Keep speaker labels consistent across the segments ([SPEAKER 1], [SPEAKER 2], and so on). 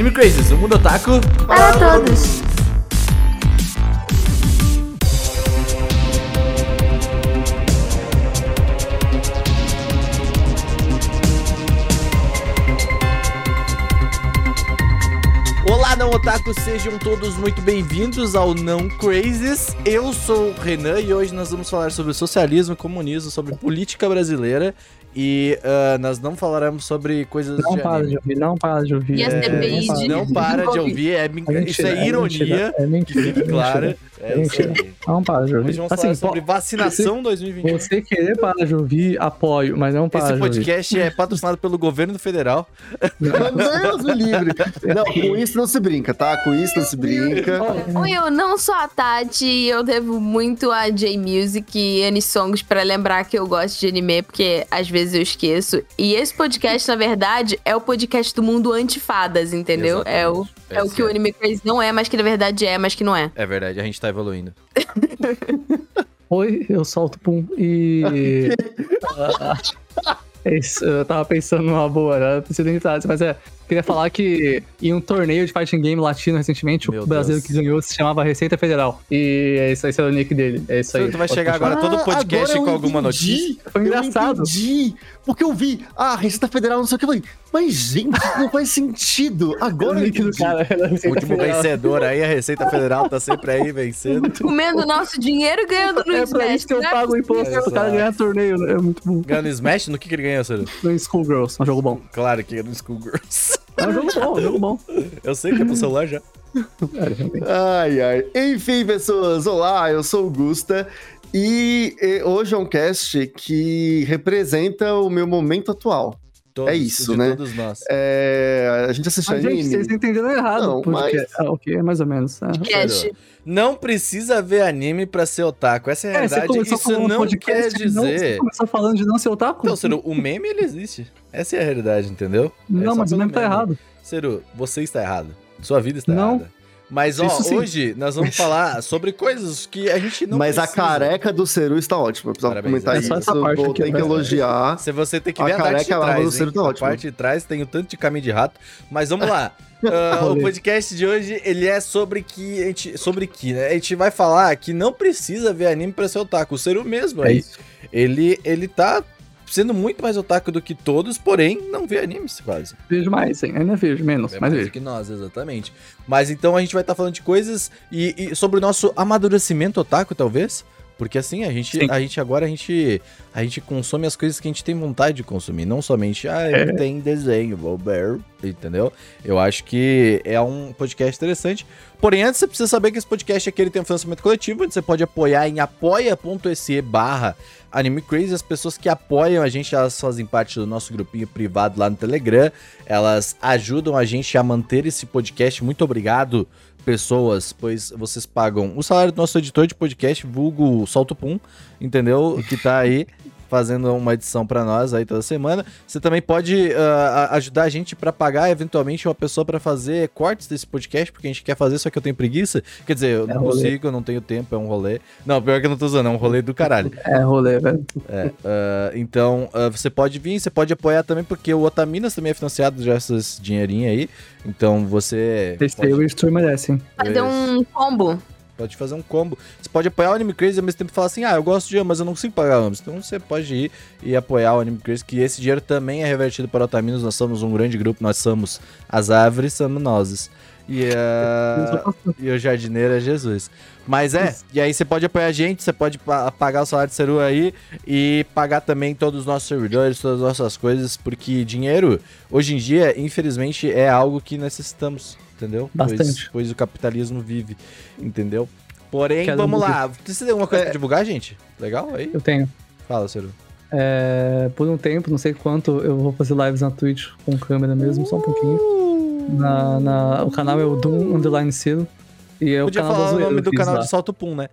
[SPEAKER 1] Anime Crazes, o mundo otaku
[SPEAKER 2] Para todos.
[SPEAKER 1] Olá, não otaku, sejam todos muito bem-vindos ao Não Crazes. Eu sou o Renan e hoje nós vamos falar sobre socialismo, comunismo, sobre política brasileira e ah, nós não falaremos sobre coisas
[SPEAKER 3] Não
[SPEAKER 1] de
[SPEAKER 3] para
[SPEAKER 1] anime.
[SPEAKER 3] de ouvir, não para de ouvir.
[SPEAKER 2] E as
[SPEAKER 3] É,
[SPEAKER 2] CPIs
[SPEAKER 3] não para.
[SPEAKER 2] de-
[SPEAKER 1] Não para de ouvir, é,
[SPEAKER 3] É
[SPEAKER 1] isso
[SPEAKER 3] mentira,
[SPEAKER 1] é ironia,
[SPEAKER 3] mentira, É mentira. é
[SPEAKER 1] claro.
[SPEAKER 3] mentira,
[SPEAKER 1] É
[SPEAKER 3] É mentira. Não para de
[SPEAKER 1] Hoje
[SPEAKER 3] ouvir.
[SPEAKER 1] vamos
[SPEAKER 3] Assim,
[SPEAKER 1] falar sobre vacinação 2021.
[SPEAKER 3] Você querer parar de ouvir, apoio, mas não para
[SPEAKER 1] Esse
[SPEAKER 3] de ouvir.
[SPEAKER 1] podcast é patrocinado pelo governo federal.
[SPEAKER 4] Deus me livre. Não, com isso não se brinca, tá? Com isso não se brinca.
[SPEAKER 2] Oi, eu não sou a Tati e eu devo muito a J-Music e N-Songs pra lembrar que eu gosto de anime, porque às vezes eu esqueço. E esse podcast, na verdade, é o podcast do mundo antifadas, entendeu? É o, é o
[SPEAKER 1] Esse
[SPEAKER 2] que o Anime Crazy não é, mas que na verdade é, mas que não é.
[SPEAKER 1] É verdade, a gente tá evoluindo.
[SPEAKER 3] Oi, eu solto pum e. Ah, é isso, eu tava pensando numa boa, era preciso mas é. Queria falar que em um torneio de fighting game latino recentemente,
[SPEAKER 1] Meu
[SPEAKER 3] o brasileiro
[SPEAKER 1] Deus.
[SPEAKER 3] que ganhou se chamava Receita Federal. E é isso, esse é o nick dele. É isso aí.
[SPEAKER 1] Tu vai
[SPEAKER 3] Pode
[SPEAKER 1] chegar
[SPEAKER 3] continuar.
[SPEAKER 1] agora todo
[SPEAKER 4] Ah,
[SPEAKER 1] podcast
[SPEAKER 4] agora
[SPEAKER 1] com alguma notícia.
[SPEAKER 3] Foi engraçado.
[SPEAKER 4] Eu entendi. Porque eu vi, ah, Receita Federal, não sei o que. Eu falei, mas gente, não faz sentido.
[SPEAKER 3] O
[SPEAKER 4] Agora eu
[SPEAKER 3] nick do cara
[SPEAKER 1] O último
[SPEAKER 3] Federal.
[SPEAKER 1] vencedor aí, a Receita Federal tá sempre aí vencendo.
[SPEAKER 2] Comendo nosso dinheiro e ganhando no
[SPEAKER 3] É pra
[SPEAKER 2] Smash,
[SPEAKER 3] isso que eu
[SPEAKER 2] né?
[SPEAKER 3] pago o imposto pro cara ganhar torneio, né? É muito bom.
[SPEAKER 1] Ganhando Smash, no que, que ele ganhou, Ciro?
[SPEAKER 3] No Schoolgirls, é um jogo bom.
[SPEAKER 1] Claro que é no Schoolgirls.
[SPEAKER 3] É um jogo bom, é um jogo bom.
[SPEAKER 1] Eu sei que é pro celular já.
[SPEAKER 3] É.
[SPEAKER 4] Ai, ai. Enfim, pessoas, olá, eu sou o Gusta. E, hoje é um cast que representa o meu momento atual.
[SPEAKER 1] Todos,
[SPEAKER 4] É isso,
[SPEAKER 1] de
[SPEAKER 4] né?
[SPEAKER 1] Todos nós.
[SPEAKER 4] É, a gente
[SPEAKER 3] Mas, gente,
[SPEAKER 4] anime.
[SPEAKER 3] vocês entenderam errado.
[SPEAKER 4] Não,
[SPEAKER 3] porque...
[SPEAKER 4] mas-
[SPEAKER 3] Ah, ok, é mais ou menos. É.
[SPEAKER 2] Cash.
[SPEAKER 1] Não precisa ver anime pra ser otaku. Essa é a
[SPEAKER 3] É, você
[SPEAKER 1] realidade.
[SPEAKER 3] começou
[SPEAKER 1] Isso
[SPEAKER 3] um
[SPEAKER 1] não
[SPEAKER 3] podcast
[SPEAKER 1] quer
[SPEAKER 3] que não- você
[SPEAKER 1] dizer.
[SPEAKER 3] começou falando de não ser otaku?
[SPEAKER 1] Então, Ciro, o meme ele existe. Essa é a realidade, entendeu? É
[SPEAKER 3] não,
[SPEAKER 1] só
[SPEAKER 3] mas o
[SPEAKER 1] pelo
[SPEAKER 3] meme tá errado.
[SPEAKER 1] Ciro, você está errado. Sua vida está
[SPEAKER 3] Não.
[SPEAKER 1] errada. Mas, ó,
[SPEAKER 3] Isso sim.
[SPEAKER 1] hoje nós vamos falar sobre coisas que a gente não
[SPEAKER 4] Mas a
[SPEAKER 1] precisa.
[SPEAKER 4] careca do Ceru está ótima. Eu precisava
[SPEAKER 1] Parabéns,
[SPEAKER 4] comentar
[SPEAKER 1] é
[SPEAKER 4] isso.
[SPEAKER 3] essa parte
[SPEAKER 4] vou
[SPEAKER 3] aqui,
[SPEAKER 4] ter que
[SPEAKER 3] né?
[SPEAKER 4] elogiar.
[SPEAKER 1] Se você tem que
[SPEAKER 4] A
[SPEAKER 1] ver a, parte de
[SPEAKER 4] careca lá
[SPEAKER 1] trás,
[SPEAKER 4] do Ciro
[SPEAKER 1] hein?
[SPEAKER 4] tá
[SPEAKER 1] A
[SPEAKER 4] ótima.
[SPEAKER 1] parte de trás tem o tanto de caminho de rato. Mas vamos lá. Ah, o podcast de hoje, ele é sobre que a gente, sobre que, né? A gente vai falar que não precisa ver anime pra ser otaku. O Seru mesmo
[SPEAKER 3] É
[SPEAKER 1] aí,
[SPEAKER 3] isso.
[SPEAKER 1] ele, ele tá sendo muito mais otaku do que todos, porém não vê animes quase.
[SPEAKER 3] Vejo mais, hein? Ainda vejo, menos,
[SPEAKER 1] É
[SPEAKER 3] mas
[SPEAKER 1] mais
[SPEAKER 3] vejo.
[SPEAKER 1] do que nós, exatamente. Mas então a gente vai estar falando de coisas e, e sobre o nosso amadurecimento otaku, talvez. Porque assim, a gente,
[SPEAKER 3] Sim.
[SPEAKER 1] a gente agora a gente, a gente consome as coisas que a gente tem vontade de consumir, não somente, ah,
[SPEAKER 3] É.
[SPEAKER 1] tem desenho, vou ver, entendeu? Eu acho que é um podcast interessante. Porém, antes você precisa saber que esse podcast aqui ele tem um financiamento coletivo, onde você pode apoiar em apoia.se barra Anime Crazy. As pessoas que apoiam a gente, elas fazem parte do nosso grupinho privado lá no Telegram. Elas ajudam a gente a manter esse podcast. Muito obrigado, pessoas, pois vocês pagam o salário do nosso editor de podcast, vulgo Solto Pum, entendeu? Que tá aí fazendo uma edição pra nós aí toda semana. Você também pode a- ajudar a gente pra pagar eventualmente uma pessoa pra fazer cortes desse podcast, porque a gente quer fazer, só que eu tenho preguiça. Quer dizer, eu
[SPEAKER 3] É
[SPEAKER 1] não
[SPEAKER 3] rolê.
[SPEAKER 1] consigo, eu não tenho tempo, é um rolê. Não, pior que eu não tô usando, é um rolê do caralho.
[SPEAKER 3] É rolê, velho.
[SPEAKER 1] É, ah, então, ah, você pode vir, você pode apoiar também, porque o Otaminas também é financiado já esses dinheirinhos aí. Então você
[SPEAKER 3] aí
[SPEAKER 1] pode,
[SPEAKER 3] o Stream merecem.
[SPEAKER 2] Fazer um combo.
[SPEAKER 1] Pode fazer um combo. Você pode apoiar o Anime Crazy e ao mesmo tempo falar assim: ah, eu gosto de ambos, mas eu não consigo pagar ambos. Então você pode ir e apoiar o Anime Crazy, que esse dinheiro também é revertido para o Otaminas. Nós somos um grande grupo, nós somos as árvores, somos nós. E, ah, e o jardineiro é Jesus. Mas é, e aí você pode apoiar a gente, você pode pa- pagar o salário de Ceru aí e pagar também todos os nossos servidores, todas as nossas coisas, porque dinheiro, hoje em dia, infelizmente, é algo que necessitamos, entendeu? Pois,
[SPEAKER 3] Bastante.
[SPEAKER 1] pois o capitalismo vive, entendeu? Porém,
[SPEAKER 3] Quero
[SPEAKER 1] vamos lá. Você tem alguma coisa pra divulgar, gente? Legal aí?
[SPEAKER 3] Eu tenho.
[SPEAKER 1] Fala, Ceru.
[SPEAKER 3] É, por um tempo, não sei quanto, eu vou fazer lives na Twitch com câmera mesmo, só um pouquinho. Na, na- o canal é o Doom Underline Zero. E é o
[SPEAKER 1] Podia
[SPEAKER 3] canal
[SPEAKER 1] falar
[SPEAKER 3] da
[SPEAKER 1] o nome do canal
[SPEAKER 3] lá.
[SPEAKER 1] de Salto Pum, né?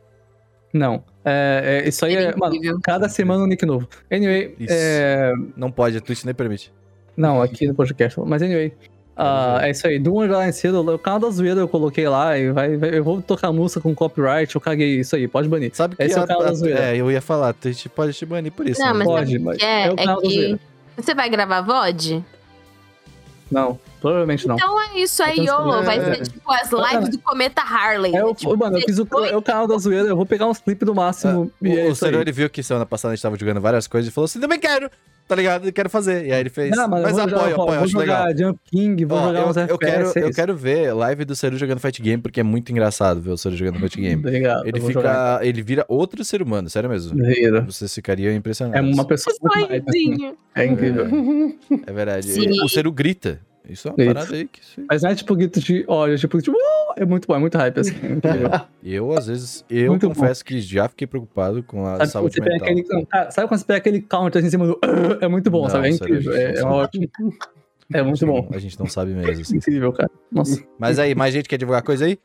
[SPEAKER 3] Não. É, é, isso aí é. Mano, cada semana um nick novo. Anyway,
[SPEAKER 1] Isso.
[SPEAKER 3] é,
[SPEAKER 1] Não pode, a Twitch nem permite.
[SPEAKER 3] Não, aqui no podcast. Mas anyway. Ah, é isso aí. Do Underline Cedo, o canal da zoeira eu coloquei lá e vai, vai- eu vou tocar música com copyright, eu caguei isso aí, pode banir.
[SPEAKER 1] Sabe que
[SPEAKER 3] Esse é o
[SPEAKER 1] a-
[SPEAKER 3] canal da zoeira.
[SPEAKER 1] É, eu ia falar, a Twitch pode te banir por isso.
[SPEAKER 2] Não,
[SPEAKER 1] né?
[SPEAKER 2] mas
[SPEAKER 3] Pode,
[SPEAKER 2] o
[SPEAKER 3] mas
[SPEAKER 2] é?
[SPEAKER 3] é o
[SPEAKER 2] É
[SPEAKER 3] canal da
[SPEAKER 2] que
[SPEAKER 3] zoeira.
[SPEAKER 2] você vai gravar VOD?
[SPEAKER 3] Não, provavelmente não.
[SPEAKER 2] Então é isso aí, YOLO. Vai
[SPEAKER 4] pensando-
[SPEAKER 2] ser tipo as lives do Cometa Harley.
[SPEAKER 3] É, eu,
[SPEAKER 2] tipo,
[SPEAKER 3] mano, eu fiz o, é o canal da zoeira, eu vou pegar uns clipes do máximo e é
[SPEAKER 1] o o
[SPEAKER 3] aí.
[SPEAKER 1] Seru, ele viu que semana passada a gente tava jogando várias coisas e falou assim, também quero, tá ligado? Quero fazer. E aí ele fez,
[SPEAKER 3] Não, mas,
[SPEAKER 1] mas
[SPEAKER 3] eu vou
[SPEAKER 1] apoio,
[SPEAKER 3] jogar,
[SPEAKER 1] apoio, acho legal.
[SPEAKER 3] jogar Jump King, vou
[SPEAKER 1] Ó,
[SPEAKER 3] jogar
[SPEAKER 1] eu,
[SPEAKER 3] uns
[SPEAKER 1] eu
[SPEAKER 3] FPS.
[SPEAKER 1] quero,
[SPEAKER 3] é
[SPEAKER 1] eu
[SPEAKER 3] isso.
[SPEAKER 1] quero ver live do Seru jogando Fight Game, porque é muito engraçado ver o Seru jogando Fight Game.
[SPEAKER 3] Obrigado,
[SPEAKER 1] Ele
[SPEAKER 3] vou jogar.
[SPEAKER 1] fica. Ele vira outro ser humano, sério mesmo.
[SPEAKER 3] Vira.
[SPEAKER 1] Vocês ficariam impressionados.
[SPEAKER 3] É uma pessoa muito hype, assim. É incrível.
[SPEAKER 1] É verdade.
[SPEAKER 2] Sim.
[SPEAKER 1] O Seru grita. Isso é uma parada aí que. isso-
[SPEAKER 3] Mas não é tipo grito de olha, é tipo, tipo, "Uh!" é muito bom, é muito hype, assim. É.
[SPEAKER 1] Eu, às vezes, eu
[SPEAKER 3] Muito
[SPEAKER 1] confesso que já fiquei preocupado com a
[SPEAKER 3] Sabe,
[SPEAKER 1] saúde mental.
[SPEAKER 3] aquele, cara, sabe quando você pega aquele counter assim em cima do. "Uh!" É muito bom,
[SPEAKER 1] Não,
[SPEAKER 3] sabe? É
[SPEAKER 1] sério,
[SPEAKER 3] incrível.
[SPEAKER 1] gente
[SPEAKER 3] É, é ótimo. É muito bom.
[SPEAKER 1] A gente não sabe mesmo. assim.
[SPEAKER 3] Incrível, cara. Nossa.
[SPEAKER 1] Mas aí, mais gente quer divulgar coisa aí?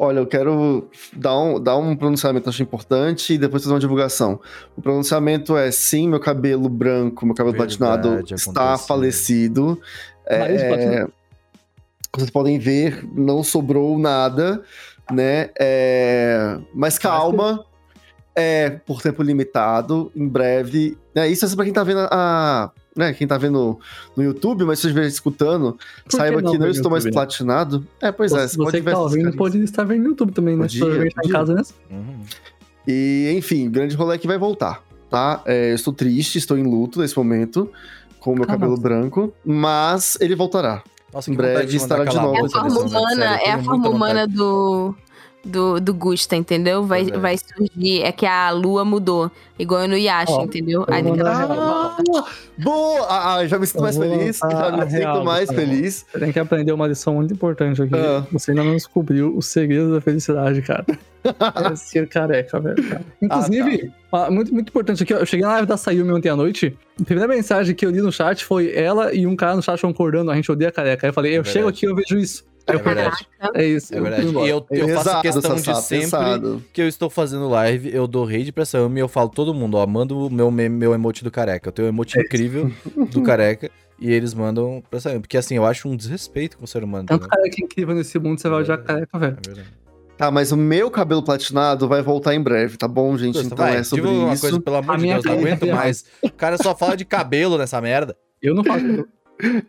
[SPEAKER 4] Olha, eu quero dar um, dar um pronunciamento, acho importante, e depois fazer uma divulgação. O pronunciamento é: sim, meu cabelo branco, meu cabelo
[SPEAKER 1] Verdade,
[SPEAKER 4] platinado está
[SPEAKER 1] aconteceu.
[SPEAKER 4] falecido. É,
[SPEAKER 3] Nariz platinado.
[SPEAKER 4] como vocês podem ver, não sobrou nada, né? É, mas calma, é por tempo limitado, em breve. Né? Isso é só pra quem tá vendo a. né? Quem tá vendo no YouTube, mas se vocês estiverem escutando,
[SPEAKER 3] Por que
[SPEAKER 4] saiba
[SPEAKER 3] não
[SPEAKER 4] que não
[SPEAKER 3] no
[SPEAKER 4] estou mais
[SPEAKER 3] né?
[SPEAKER 4] platinado. É, pois é,
[SPEAKER 3] você
[SPEAKER 4] pode
[SPEAKER 3] que
[SPEAKER 4] ver
[SPEAKER 3] tá ouvindo pode estar vendo no YouTube também, né?
[SPEAKER 4] Podia,
[SPEAKER 3] Se tá em casa, né?
[SPEAKER 1] Uhum.
[SPEAKER 4] E, enfim, grande rolê que vai voltar, tá? É, eu estou triste, estou em luto nesse momento, com o meu cabelo branco, mas ele voltará.
[SPEAKER 1] Nossa,
[SPEAKER 4] Em breve estará de novo.
[SPEAKER 2] É a forma humana,
[SPEAKER 1] sério,
[SPEAKER 2] é a forma humana
[SPEAKER 1] vontade.
[SPEAKER 2] do, do, do Gusta, entendeu? Vai,
[SPEAKER 1] Verdade.
[SPEAKER 2] vai surgir. É que a lua mudou. Igual no Yasha,
[SPEAKER 3] Ó,
[SPEAKER 2] entendeu?
[SPEAKER 3] eu
[SPEAKER 2] Aí
[SPEAKER 4] Ah, boa! Ah, ah, já me sinto mais
[SPEAKER 3] vou
[SPEAKER 4] feliz, já me sinto
[SPEAKER 3] real,
[SPEAKER 4] mais feliz.
[SPEAKER 3] Você tem que aprender uma lição muito importante aqui.
[SPEAKER 4] Ah.
[SPEAKER 3] Você ainda não descobriu o segredo da felicidade, cara. É ser careca, velho. Inclusive, ah, muito, muito importante aqui, ó, eu cheguei na live da Sayumi ontem à noite. A primeira mensagem que eu li no chat foi ela e um cara no chat concordando, a gente odeia careca. Aí eu falei, eu
[SPEAKER 1] É
[SPEAKER 3] chego
[SPEAKER 1] verdade.
[SPEAKER 3] aqui e eu vejo isso.
[SPEAKER 1] É
[SPEAKER 3] eu
[SPEAKER 1] verdade.
[SPEAKER 3] é isso.
[SPEAKER 1] É
[SPEAKER 3] eu
[SPEAKER 1] verdade.
[SPEAKER 3] embora.
[SPEAKER 1] E eu, eu faço
[SPEAKER 4] Pesado,
[SPEAKER 1] questão
[SPEAKER 4] Sassá,
[SPEAKER 1] de sempre que eu estou fazendo live, eu dou raid pra essa e eu falo todo mundo, ó, manda o meu, meu emote do careca. Eu tenho um emote
[SPEAKER 3] É
[SPEAKER 1] incrível do careca e eles mandam pra essa Porque assim, eu acho um desrespeito com o ser humano.
[SPEAKER 3] Tanto
[SPEAKER 1] entendeu?
[SPEAKER 3] careca incrível nesse mundo, você vai odiar careca, velho.
[SPEAKER 1] É verdade.
[SPEAKER 4] Tá, mas o meu cabelo platinado vai voltar em breve, tá bom, gente? Então
[SPEAKER 1] vai,
[SPEAKER 4] é sobre
[SPEAKER 1] uma
[SPEAKER 4] isso.
[SPEAKER 1] coisa, pelo amor
[SPEAKER 3] A
[SPEAKER 1] de
[SPEAKER 3] minha
[SPEAKER 1] Deus, não aguento
[SPEAKER 3] é
[SPEAKER 1] mais. O cara só fala de cabelo nessa merda.
[SPEAKER 3] Eu não faço.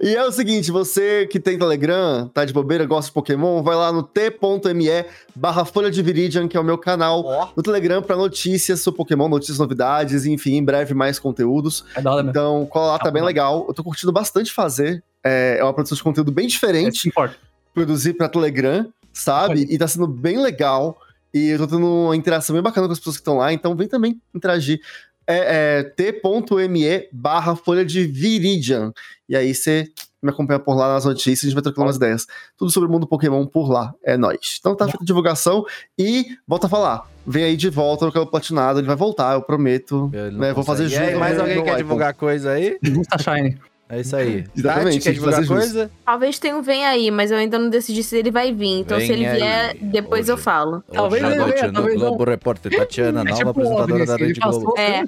[SPEAKER 4] E é o seguinte, você que tem Telegram, tá de bobeira, gosta de Pokémon, vai lá no t.me barra Folha de Viridian, que é o meu canal
[SPEAKER 1] Ó.
[SPEAKER 4] no Telegram pra notícias sobre Pokémon, notícias, novidades, enfim, em breve mais conteúdos.
[SPEAKER 3] É da hora mesmo.
[SPEAKER 4] Então, cola lá, tá
[SPEAKER 3] Tá
[SPEAKER 4] bem
[SPEAKER 3] bom.
[SPEAKER 4] legal. Eu tô curtindo bastante fazer. É, é uma produção de conteúdo bem
[SPEAKER 3] É
[SPEAKER 4] diferente,
[SPEAKER 3] importa.
[SPEAKER 4] produzir pra Telegram, sabe? E tá sendo bem legal. E eu tô tendo uma interação bem bacana com as pessoas que estão lá, então vem também interagir. É, é t.me barra Folha de Viridian. E aí você me acompanha por lá nas notícias, a gente vai trocando umas ideias. Tudo sobre o mundo Pokémon por lá. É nóis. Então tá feita a divulgação e volta a falar. Vem aí de volta no cabelo platinado, ele vai voltar, eu prometo.
[SPEAKER 1] Não
[SPEAKER 4] Né, vou fazer
[SPEAKER 1] consegue. E aí,
[SPEAKER 4] junto
[SPEAKER 1] mais alguém quer
[SPEAKER 4] iPhone.
[SPEAKER 1] divulgar coisa aí?
[SPEAKER 3] Gusta Shine.
[SPEAKER 1] É isso aí.
[SPEAKER 4] Exatamente,
[SPEAKER 1] quer divulgar coisa?
[SPEAKER 2] Talvez tenha um vem aí, mas eu ainda não decidi se ele vai vir. Então,
[SPEAKER 1] Vem
[SPEAKER 2] se ele
[SPEAKER 1] aí,
[SPEAKER 2] vier, depois
[SPEAKER 1] hoje.
[SPEAKER 2] eu falo.
[SPEAKER 3] Talvez
[SPEAKER 1] Hoje à
[SPEAKER 3] ele
[SPEAKER 1] noite
[SPEAKER 3] venha,
[SPEAKER 1] no
[SPEAKER 3] talvez
[SPEAKER 1] Globo Repórter Tatiana,
[SPEAKER 3] É
[SPEAKER 1] nova
[SPEAKER 3] tipo
[SPEAKER 1] apresentadora da
[SPEAKER 3] assim, ele
[SPEAKER 1] Rede Globo.
[SPEAKER 3] passou,
[SPEAKER 2] É.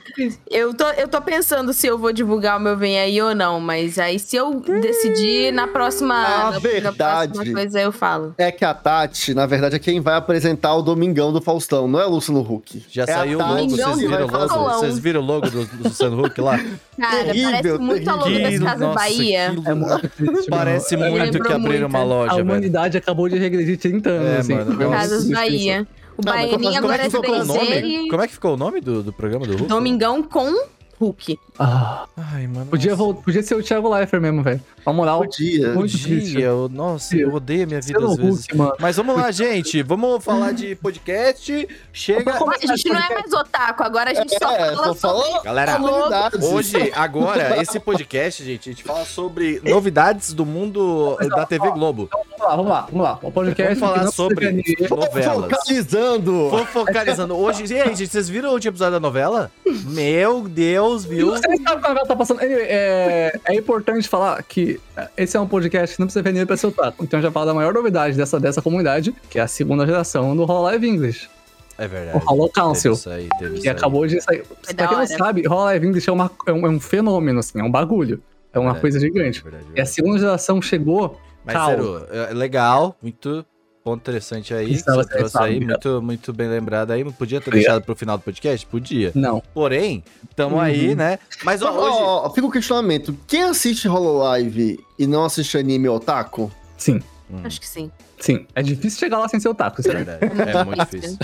[SPEAKER 2] Eu tô, eu tô pensando se eu vou divulgar o meu vem aí ou não, mas aí se eu decidir na próxima, na, na
[SPEAKER 4] verdade.
[SPEAKER 2] próxima coisa eu falo.
[SPEAKER 4] É que a Tati, na verdade, é quem vai apresentar o Domingão do Faustão, não é Luciano Huck.
[SPEAKER 1] Já
[SPEAKER 4] É
[SPEAKER 1] saiu o logo, vocês viram o logo? Vocês viram o logo do, do Luciano Huck lá?
[SPEAKER 2] Cara,
[SPEAKER 4] Terrível,
[SPEAKER 2] parece muito a logo Casas
[SPEAKER 1] Nossa,
[SPEAKER 2] Bahia.
[SPEAKER 3] É muito triste,
[SPEAKER 1] Parece
[SPEAKER 3] mano.
[SPEAKER 1] muito que abriram
[SPEAKER 2] muito.
[SPEAKER 1] uma loja,
[SPEAKER 3] A
[SPEAKER 1] velho.
[SPEAKER 3] humanidade acabou de regredir 30 anos,
[SPEAKER 1] É,
[SPEAKER 3] assim.
[SPEAKER 1] mano,
[SPEAKER 2] Casas. Bahia. O Baianinho
[SPEAKER 4] como é
[SPEAKER 2] agora
[SPEAKER 4] que
[SPEAKER 2] é
[SPEAKER 4] ficou o
[SPEAKER 2] 3
[SPEAKER 1] nome?
[SPEAKER 2] e
[SPEAKER 1] Como é que ficou o nome do, do programa do Hulk?
[SPEAKER 2] Domingão com Hulk.
[SPEAKER 3] Ah,
[SPEAKER 1] Ai, mano.
[SPEAKER 3] podia,
[SPEAKER 1] nossa.
[SPEAKER 3] podia ser o Thiago Leifert mesmo, velho. Na moral,
[SPEAKER 4] Podia.
[SPEAKER 3] muito.
[SPEAKER 1] Podia, eu, nossa, eu odeio a minha vida às vezes.
[SPEAKER 3] Hulk, mano.
[SPEAKER 1] Mas vamos lá, gente. Vamos falar de podcast. Chega.
[SPEAKER 2] A gente não é mais otaku, agora a gente só
[SPEAKER 4] É,
[SPEAKER 2] fala
[SPEAKER 4] só fala
[SPEAKER 2] sobre
[SPEAKER 1] Galera,
[SPEAKER 4] novidades.
[SPEAKER 1] Hoje, agora, esse podcast, gente, a gente fala sobre novidades do mundo da TV Globo.
[SPEAKER 3] Vamos lá, vamos lá, vamos lá. O podcast
[SPEAKER 1] Vamos falar sobre novelas.
[SPEAKER 4] Focalizando!
[SPEAKER 1] Fofocalizando. Hoje, e aí, gente, vocês viram o último episódio da novela? Meu Deus, viu?
[SPEAKER 3] Você nem sabe qual novela tá passando. Anyway, é, é importante falar que esse é um podcast que não precisa ver anime pra ser otaku. Então já fala da maior novidade dessa, dessa comunidade, que é a segunda geração do Hololive English.
[SPEAKER 1] É verdade.
[SPEAKER 3] O Hollow Council.
[SPEAKER 1] Teve isso aí, teve isso
[SPEAKER 3] Que
[SPEAKER 1] aí.
[SPEAKER 3] acabou de sair.
[SPEAKER 2] Foi
[SPEAKER 3] pra quem não sabe, Hololive English é, uma, é, um, é um fenômeno, assim, é um bagulho. É uma
[SPEAKER 1] Verdade,
[SPEAKER 3] coisa gigante.
[SPEAKER 1] verdade,
[SPEAKER 3] E a
[SPEAKER 1] verdade.
[SPEAKER 3] segunda geração chegou.
[SPEAKER 1] Mas. Zero, é legal, muito ponto interessante aí.
[SPEAKER 3] Ela
[SPEAKER 1] você trouxe aí, muito, muito bem lembrado aí. Podia ter
[SPEAKER 3] Obrigado.
[SPEAKER 1] deixado pro final do podcast? Podia.
[SPEAKER 3] Não.
[SPEAKER 1] Porém, tamo
[SPEAKER 3] Uhum.
[SPEAKER 1] aí, né? Mas ó, hoje.
[SPEAKER 4] ó, ó, fica o questionamento. Quem assiste Hololive e não assiste anime otaku?
[SPEAKER 3] Sim,
[SPEAKER 1] Hum,
[SPEAKER 2] Acho que sim.
[SPEAKER 3] sim. É difícil chegar lá sem ser otaku,
[SPEAKER 1] é
[SPEAKER 3] isso é
[SPEAKER 1] verdade. É muito difícil.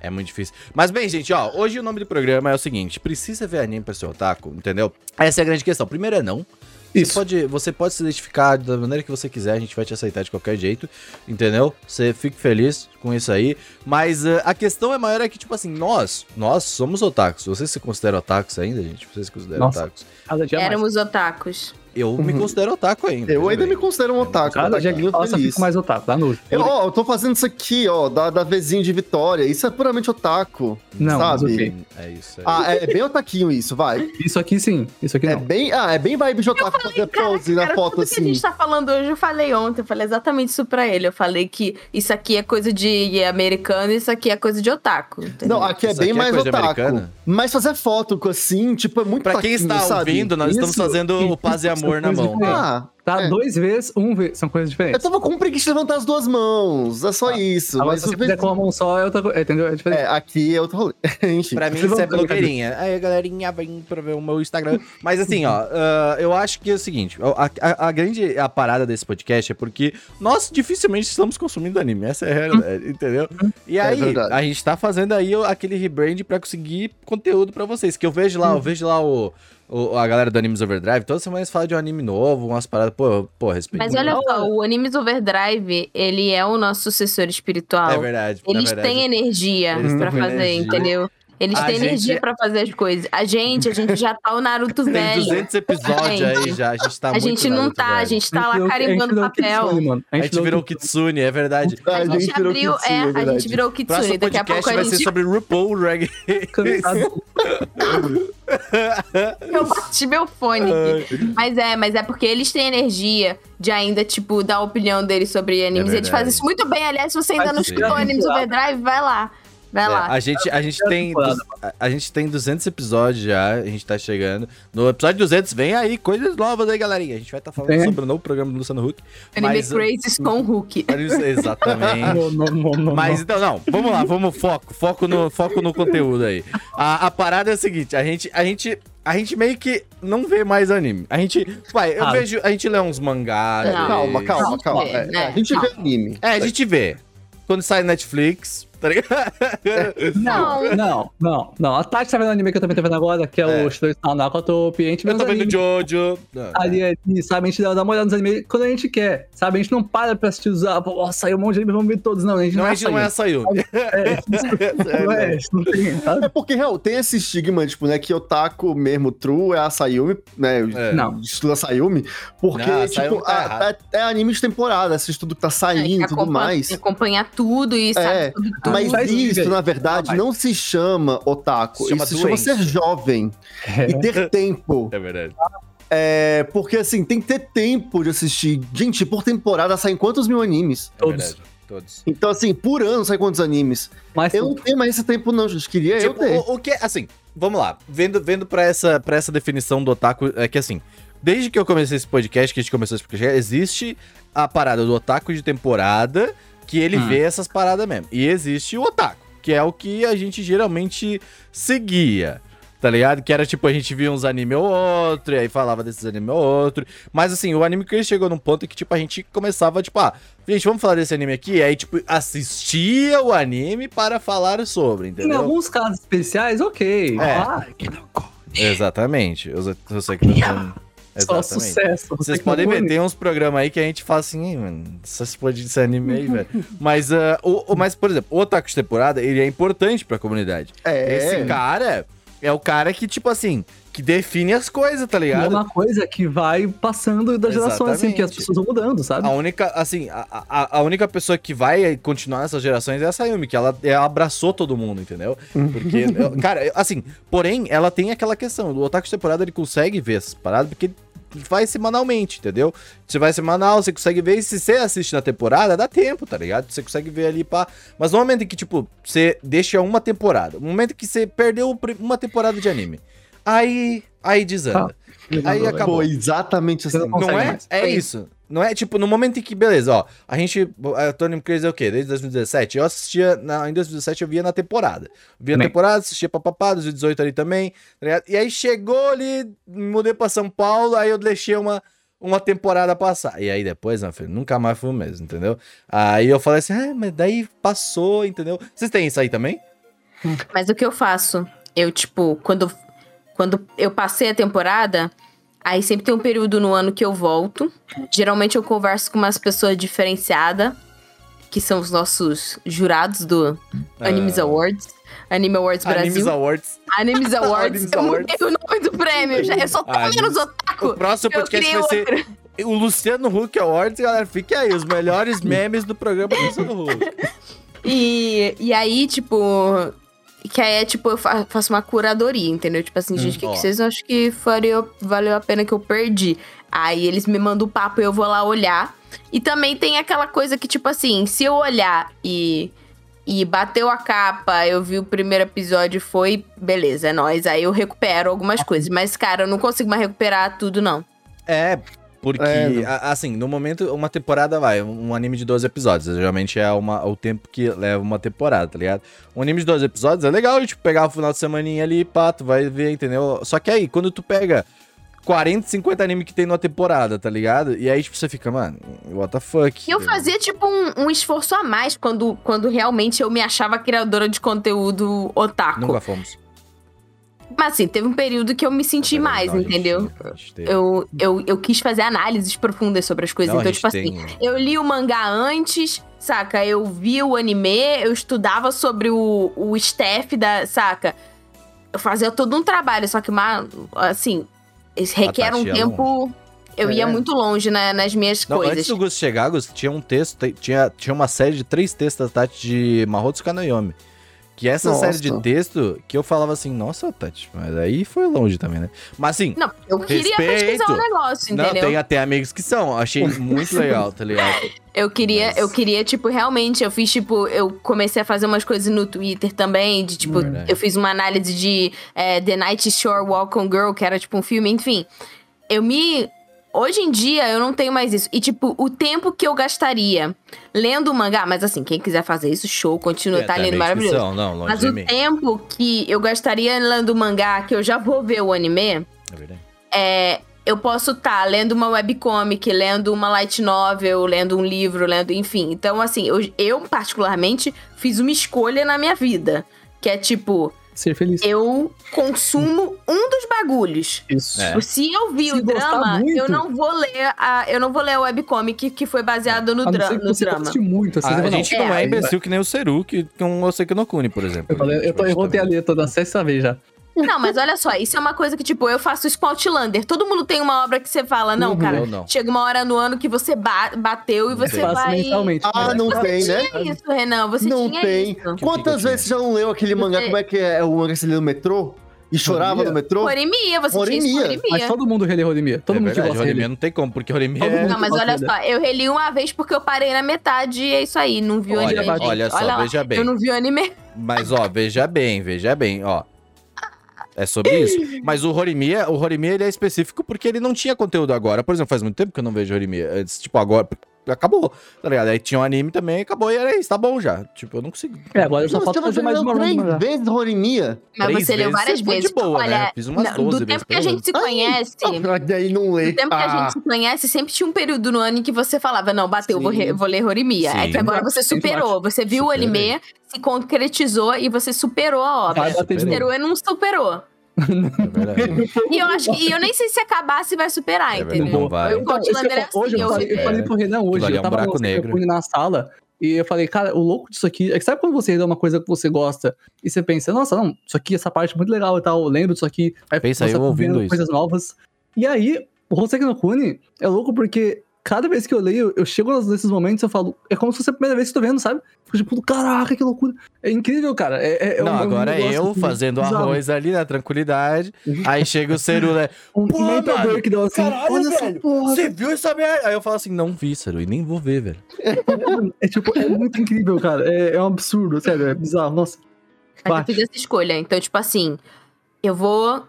[SPEAKER 1] É muito difícil. Mas bem, gente, ó, hoje o nome do programa é o seguinte: precisa ver anime pra ser otaku, entendeu? Essa é a grande questão. Primeiro é não. Você
[SPEAKER 3] Isso.
[SPEAKER 1] pode, você pode se identificar da maneira que você quiser, a gente vai te aceitar de qualquer jeito, entendeu? Você fique feliz com isso aí. Mas eh, a questão é maior é que, tipo assim, nós, nós somos otakus. Vocês se consideram otakus ainda, gente? Vocês se consideram
[SPEAKER 3] Nossa.
[SPEAKER 1] otakus?
[SPEAKER 2] Éramos otakus.
[SPEAKER 1] Eu me
[SPEAKER 4] Uhum.
[SPEAKER 1] considero otaku ainda.
[SPEAKER 4] Eu ainda
[SPEAKER 1] bem.
[SPEAKER 4] me considero um otaku.
[SPEAKER 3] Cada dia que passa, eu fico mais otaku. Dá nojo.
[SPEAKER 4] Eu, ó, eu tô fazendo isso aqui, ó, da, da Vzinho de Vitória. Isso é puramente otaku.
[SPEAKER 3] Não,
[SPEAKER 4] sabe?
[SPEAKER 3] ok.
[SPEAKER 1] É isso aí.
[SPEAKER 4] Ah, é bem otaquinho isso, vai.
[SPEAKER 3] Isso aqui sim, isso aqui
[SPEAKER 4] É
[SPEAKER 3] não.
[SPEAKER 4] bem, ah, é bem vibe de otaku fazer pose na
[SPEAKER 2] Cara,
[SPEAKER 4] foto
[SPEAKER 2] tudo que a
[SPEAKER 4] assim.
[SPEAKER 2] gente tá falando hoje, eu falei ontem, eu falei exatamente isso pra ele. Eu falei que isso aqui é coisa de americano e isso aqui é coisa de otaku. entendeu?
[SPEAKER 4] Não, aqui é
[SPEAKER 1] Isso
[SPEAKER 4] bem
[SPEAKER 1] aqui é
[SPEAKER 4] mais
[SPEAKER 1] coisa
[SPEAKER 4] otaku.
[SPEAKER 1] americana?
[SPEAKER 4] Mas fazer foto com assim, tipo, é muito
[SPEAKER 1] Pra quem está
[SPEAKER 4] sabe?
[SPEAKER 1] ouvindo, nós estamos
[SPEAKER 3] Isso,
[SPEAKER 1] fazendo o paz e
[SPEAKER 3] são
[SPEAKER 1] amor na
[SPEAKER 3] coisas
[SPEAKER 1] mão.
[SPEAKER 3] diferentes.
[SPEAKER 1] tá?
[SPEAKER 4] Ah,
[SPEAKER 3] Tá
[SPEAKER 4] É.
[SPEAKER 3] dois vezes, um vez. São coisas
[SPEAKER 4] eu
[SPEAKER 3] diferentes.
[SPEAKER 4] tava com preguiça de levantar as duas mãos. É só isso.
[SPEAKER 3] Agora,
[SPEAKER 4] mas
[SPEAKER 3] se você fizer com a mão só, é outra coisa. Entendeu? É diferente.
[SPEAKER 4] É, aqui é outro rolê. Enfim.
[SPEAKER 1] Pra mim, isso é blogueirinha. Aí, galerinha, vem pra ver o meu Instagram. Mas assim, ó, ah, eu acho que é o seguinte: a, a- a grande a parada desse podcast é porque nós dificilmente estamos consumindo anime. Essa é a realidade, entendeu? E
[SPEAKER 4] É
[SPEAKER 1] aí,
[SPEAKER 4] verdade.
[SPEAKER 1] a gente tá fazendo aí aquele rebrand pra conseguir conteúdo pra vocês. Que eu vejo lá, eu vejo lá o. o- a galera do Animes Overdrive, toda semana eles falam de um anime novo, umas paradas, pô, pô, respeito.
[SPEAKER 2] Mas olha só, o Animes Overdrive, ele é o nosso sucessor espiritual.
[SPEAKER 1] É verdade.
[SPEAKER 2] Eles
[SPEAKER 1] verdade.
[SPEAKER 2] têm energia
[SPEAKER 1] Eles
[SPEAKER 2] pra fazer,
[SPEAKER 1] energia.
[SPEAKER 2] entendeu? Eles
[SPEAKER 1] A
[SPEAKER 2] têm
[SPEAKER 1] gente-
[SPEAKER 2] energia pra fazer as coisas. A gente, a gente já tá o Naruto
[SPEAKER 1] Tem
[SPEAKER 2] velho.
[SPEAKER 1] 200 episódios aí
[SPEAKER 2] Gente,
[SPEAKER 1] já, a gente tá
[SPEAKER 2] a
[SPEAKER 1] muito
[SPEAKER 2] gente não
[SPEAKER 1] Naruto,
[SPEAKER 2] tá, a gente tá lá carimbando papel.
[SPEAKER 3] Kitsune, mano.
[SPEAKER 1] A gente virou o Kitsune, é verdade.
[SPEAKER 2] A gente abriu,
[SPEAKER 4] Kitsune,
[SPEAKER 2] é, a gente virou o Kitsune.
[SPEAKER 1] Próximo
[SPEAKER 2] Daqui a
[SPEAKER 1] podcast
[SPEAKER 2] pouco a
[SPEAKER 1] vai ser
[SPEAKER 2] gente.
[SPEAKER 1] sobre RuPaul Drag
[SPEAKER 3] Cansado.
[SPEAKER 2] Eu bati meu fone aqui. Mas é, mas é porque eles têm energia de ainda, tipo, dar a opinião deles sobre animes. eles
[SPEAKER 1] É verdade.
[SPEAKER 2] fazem isso muito bem. Aliás, se você ainda
[SPEAKER 3] Mas
[SPEAKER 2] não escutou Animes Overdrive, vai lá. Vai
[SPEAKER 1] É,
[SPEAKER 2] lá.
[SPEAKER 1] a gente, a gente tem a, a gente tem 200 episódios já, a gente tá chegando. No episódio 200 vem aí coisas novas aí, galerinha. A gente vai estar falando
[SPEAKER 3] Tem.
[SPEAKER 1] sobre o novo programa do Luciano Huck.
[SPEAKER 2] Anime
[SPEAKER 1] mas-
[SPEAKER 2] Crazes com Hulk.
[SPEAKER 1] Exatamente.
[SPEAKER 3] Não, não, não, não,
[SPEAKER 1] Mas então, não, vamos lá, vamos foco, foco no, foco no conteúdo aí. A, a parada é a seguinte, a gente, a gente, a gente meio que não vê mais anime. A gente, vai, eu
[SPEAKER 3] Ah.
[SPEAKER 1] vejo, a gente lê uns mangás.
[SPEAKER 4] Calma, calma,
[SPEAKER 2] Não,
[SPEAKER 4] calma.
[SPEAKER 2] é,
[SPEAKER 4] É,
[SPEAKER 2] né?
[SPEAKER 4] a gente vê anime.
[SPEAKER 1] É, a gente vê. Quando sai Netflix, tá ligado?
[SPEAKER 2] Não.
[SPEAKER 3] Não, não, não. A Tati tá vendo anime que eu também tô vendo agora, que é,
[SPEAKER 1] É.
[SPEAKER 3] o Shidori Nakato, e a gente vê
[SPEAKER 1] Eu tô vendo
[SPEAKER 3] animes
[SPEAKER 1] Jojo. Não,
[SPEAKER 3] ali, ali, sabe? A gente dá uma olhada nos animes quando a gente quer, sabe? A gente não para pra assistir os. Ah, saiu um monte de anime, vamos ver todos. Não, a gente
[SPEAKER 1] Não,
[SPEAKER 3] não,
[SPEAKER 1] a gente não é a Sayumi.
[SPEAKER 3] É, não é, não tem, sabe?
[SPEAKER 4] É porque, real, tem esse estigma, tipo, né, que otaku mesmo true é a Sayumi, né, o
[SPEAKER 1] É.
[SPEAKER 3] Não.
[SPEAKER 4] estilo a Sayumi, porque,
[SPEAKER 1] Não,
[SPEAKER 4] tipo,
[SPEAKER 1] tá
[SPEAKER 4] a- é, é anime de temporada, assiste tudo que tá saindo e tudo
[SPEAKER 2] Acompanha-
[SPEAKER 4] mais.
[SPEAKER 2] Acompanhar tudo e sabe
[SPEAKER 4] É,
[SPEAKER 2] sobre tudo.
[SPEAKER 4] Mas isso, na verdade,
[SPEAKER 3] Ah,
[SPEAKER 4] não se chama otaku,
[SPEAKER 1] Se chama
[SPEAKER 4] isso se chama ser jovem e ter tempo.
[SPEAKER 1] É verdade.
[SPEAKER 4] É, porque, assim, tem que ter tempo de assistir. Gente, por temporada saem quantos mil animes?
[SPEAKER 1] É
[SPEAKER 3] Todos.
[SPEAKER 1] verdade. Todos.
[SPEAKER 4] Então, assim, por ano saem quantos animes?
[SPEAKER 3] Mas
[SPEAKER 4] Eu não tenho mais esse tempo, não, gente. Queria eu
[SPEAKER 1] Tipo,
[SPEAKER 4] ter.
[SPEAKER 1] o, o que, assim, vamos lá. Vendo, vendo pra, essa, pra essa definição do otaku, é que assim, desde que eu comecei esse podcast, que a gente começou esse podcast, existe a parada do otaku de temporada, que ele
[SPEAKER 3] Hum.
[SPEAKER 1] vê essas paradas mesmo. E existe o otaku, que é o que a gente geralmente seguia. Tá ligado? Que era tipo, a gente via uns anime ou outro, e aí falava desses anime ou outro. Mas assim, o anime que chegou num ponto que, tipo, a gente começava, tipo, ah, gente, vamos falar desse anime aqui. E aí, tipo, assistia o anime para falar sobre,
[SPEAKER 3] em
[SPEAKER 1] entendeu?
[SPEAKER 3] alguns casos especiais, ok.
[SPEAKER 1] É.
[SPEAKER 3] Ah,
[SPEAKER 1] Exatamente. Eu, sei- eu sei que tá dizendo.
[SPEAKER 3] só
[SPEAKER 1] Exatamente.
[SPEAKER 3] sucesso. Você
[SPEAKER 1] Vocês
[SPEAKER 3] que
[SPEAKER 1] podem ver, tem uns programas aí que a gente fala assim, "Ih, mano, essas porra desse anime aí, velho. Mas, ah, o, o- mas, por exemplo, o Otaku de temporada, ele é importante pra comunidade.
[SPEAKER 4] É.
[SPEAKER 1] Esse cara é o cara que, tipo assim, que define as coisas, tá
[SPEAKER 3] É
[SPEAKER 1] ligado?
[SPEAKER 3] uma coisa que vai passando das gerações, assim, que as pessoas vão mudando, sabe?
[SPEAKER 1] A única, assim, a, a, a única pessoa que vai continuar nessas gerações é a Sayumi, que ela, ela abraçou todo mundo, entendeu? Porque, cara, assim, porém, ela tem aquela questão, o Otaku de temporada ele consegue ver essas paradas, porque vai semanalmente, entendeu? Você vai semanal, você consegue ver, e se você assiste na temporada, dá tempo, tá ligado? Você consegue ver ali, pá. Mas no momento em que, tipo, você deixa uma temporada, no momento que você perdeu uma temporada de anime, Aí, aí desanda. Aí acabou.
[SPEAKER 4] Foi exatamente assim.
[SPEAKER 3] Não
[SPEAKER 1] Não é?
[SPEAKER 3] mais.
[SPEAKER 1] É isso. Não é tipo, no momento em que, beleza, ó, a gente. A Tony Crazy é o quê? Desde 2017? Eu assistia. Na, em 2017 eu via na temporada. Via na temporada, assistia papapá, 2018 ali também, tá ligado? E aí chegou ali, me mudei pra São Paulo, aí eu deixei uma, uma temporada passar. E aí depois, meu filho, nunca mais fui o mesmo, entendeu? Aí eu falei assim, ah, mas daí passou, entendeu? Vocês têm isso aí também?
[SPEAKER 2] Mas o que eu faço? Eu, tipo, quando, quando eu passei a temporada, aí sempre tem um período no ano que eu volto. Geralmente eu converso com umas pessoas diferenciadas, que são os nossos jurados do Animes
[SPEAKER 1] Ah.
[SPEAKER 2] Awards. Anime Awards Brasil.
[SPEAKER 1] Animes Awards.
[SPEAKER 2] Animes Awards.
[SPEAKER 1] Animes
[SPEAKER 2] eu
[SPEAKER 1] Awards.
[SPEAKER 2] mudei o nome do prêmio. Já. Eu sou tão
[SPEAKER 1] Ah,
[SPEAKER 2] menos
[SPEAKER 1] O
[SPEAKER 2] otaku.
[SPEAKER 1] próximo
[SPEAKER 2] Eu
[SPEAKER 1] podcast vai ser
[SPEAKER 2] outro.
[SPEAKER 1] o Luciano Huck Awards, galera. Fique aí, os melhores memes do programa do Luciano Huck.
[SPEAKER 2] E, e aí, tipo. Que aí é tipo, eu fa- faço uma curadoria, entendeu? Tipo assim, gente, o que, que vocês acham que faria, valeu a pena que eu perdi? Aí eles me mandam o papo e eu vou lá olhar. E também tem aquela coisa que, tipo assim, se eu olhar e. E bateu a capa, eu vi o primeiro episódio e foi, beleza, é nóis. Aí eu recupero algumas coisas. Mas, cara, eu não consigo mais recuperar tudo, não.
[SPEAKER 1] É, porque,
[SPEAKER 4] É,
[SPEAKER 1] a- assim, no momento, uma temporada vai, um anime de 12 episódios. Geralmente é uma, o tempo que leva uma temporada, tá ligado? Um anime de 12 episódios é legal, tipo, pegar o final de semaninha ali, pá, tu vai ver, entendeu? Só que aí, quando tu pega 40, 50 animes que tem numa temporada, tá ligado? E aí, tipo, você fica, mano, what the fuck?
[SPEAKER 2] E eu fazia, tipo, um, um esforço a mais quando, quando realmente eu me achava criadora de conteúdo otaku.
[SPEAKER 1] Nunca fomos.
[SPEAKER 2] Mas assim, teve um período que eu me senti
[SPEAKER 1] Não,
[SPEAKER 2] mais, entendeu? Eu, eu, eu quis fazer análises profundas sobre as coisas.
[SPEAKER 1] Não,
[SPEAKER 2] então, tipo assim,
[SPEAKER 1] tem-
[SPEAKER 2] eu li o mangá antes, saca? Eu vi o anime, eu estudava sobre o, o staff da. Saca? Eu fazia todo um trabalho, só que, uma, assim, isso requer um
[SPEAKER 1] Tati ia
[SPEAKER 2] tempo. Eu ia
[SPEAKER 4] É.
[SPEAKER 2] muito longe né, nas minhas
[SPEAKER 1] Não,
[SPEAKER 2] coisas.
[SPEAKER 1] antes do Gusto chegar, Gusto, tinha um texto, te- tinha, tinha uma série de três textos da Tati de Mahotsu Kanayomi. Que essa
[SPEAKER 4] Nossa.
[SPEAKER 1] série de texto, que eu falava assim, nossa, Tati, mas aí foi longe também, né? Mas assim,
[SPEAKER 2] Não, eu queria pesquisar
[SPEAKER 1] Respeito.
[SPEAKER 2] um negócio,
[SPEAKER 1] não,
[SPEAKER 2] entendeu?
[SPEAKER 1] tem até amigos que são. Achei muito legal, tá ligado?
[SPEAKER 2] Eu queria,
[SPEAKER 1] Mas-
[SPEAKER 2] eu queria, tipo, realmente, eu fiz, tipo, eu comecei a fazer umas coisas no Twitter também, de, tipo,
[SPEAKER 1] Verdade.
[SPEAKER 2] eu fiz uma análise de é, The Night Shore Walk on Girl, que era, tipo, um filme, enfim. Eu me... Hoje em dia, eu não tenho mais isso. E, tipo, o tempo que eu gastaria lendo o mangá... Mas, assim, quem quiser fazer isso, show, continua,
[SPEAKER 1] É,
[SPEAKER 2] tá lindo,
[SPEAKER 1] amigos que
[SPEAKER 2] maravilhoso.
[SPEAKER 1] são, Não, longe
[SPEAKER 2] Mas o
[SPEAKER 1] mim.
[SPEAKER 2] tempo que eu gastaria lendo o mangá, que eu já vou ver o anime...
[SPEAKER 1] É verdade.
[SPEAKER 2] É, eu posso estar lendo uma webcomic, lendo uma light novel, lendo um livro, lendo, enfim. Então, assim, eu, eu particularmente fiz uma escolha na minha vida. Que é tipo,
[SPEAKER 3] Ser feliz.
[SPEAKER 2] eu consumo um dos bagulhos.
[SPEAKER 3] Isso.
[SPEAKER 1] É.
[SPEAKER 2] Se eu vi
[SPEAKER 3] Se
[SPEAKER 2] o drama,
[SPEAKER 3] muito.
[SPEAKER 2] eu não vou ler a, eu não vou ler a webcomic que foi baseado no,
[SPEAKER 3] A não
[SPEAKER 2] dra no
[SPEAKER 3] você
[SPEAKER 2] drama.
[SPEAKER 3] muito. Assim,
[SPEAKER 1] Ah, a gente
[SPEAKER 3] não,
[SPEAKER 1] não é imbecil que nem o Seru, que com o Seki no Kuni, por exemplo.
[SPEAKER 3] Eu, falei, eu, tô, eu voltei a ler toda a sexta vez já.
[SPEAKER 2] Não, mas olha só, isso é uma coisa que, tipo, eu faço isso com Outlander. Todo mundo tem uma obra que você fala, não,
[SPEAKER 3] Uhum.
[SPEAKER 2] cara,
[SPEAKER 1] Eu não.
[SPEAKER 2] chega uma hora no ano que você ba- bateu e você
[SPEAKER 3] Faço
[SPEAKER 2] vai.
[SPEAKER 3] mensalmente.
[SPEAKER 4] Ah, não
[SPEAKER 2] Você
[SPEAKER 4] tem, né?
[SPEAKER 2] tinha isso, Renan. Você
[SPEAKER 4] não
[SPEAKER 2] tinha
[SPEAKER 4] tem.
[SPEAKER 2] isso.
[SPEAKER 4] Quantas vezes você já não leu aquele mangá?
[SPEAKER 2] Você-
[SPEAKER 4] Como é que é o mangá que você leu no metrô? E chorava no metrô?
[SPEAKER 2] Horimia, você tinha isso com
[SPEAKER 4] Horimia.
[SPEAKER 2] Horimia.
[SPEAKER 3] Mas todo mundo relê Rodemia. Todo
[SPEAKER 1] é
[SPEAKER 3] mundo que
[SPEAKER 1] verdade,
[SPEAKER 3] gosta reler.
[SPEAKER 1] não tem como, porque Horimiya
[SPEAKER 3] Todo
[SPEAKER 1] é...
[SPEAKER 2] Não, mas olha só, eu reli uma vez porque eu parei na metade e é isso aí, não vi o
[SPEAKER 1] Olha,
[SPEAKER 2] anime.
[SPEAKER 1] olha só,
[SPEAKER 2] lá,
[SPEAKER 1] veja bem.
[SPEAKER 2] Eu não vi o anime.
[SPEAKER 1] Mas, ó, veja bem, veja bem, ó. É sobre isso. Mas o Horimiya, o Horimiya, ele é específico porque ele não tinha conteúdo agora. Por exemplo, faz muito tempo que eu não vejo Horimiya. Antes, tipo, agora acabou, tá ligado? Aí tinha um anime também, acabou e era isso, tá bom já. Tipo, eu não consigo.
[SPEAKER 3] É, agora eu só falta
[SPEAKER 4] você
[SPEAKER 3] fazer mais uma
[SPEAKER 4] três
[SPEAKER 3] já.
[SPEAKER 4] vezes Horimiya?
[SPEAKER 2] Mas
[SPEAKER 1] Três
[SPEAKER 2] você leu
[SPEAKER 1] vezes
[SPEAKER 2] várias
[SPEAKER 1] você foi de
[SPEAKER 2] vezes.
[SPEAKER 1] boa, né?
[SPEAKER 2] Olha,
[SPEAKER 1] Fiz umas
[SPEAKER 2] não,
[SPEAKER 1] 12
[SPEAKER 2] do
[SPEAKER 1] vezes,
[SPEAKER 2] tempo que a gente se conhece.
[SPEAKER 4] Daí não lê.
[SPEAKER 2] Do tempo que a
[SPEAKER 4] Ah,
[SPEAKER 2] gente se conhece, sempre tinha um período no ano em que você falava, não, bateu, vou, re- vou ler Horimiya. É
[SPEAKER 1] Sim.
[SPEAKER 2] que agora você superou. Você viu o
[SPEAKER 1] Superei.
[SPEAKER 2] anime, se concretizou e você superou a obra.
[SPEAKER 3] Vai.
[SPEAKER 2] Superou e não superou.
[SPEAKER 1] É.
[SPEAKER 2] E eu acho que, e eu nem sei se acabar se vai superar,
[SPEAKER 1] É
[SPEAKER 2] entendeu?
[SPEAKER 1] não vai.
[SPEAKER 2] Eu
[SPEAKER 3] Então, eu
[SPEAKER 2] Outlander é
[SPEAKER 3] hoje
[SPEAKER 2] assim,
[SPEAKER 3] eu
[SPEAKER 2] eu
[SPEAKER 3] falei, eu
[SPEAKER 1] É.
[SPEAKER 3] falei pro Renan
[SPEAKER 1] Aquilo
[SPEAKER 3] hoje,
[SPEAKER 1] é
[SPEAKER 3] eu
[SPEAKER 1] um
[SPEAKER 3] tava
[SPEAKER 1] buraco
[SPEAKER 3] no na sala e eu falei, cara, o louco disso aqui é que sabe quando você lê uma coisa que você gosta e você pensa, nossa, não, isso aqui, essa parte é muito legal e tal, eu lembro disso aqui, aí
[SPEAKER 1] Pensa
[SPEAKER 3] você
[SPEAKER 1] eu ouvindo
[SPEAKER 3] vendo
[SPEAKER 1] isso.
[SPEAKER 3] coisas novas. E aí, o Hoseki no Kuni é louco porque cada vez que eu leio, eu chego nesses momentos e eu falo, é como se fosse a primeira vez que eu tô vendo, sabe? Fico tipo, caraca, que loucura. É incrível, cara. É, é, é
[SPEAKER 1] não,
[SPEAKER 3] um- é um
[SPEAKER 1] agora é
[SPEAKER 3] negócio
[SPEAKER 1] eu
[SPEAKER 3] assim,
[SPEAKER 1] fazendo
[SPEAKER 3] bizarro.
[SPEAKER 1] arroz ali na tranquilidade. Aí chega o Seru, né?
[SPEAKER 3] Um
[SPEAKER 1] Pô, mano,
[SPEAKER 3] breakdown assim,
[SPEAKER 1] caralho,
[SPEAKER 3] olha essa
[SPEAKER 1] velho,
[SPEAKER 3] porra.
[SPEAKER 1] Você viu essa merda? Aí eu falo assim, não vi, Seru, e nem vou ver, velho.
[SPEAKER 3] É tipo, é muito incrível, cara. É, é um absurdo, sério, é bizarro. Nossa.
[SPEAKER 2] Mas eu fiz essa escolha. Então, tipo assim, eu vou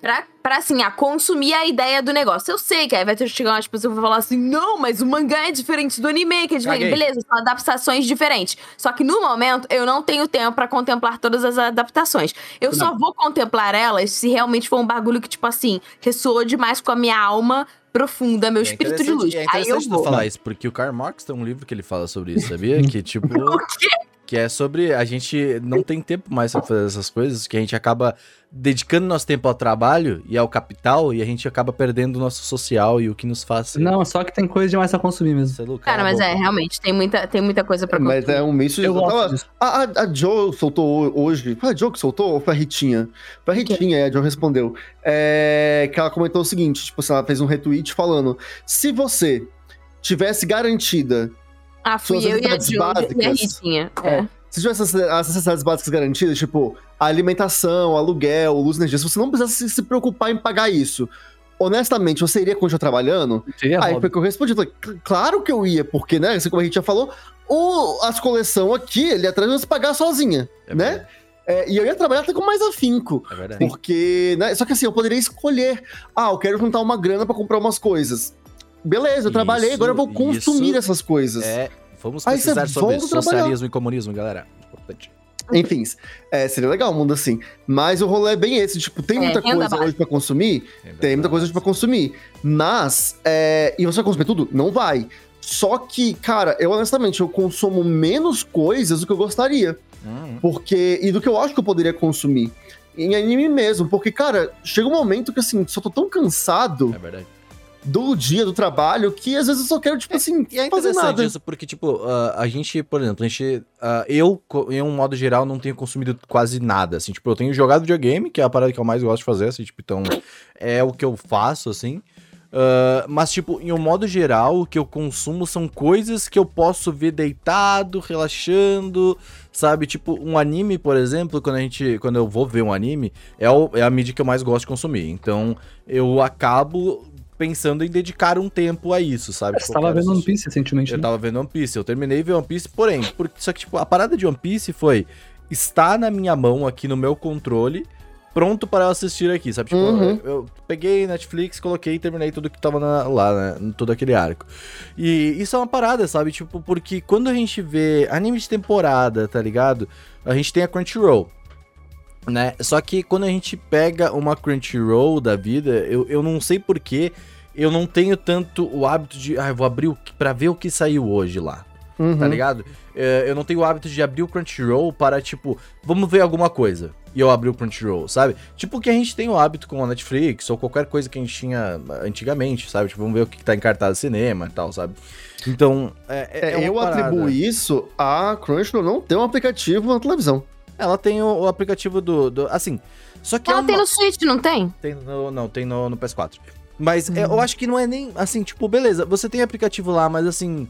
[SPEAKER 2] pra, pra assim, a consumir a ideia do negócio. Eu sei que aí vai ter chegar umas pessoas que vão falar assim: não, mas o mangá é diferente do anime, que é diferente.
[SPEAKER 1] Caguei.
[SPEAKER 2] Beleza, são adaptações diferentes. Só que no momento eu não tenho tempo pra contemplar todas as adaptações. Eu só vou contemplar elas se realmente for um bagulho que, tipo assim, ressoou demais com a minha alma profunda, meu
[SPEAKER 1] É
[SPEAKER 2] espírito de
[SPEAKER 1] interessante-
[SPEAKER 2] luz.
[SPEAKER 1] É
[SPEAKER 2] aí eu
[SPEAKER 1] interessante tu
[SPEAKER 2] vou.
[SPEAKER 1] falar isso, porque o Karl Marx tem um livro que ele fala sobre isso, sabia? Que tipo.
[SPEAKER 2] O quê?
[SPEAKER 1] Que é sobre a gente não tem tempo mais pra fazer essas coisas, que a gente acaba dedicando nosso tempo ao trabalho e ao capital e a gente acaba perdendo o nosso social e o que nos faz ser.
[SPEAKER 3] Não, só que tem coisa demais pra consumir mesmo.
[SPEAKER 1] louco.
[SPEAKER 2] Cara,
[SPEAKER 1] a
[SPEAKER 2] mas é,
[SPEAKER 1] boca.
[SPEAKER 2] realmente, tem muita, tem muita coisa pra
[SPEAKER 4] Mas
[SPEAKER 2] consumir.
[SPEAKER 4] é um misto de.
[SPEAKER 3] Eu gosto
[SPEAKER 4] Tava-
[SPEAKER 3] disso.
[SPEAKER 4] A, a, a Joe soltou ho- hoje. Foi a Joe que soltou ou foi a Ritinha? Foi a Ritinha, é, a Joe respondeu. É, que ela comentou o seguinte: tipo assim, ela fez um retweet falando: se você tivesse garantida.
[SPEAKER 2] Ah, fui eu e a e a
[SPEAKER 4] básicas.
[SPEAKER 2] Ritinha.
[SPEAKER 4] É.
[SPEAKER 2] É.
[SPEAKER 4] Se tivesse as- necessidades básicas garantidas, tipo, a alimentação, aluguel, luz, energia, se você não precisasse se- preocupar em pagar isso, honestamente, você iria continuar trabalhando?
[SPEAKER 3] Seria
[SPEAKER 4] Aí que eu respondi, falei, "Cl- claro que eu ia, porque, né, assim como a gente já falou, o, as coleção aqui, ele atrás vai se pagar sozinha,
[SPEAKER 1] É
[SPEAKER 4] né?
[SPEAKER 1] verdade,
[SPEAKER 4] É, e eu ia trabalhar até com mais afinco,
[SPEAKER 1] É verdade.
[SPEAKER 4] porque, né, só que assim, eu poderia escolher, ah, eu quero juntar uma grana pra comprar umas coisas. Beleza, eu trabalhei,
[SPEAKER 1] Isso,
[SPEAKER 4] agora eu vou consumir
[SPEAKER 1] isso
[SPEAKER 4] essas coisas.
[SPEAKER 1] É, vamos pesquisar sobre
[SPEAKER 4] trabalhar.
[SPEAKER 1] socialismo e comunismo, galera. Importante.
[SPEAKER 4] Enfim, é, seria legal um mundo assim. Mas o rolê é bem esse, tipo, tem
[SPEAKER 2] É,
[SPEAKER 4] muita
[SPEAKER 2] renda
[SPEAKER 4] coisa hoje pra consumir? Tem muita coisa hoje pra consumir. Mas, é, e você vai consumir tudo? Não vai. Só que, cara, eu honestamente, eu consumo menos coisas do que eu gostaria.
[SPEAKER 1] Hum,
[SPEAKER 4] Porque. E do que eu acho que eu poderia consumir. Em anime mesmo. Porque, cara, chega um momento que, assim, só tô tão cansado
[SPEAKER 1] é verdade.
[SPEAKER 4] Do dia, do trabalho, que às vezes eu só quero, tipo assim,
[SPEAKER 1] E é
[SPEAKER 4] fazer nada.
[SPEAKER 1] isso, porque, tipo, ah, a gente, por exemplo, a gente. ah, eu, em um modo geral, não tenho consumido quase nada. Assim, tipo, eu tenho jogado videogame, que é a parada que eu mais gosto de fazer, assim, tipo, então é o que eu faço, assim. Ah, mas, tipo, em um modo geral, o que eu consumo são coisas que eu posso ver deitado, relaxando, sabe? Tipo, um anime, por exemplo, quando a gente. Quando eu vou ver um anime, é, o- é a mídia que eu mais gosto de consumir. Então, eu acabo pensando em dedicar um tempo a isso, sabe?
[SPEAKER 3] Você
[SPEAKER 1] Tipo,
[SPEAKER 3] tava vendo One. Piece recentemente,
[SPEAKER 1] Eu
[SPEAKER 3] né?
[SPEAKER 1] tava vendo One Piece, eu terminei de ver One Piece, porém, porque, só que, tipo, a parada de One Piece foi está na minha mão aqui no meu controle, pronto para eu assistir aqui, sabe? Tipo,
[SPEAKER 4] Uhum.
[SPEAKER 1] eu, eu peguei Netflix, coloquei e terminei tudo que tava na- lá, né? em Todo aquele arco. E isso é uma parada, sabe? Tipo, porque quando a gente vê anime de temporada, tá ligado? A gente tem a Crunchyroll. Né? Só que quando a gente pega uma Crunchyroll da vida, eu, eu não sei porquê, eu não tenho tanto o hábito de, ah, eu vou abrir o que- pra ver o que saiu hoje lá
[SPEAKER 4] Uhum.
[SPEAKER 1] tá ligado? É, eu não tenho o hábito de abrir o Crunchyroll para, tipo, vamos ver alguma coisa. E eu abri o Crunchyroll, sabe? Tipo que a gente tem o hábito com a Netflix ou qualquer coisa que a gente tinha antigamente, sabe? Tipo, vamos ver o que tá em cartaz de cinema e tal, sabe? Então, é, é-
[SPEAKER 4] É,
[SPEAKER 1] é
[SPEAKER 4] eu
[SPEAKER 1] parada.
[SPEAKER 4] atribuo isso a Crunchyroll não ter um aplicativo na televisão.
[SPEAKER 1] Ela tem o, o aplicativo do, do- Assim, só que é
[SPEAKER 2] Ela
[SPEAKER 1] uma...
[SPEAKER 2] tem no Switch, não tem?
[SPEAKER 1] Tem no, não, tem no, no PS4. Mas é,
[SPEAKER 2] Uhum.
[SPEAKER 1] eu acho que não é nem assim, tipo, beleza, você tem aplicativo lá, mas assim.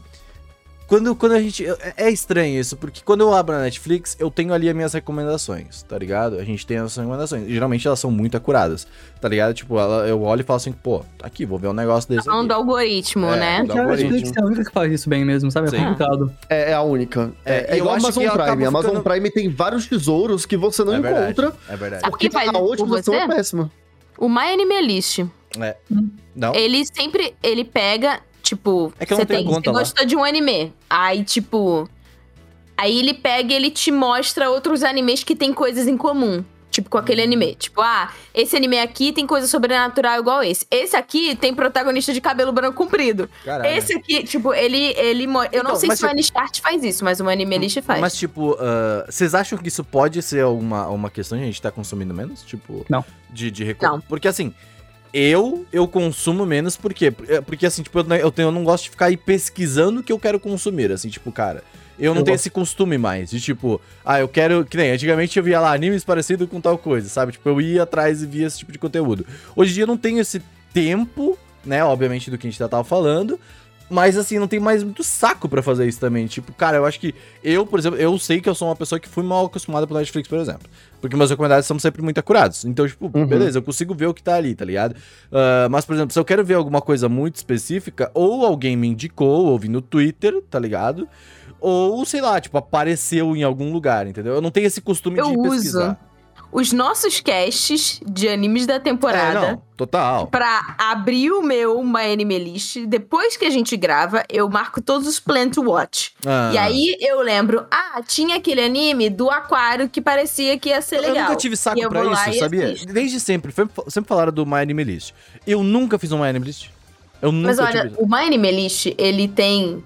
[SPEAKER 1] Quando, quando a gente. É, é estranho isso, porque quando eu abro a Netflix, eu tenho ali as minhas recomendações, tá ligado? A gente tem as recomendações. Geralmente elas são muito acuradas, tá ligado? Tipo, ela, eu olho e falo assim, pô, tá aqui, vou ver um negócio desse.
[SPEAKER 2] Falando
[SPEAKER 1] Aqui.
[SPEAKER 2] do algoritmo,
[SPEAKER 1] É,
[SPEAKER 2] né?
[SPEAKER 1] do
[SPEAKER 3] a
[SPEAKER 1] algoritmo.
[SPEAKER 3] Netflix é a única que faz isso bem mesmo, sabe? É
[SPEAKER 1] Sim.
[SPEAKER 3] complicado.
[SPEAKER 4] É, é a única.
[SPEAKER 1] É,
[SPEAKER 4] É,
[SPEAKER 1] e
[SPEAKER 4] é
[SPEAKER 1] eu
[SPEAKER 4] igual a
[SPEAKER 1] acho
[SPEAKER 4] Amazon Prime. A Amazon
[SPEAKER 1] ficando-
[SPEAKER 4] Prime tem vários tesouros que você não
[SPEAKER 1] É verdade,
[SPEAKER 4] encontra.
[SPEAKER 1] É verdade.
[SPEAKER 4] Porque
[SPEAKER 2] faz
[SPEAKER 4] a otimização
[SPEAKER 2] você?
[SPEAKER 4] é péssima.
[SPEAKER 2] O My Animalist.
[SPEAKER 1] Não?
[SPEAKER 2] Ele sempre, ele pega, tipo,
[SPEAKER 1] É que eu não
[SPEAKER 2] você
[SPEAKER 1] tenho
[SPEAKER 2] tem,
[SPEAKER 1] conta
[SPEAKER 2] você
[SPEAKER 1] lá.
[SPEAKER 2] gostou de um anime. Aí, tipo, aí ele pega e ele te mostra outros animes que tem coisas em comum. Tipo, com
[SPEAKER 1] Hum.
[SPEAKER 2] aquele anime. Tipo, ah, esse anime aqui tem coisa sobrenatural igual esse. Esse aqui tem protagonista de cabelo branco comprido.
[SPEAKER 1] Caralho.
[SPEAKER 2] Esse aqui, tipo, ele. ele mo- Eu não
[SPEAKER 1] Então,
[SPEAKER 2] sei
[SPEAKER 1] mas
[SPEAKER 2] se o
[SPEAKER 1] tipo-
[SPEAKER 2] Anichart faz isso, mas o Animalist faz.
[SPEAKER 1] Mas, tipo, ah, vocês acham que isso pode ser uma, uma questão de a gente tá consumindo menos? Tipo,
[SPEAKER 3] Não.
[SPEAKER 1] De, de recurso?
[SPEAKER 2] Não.
[SPEAKER 1] Porque, assim, eu eu consumo menos, por quê? É, Porque, assim, tipo, eu, não- eu, tenho, eu não gosto de ficar aí pesquisando o que eu quero consumir, assim, tipo, cara... Eu não
[SPEAKER 3] Eu
[SPEAKER 1] tenho
[SPEAKER 3] gosto.
[SPEAKER 1] esse costume mais, de tipo, ah, eu quero. Que nem antigamente eu via lá animes parecidos com tal coisa, sabe? Tipo, eu ia atrás e via esse tipo de conteúdo. Hoje em dia eu não tenho esse tempo, né? Obviamente do que a gente já tava falando. Mas assim, não tem mais muito saco pra fazer isso também. Tipo, cara, eu acho que eu, por exemplo, eu sei que eu sou uma pessoa que fui mal acostumada pela Netflix, por exemplo. Porque meus recomendados são sempre muito acurados. Então, tipo,
[SPEAKER 4] Uhum.
[SPEAKER 1] beleza, eu consigo ver o que tá ali, tá ligado? Ah, mas, por exemplo, se eu quero ver alguma coisa muito específica, ou alguém me indicou, ou vi no Twitter, tá ligado? Ou, sei lá, tipo, apareceu em algum lugar, entendeu? Eu não tenho esse costume
[SPEAKER 2] Eu
[SPEAKER 1] de
[SPEAKER 2] uso.
[SPEAKER 1] pesquisar.
[SPEAKER 2] Os nossos casts de animes da temporada.
[SPEAKER 1] É, não, total.
[SPEAKER 2] Pra abrir o meu My Anime List, depois que a gente grava, eu marco todos os plan to watch.
[SPEAKER 1] Ah.
[SPEAKER 2] E aí eu lembro, ah, tinha aquele anime do aquário que parecia que ia ser legal.
[SPEAKER 1] Eu nunca tive saco pra isso, sabia?
[SPEAKER 2] assisto.
[SPEAKER 1] Desde sempre. Sempre falaram do My Anime List. Eu nunca fiz um My Anime List. Eu nunca
[SPEAKER 2] Mas olha,
[SPEAKER 1] tive.
[SPEAKER 2] o My Anime List, ele tem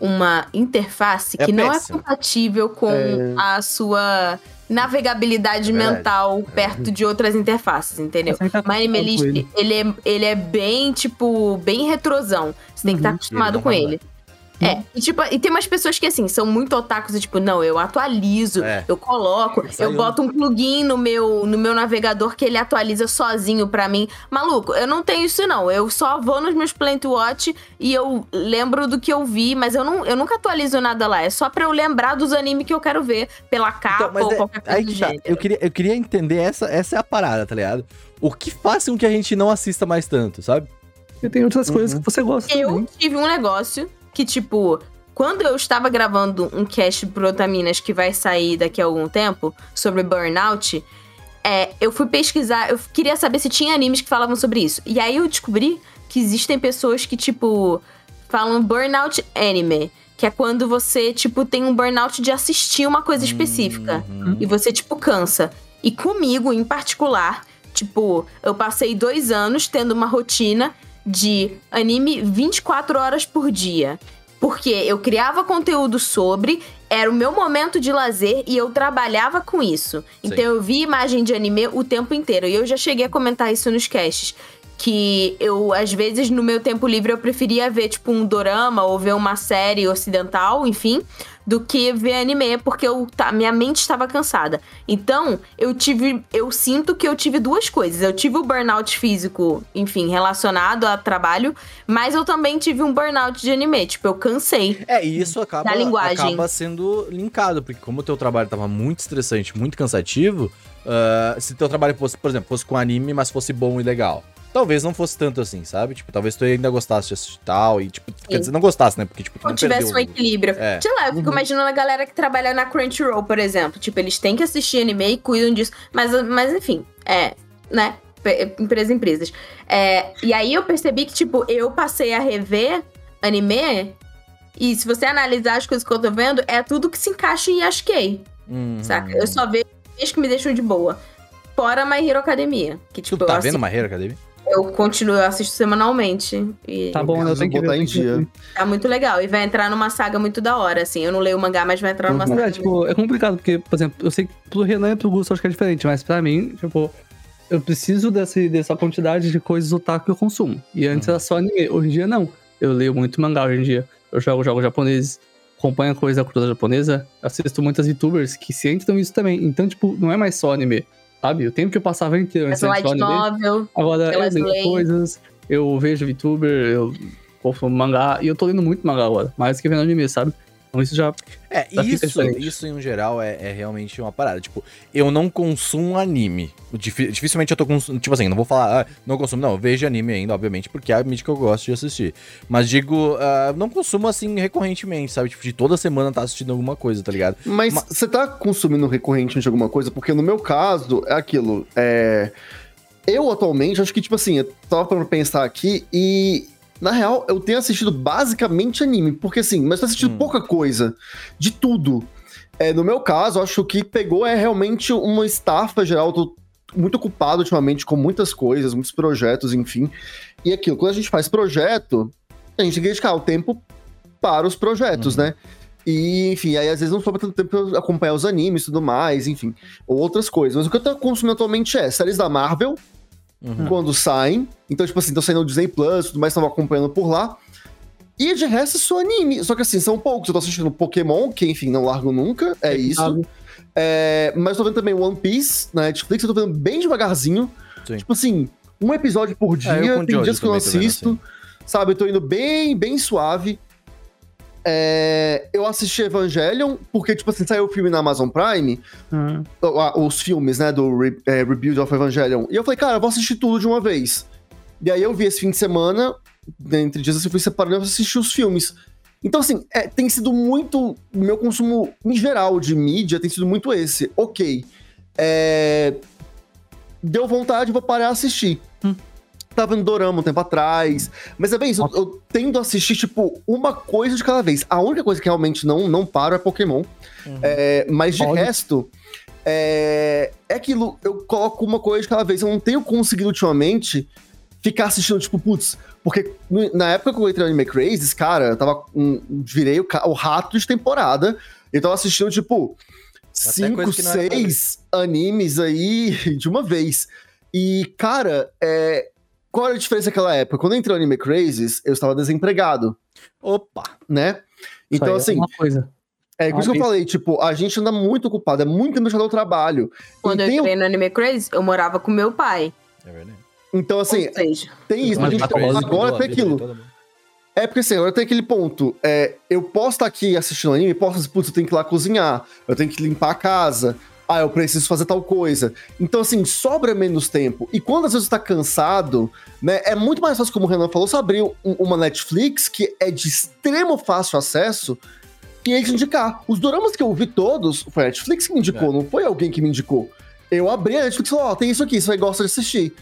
[SPEAKER 2] uma interface
[SPEAKER 1] É
[SPEAKER 2] que não é compatível com
[SPEAKER 4] É.
[SPEAKER 2] a sua navegabilidade
[SPEAKER 1] É
[SPEAKER 2] mental perto de outras interfaces, entendeu?
[SPEAKER 3] Aí tá
[SPEAKER 2] List, ele é, ele é bem, tipo, bem retrosão. Você tem que estar
[SPEAKER 3] Uhum.
[SPEAKER 2] acostumado
[SPEAKER 1] Ele
[SPEAKER 2] com
[SPEAKER 1] vai
[SPEAKER 2] ele. É, e, tipo, e tem umas pessoas que, assim, são muito otakus e, tipo, não, eu atualizo,
[SPEAKER 1] É.
[SPEAKER 2] eu coloco,
[SPEAKER 1] Saiu.
[SPEAKER 2] eu boto um plugin no meu, no meu navegador que ele atualiza sozinho pra mim. Maluco, eu não tenho isso, não. Eu só vou nos meus Plant Watch e eu lembro do que eu vi, mas eu, não, eu nunca atualizo nada lá. É só pra eu lembrar dos animes que eu quero ver, pela capa
[SPEAKER 1] Então,
[SPEAKER 2] ou
[SPEAKER 1] é-
[SPEAKER 2] qualquer coisa
[SPEAKER 1] aí
[SPEAKER 2] do
[SPEAKER 1] tá.
[SPEAKER 2] gênero.
[SPEAKER 1] Eu queria, eu queria entender essa, essa é a parada, tá ligado? O que faz com que a gente não assista mais tanto, sabe?
[SPEAKER 3] E tem outras coisas
[SPEAKER 4] Uhum.
[SPEAKER 3] que você gosta
[SPEAKER 2] Eu
[SPEAKER 3] também.
[SPEAKER 2] tive um negócio que, tipo, quando eu estava gravando um cast pro Otaminas que vai sair daqui a algum tempo sobre burnout, é, eu fui pesquisar, eu queria saber se tinha animes que falavam sobre isso. E aí eu descobri que existem pessoas que, tipo, falam burnout anime. Que é quando você, tipo, tem um burnout de assistir uma coisa específica.
[SPEAKER 1] Uhum.
[SPEAKER 2] E você, tipo, cansa. E comigo, em particular, tipo, eu passei dois anos tendo uma rotina de anime 24 horas por dia. Porque eu criava conteúdo sobre, era o meu momento de lazer e eu trabalhava com isso. Então
[SPEAKER 1] Sim.
[SPEAKER 2] eu vi imagem de anime o tempo inteiro. E eu já cheguei a comentar isso nos casts. Que eu, às vezes, no meu tempo livre, eu preferia ver, tipo, um dorama ou ver uma série ocidental, enfim, do que ver anime, porque eu, tá, minha mente estava cansada. Então, eu tive. Eu sinto que eu tive duas coisas. Eu tive o burnout físico, enfim, relacionado a trabalho, mas eu também tive um burnout de anime. Tipo, eu cansei.
[SPEAKER 1] É, e isso acaba,
[SPEAKER 2] Da linguagem.
[SPEAKER 1] acaba sendo linkado, porque como o teu trabalho tava muito estressante, muito cansativo, ah, se teu trabalho fosse, por exemplo, fosse com anime, mas fosse bom e legal. Talvez não fosse tanto assim, sabe? Tipo, talvez tu ainda gostasse de assistir tal, e tipo, quer dizer, não gostasse, né? Porque, tipo, tu
[SPEAKER 2] Ou
[SPEAKER 1] não
[SPEAKER 2] tivesse um
[SPEAKER 1] perdeu.
[SPEAKER 2] equilíbrio.
[SPEAKER 1] É.
[SPEAKER 2] Sei lá, eu fico imaginando a galera que trabalha na Crunchyroll, por exemplo. Tipo, eles têm que assistir anime e cuidam disso. Mas, mas enfim, é, né? P- Empresa empresas. É, e aí eu percebi que, tipo, eu passei a rever anime. E se você analisar as coisas que eu tô vendo, é tudo que se encaixa em Yashikei,
[SPEAKER 1] Uhum.
[SPEAKER 2] saca? Eu só vejo que me deixam de boa. Fora My Hero Academia. Que,
[SPEAKER 1] Tu
[SPEAKER 2] tipo,
[SPEAKER 1] tá
[SPEAKER 2] eu,
[SPEAKER 1] vendo
[SPEAKER 2] assisto,
[SPEAKER 1] My Hero Academia?
[SPEAKER 2] Eu continuo, eu assisto semanalmente. E
[SPEAKER 3] Tá bom, né? Eu tenho que
[SPEAKER 4] botar em dia.
[SPEAKER 2] tá muito legal. E vai entrar numa saga muito da hora, assim. Eu não leio o mangá, mas vai entrar numa
[SPEAKER 4] Uhum.
[SPEAKER 2] Saga.
[SPEAKER 3] é, tipo, é complicado, porque, por exemplo, eu sei que pro Renan e pro Gusto eu acho que é diferente, mas pra mim, tipo, eu preciso desse, dessa quantidade de coisas otaku que eu consumo. E antes
[SPEAKER 1] Uhum.
[SPEAKER 3] era só anime, hoje em dia não. Eu leio muito mangá hoje em dia. Eu jogo jogos japoneses, acompanho coisa da cultura japonesa, assisto muitas youtubers que se entram isso também. Então, tipo, não é mais só anime, sabe? O tempo que eu passava inteiro
[SPEAKER 2] light
[SPEAKER 3] anime,
[SPEAKER 2] novel.
[SPEAKER 3] Agora eu leio
[SPEAKER 2] leem.
[SPEAKER 3] coisas, eu vejo VTuber, eu consumo mangá, e eu tô lendo muito mangá agora, mais que vendo anime, sabe? Então isso já.
[SPEAKER 1] É,
[SPEAKER 3] Já
[SPEAKER 1] isso, isso em geral é, é realmente uma parada. Tipo, eu não consumo anime. Difi- dificilmente eu tô consumindo. Tipo assim, não vou falar, ah, não consumo. Não, eu vejo anime ainda, obviamente, porque é a mídia que eu gosto de assistir. Mas digo, ah, não consumo assim recorrentemente, sabe? Tipo, de toda semana tá assistindo alguma coisa, tá ligado?
[SPEAKER 4] Mas
[SPEAKER 1] Ma-
[SPEAKER 4] você tá consumindo recorrentemente alguma coisa? Porque no meu caso, é aquilo. É... Eu atualmente, acho que, tipo assim, eu tava pra pensar aqui e. Na real, eu tenho assistido basicamente anime. Porque assim, mas eu tô assistindo
[SPEAKER 1] Hum.
[SPEAKER 4] pouca coisa. De tudo. É, no meu caso, acho que pegou é realmente uma estafa geral. Eu tô muito ocupado ultimamente com muitas coisas, muitos projetos, enfim. E aquilo, quando a gente faz projeto, a gente tem que dedicar o tempo para os projetos,
[SPEAKER 1] Uhum.
[SPEAKER 4] né? E, enfim, aí às vezes não sobra tanto tempo pra eu acompanhar os animes e tudo mais, enfim, ou outras coisas. Mas o que eu tô consumindo atualmente é séries da Marvel,
[SPEAKER 1] Uhum.
[SPEAKER 4] quando saem. Então, tipo assim, estão saindo no Disney Plus, tudo mais, estão acompanhando por lá. E de resto, só anime. Só que assim, são poucos. Eu tô assistindo Pokémon, que enfim, não largo nunca. É isso.
[SPEAKER 3] sabe?
[SPEAKER 4] É, mas tô vendo também One Piece na Netflix, eu tô vendo bem devagarzinho.
[SPEAKER 1] Sim.
[SPEAKER 4] Tipo assim, um episódio por dia,
[SPEAKER 1] É, eu com
[SPEAKER 4] tem dias que eu não
[SPEAKER 1] vendo
[SPEAKER 4] assisto. Sabe, eu tô indo bem, bem suave. É, eu assisti Evangelion, porque, tipo assim, saiu o filme na Amazon Prime,
[SPEAKER 3] Hum.
[SPEAKER 4] os filmes, né, do Re- é, Rebuild of Evangelion. E eu falei, cara, eu vou assistir tudo de uma vez. E aí eu vi esse fim de semana, entre dias assim, eu fui separando e assisti os filmes. Então, assim, é, tem sido muito. o Meu consumo em geral de mídia tem sido muito esse. Ok. é, deu vontade, vou parar a assistir. Tava no Dorama um tempo atrás. Mas é bem isso, eu, eu tendo a assistir, tipo, uma coisa de cada vez. A única coisa que realmente não, não paro é Pokémon.
[SPEAKER 1] Uhum.
[SPEAKER 4] É, mas de
[SPEAKER 3] Pode.
[SPEAKER 4] resto, é, é aquilo, eu coloco uma coisa de cada vez. Eu não tenho conseguido ultimamente ficar assistindo, tipo, putz, porque na época que eu entrei no Anime Crazes, cara, eu tava. um, virei o, o rato de temporada. Eu tava assistindo, tipo, cinco,
[SPEAKER 1] não era pra
[SPEAKER 4] seis animes aí de uma vez. E, cara, é, qual era a diferença naquela época? Quando eu entrei no Anime Crazes, eu estava desempregado,
[SPEAKER 1] Opa!
[SPEAKER 4] né? Então,
[SPEAKER 3] é
[SPEAKER 4] assim,
[SPEAKER 3] uma coisa.
[SPEAKER 4] é por isso que eu
[SPEAKER 3] Ah,
[SPEAKER 4] falei, tipo, a gente anda muito ocupado, é muito tempo ao trabalho.
[SPEAKER 2] Quando
[SPEAKER 4] E
[SPEAKER 2] eu
[SPEAKER 4] tem o-
[SPEAKER 2] entrei no Anime Crazy, eu morava com meu pai.
[SPEAKER 1] É verdade.
[SPEAKER 4] Então, assim,
[SPEAKER 2] seja,
[SPEAKER 4] tem isso.
[SPEAKER 3] Mas
[SPEAKER 4] a gente,
[SPEAKER 3] tá
[SPEAKER 4] agora tem aquilo. É porque assim, agora tem aquele ponto. É, eu posso estar aqui assistindo anime, posso, putz, eu tenho que ir lá cozinhar, eu tenho que limpar a casa, ah, eu preciso fazer tal coisa. Então, assim, sobra menos tempo. E quando às vezes você tá cansado, né, é muito mais fácil, como o Renan falou, você abrir um- uma Netflix que é de extremo fácil acesso e te indicar. Os doramas que eu vi todos, foi a Netflix que me indicou,
[SPEAKER 1] É.
[SPEAKER 4] não foi alguém que me indicou. Eu abri a Netflix e falei, ó, tem isso aqui, você gosta de assistir.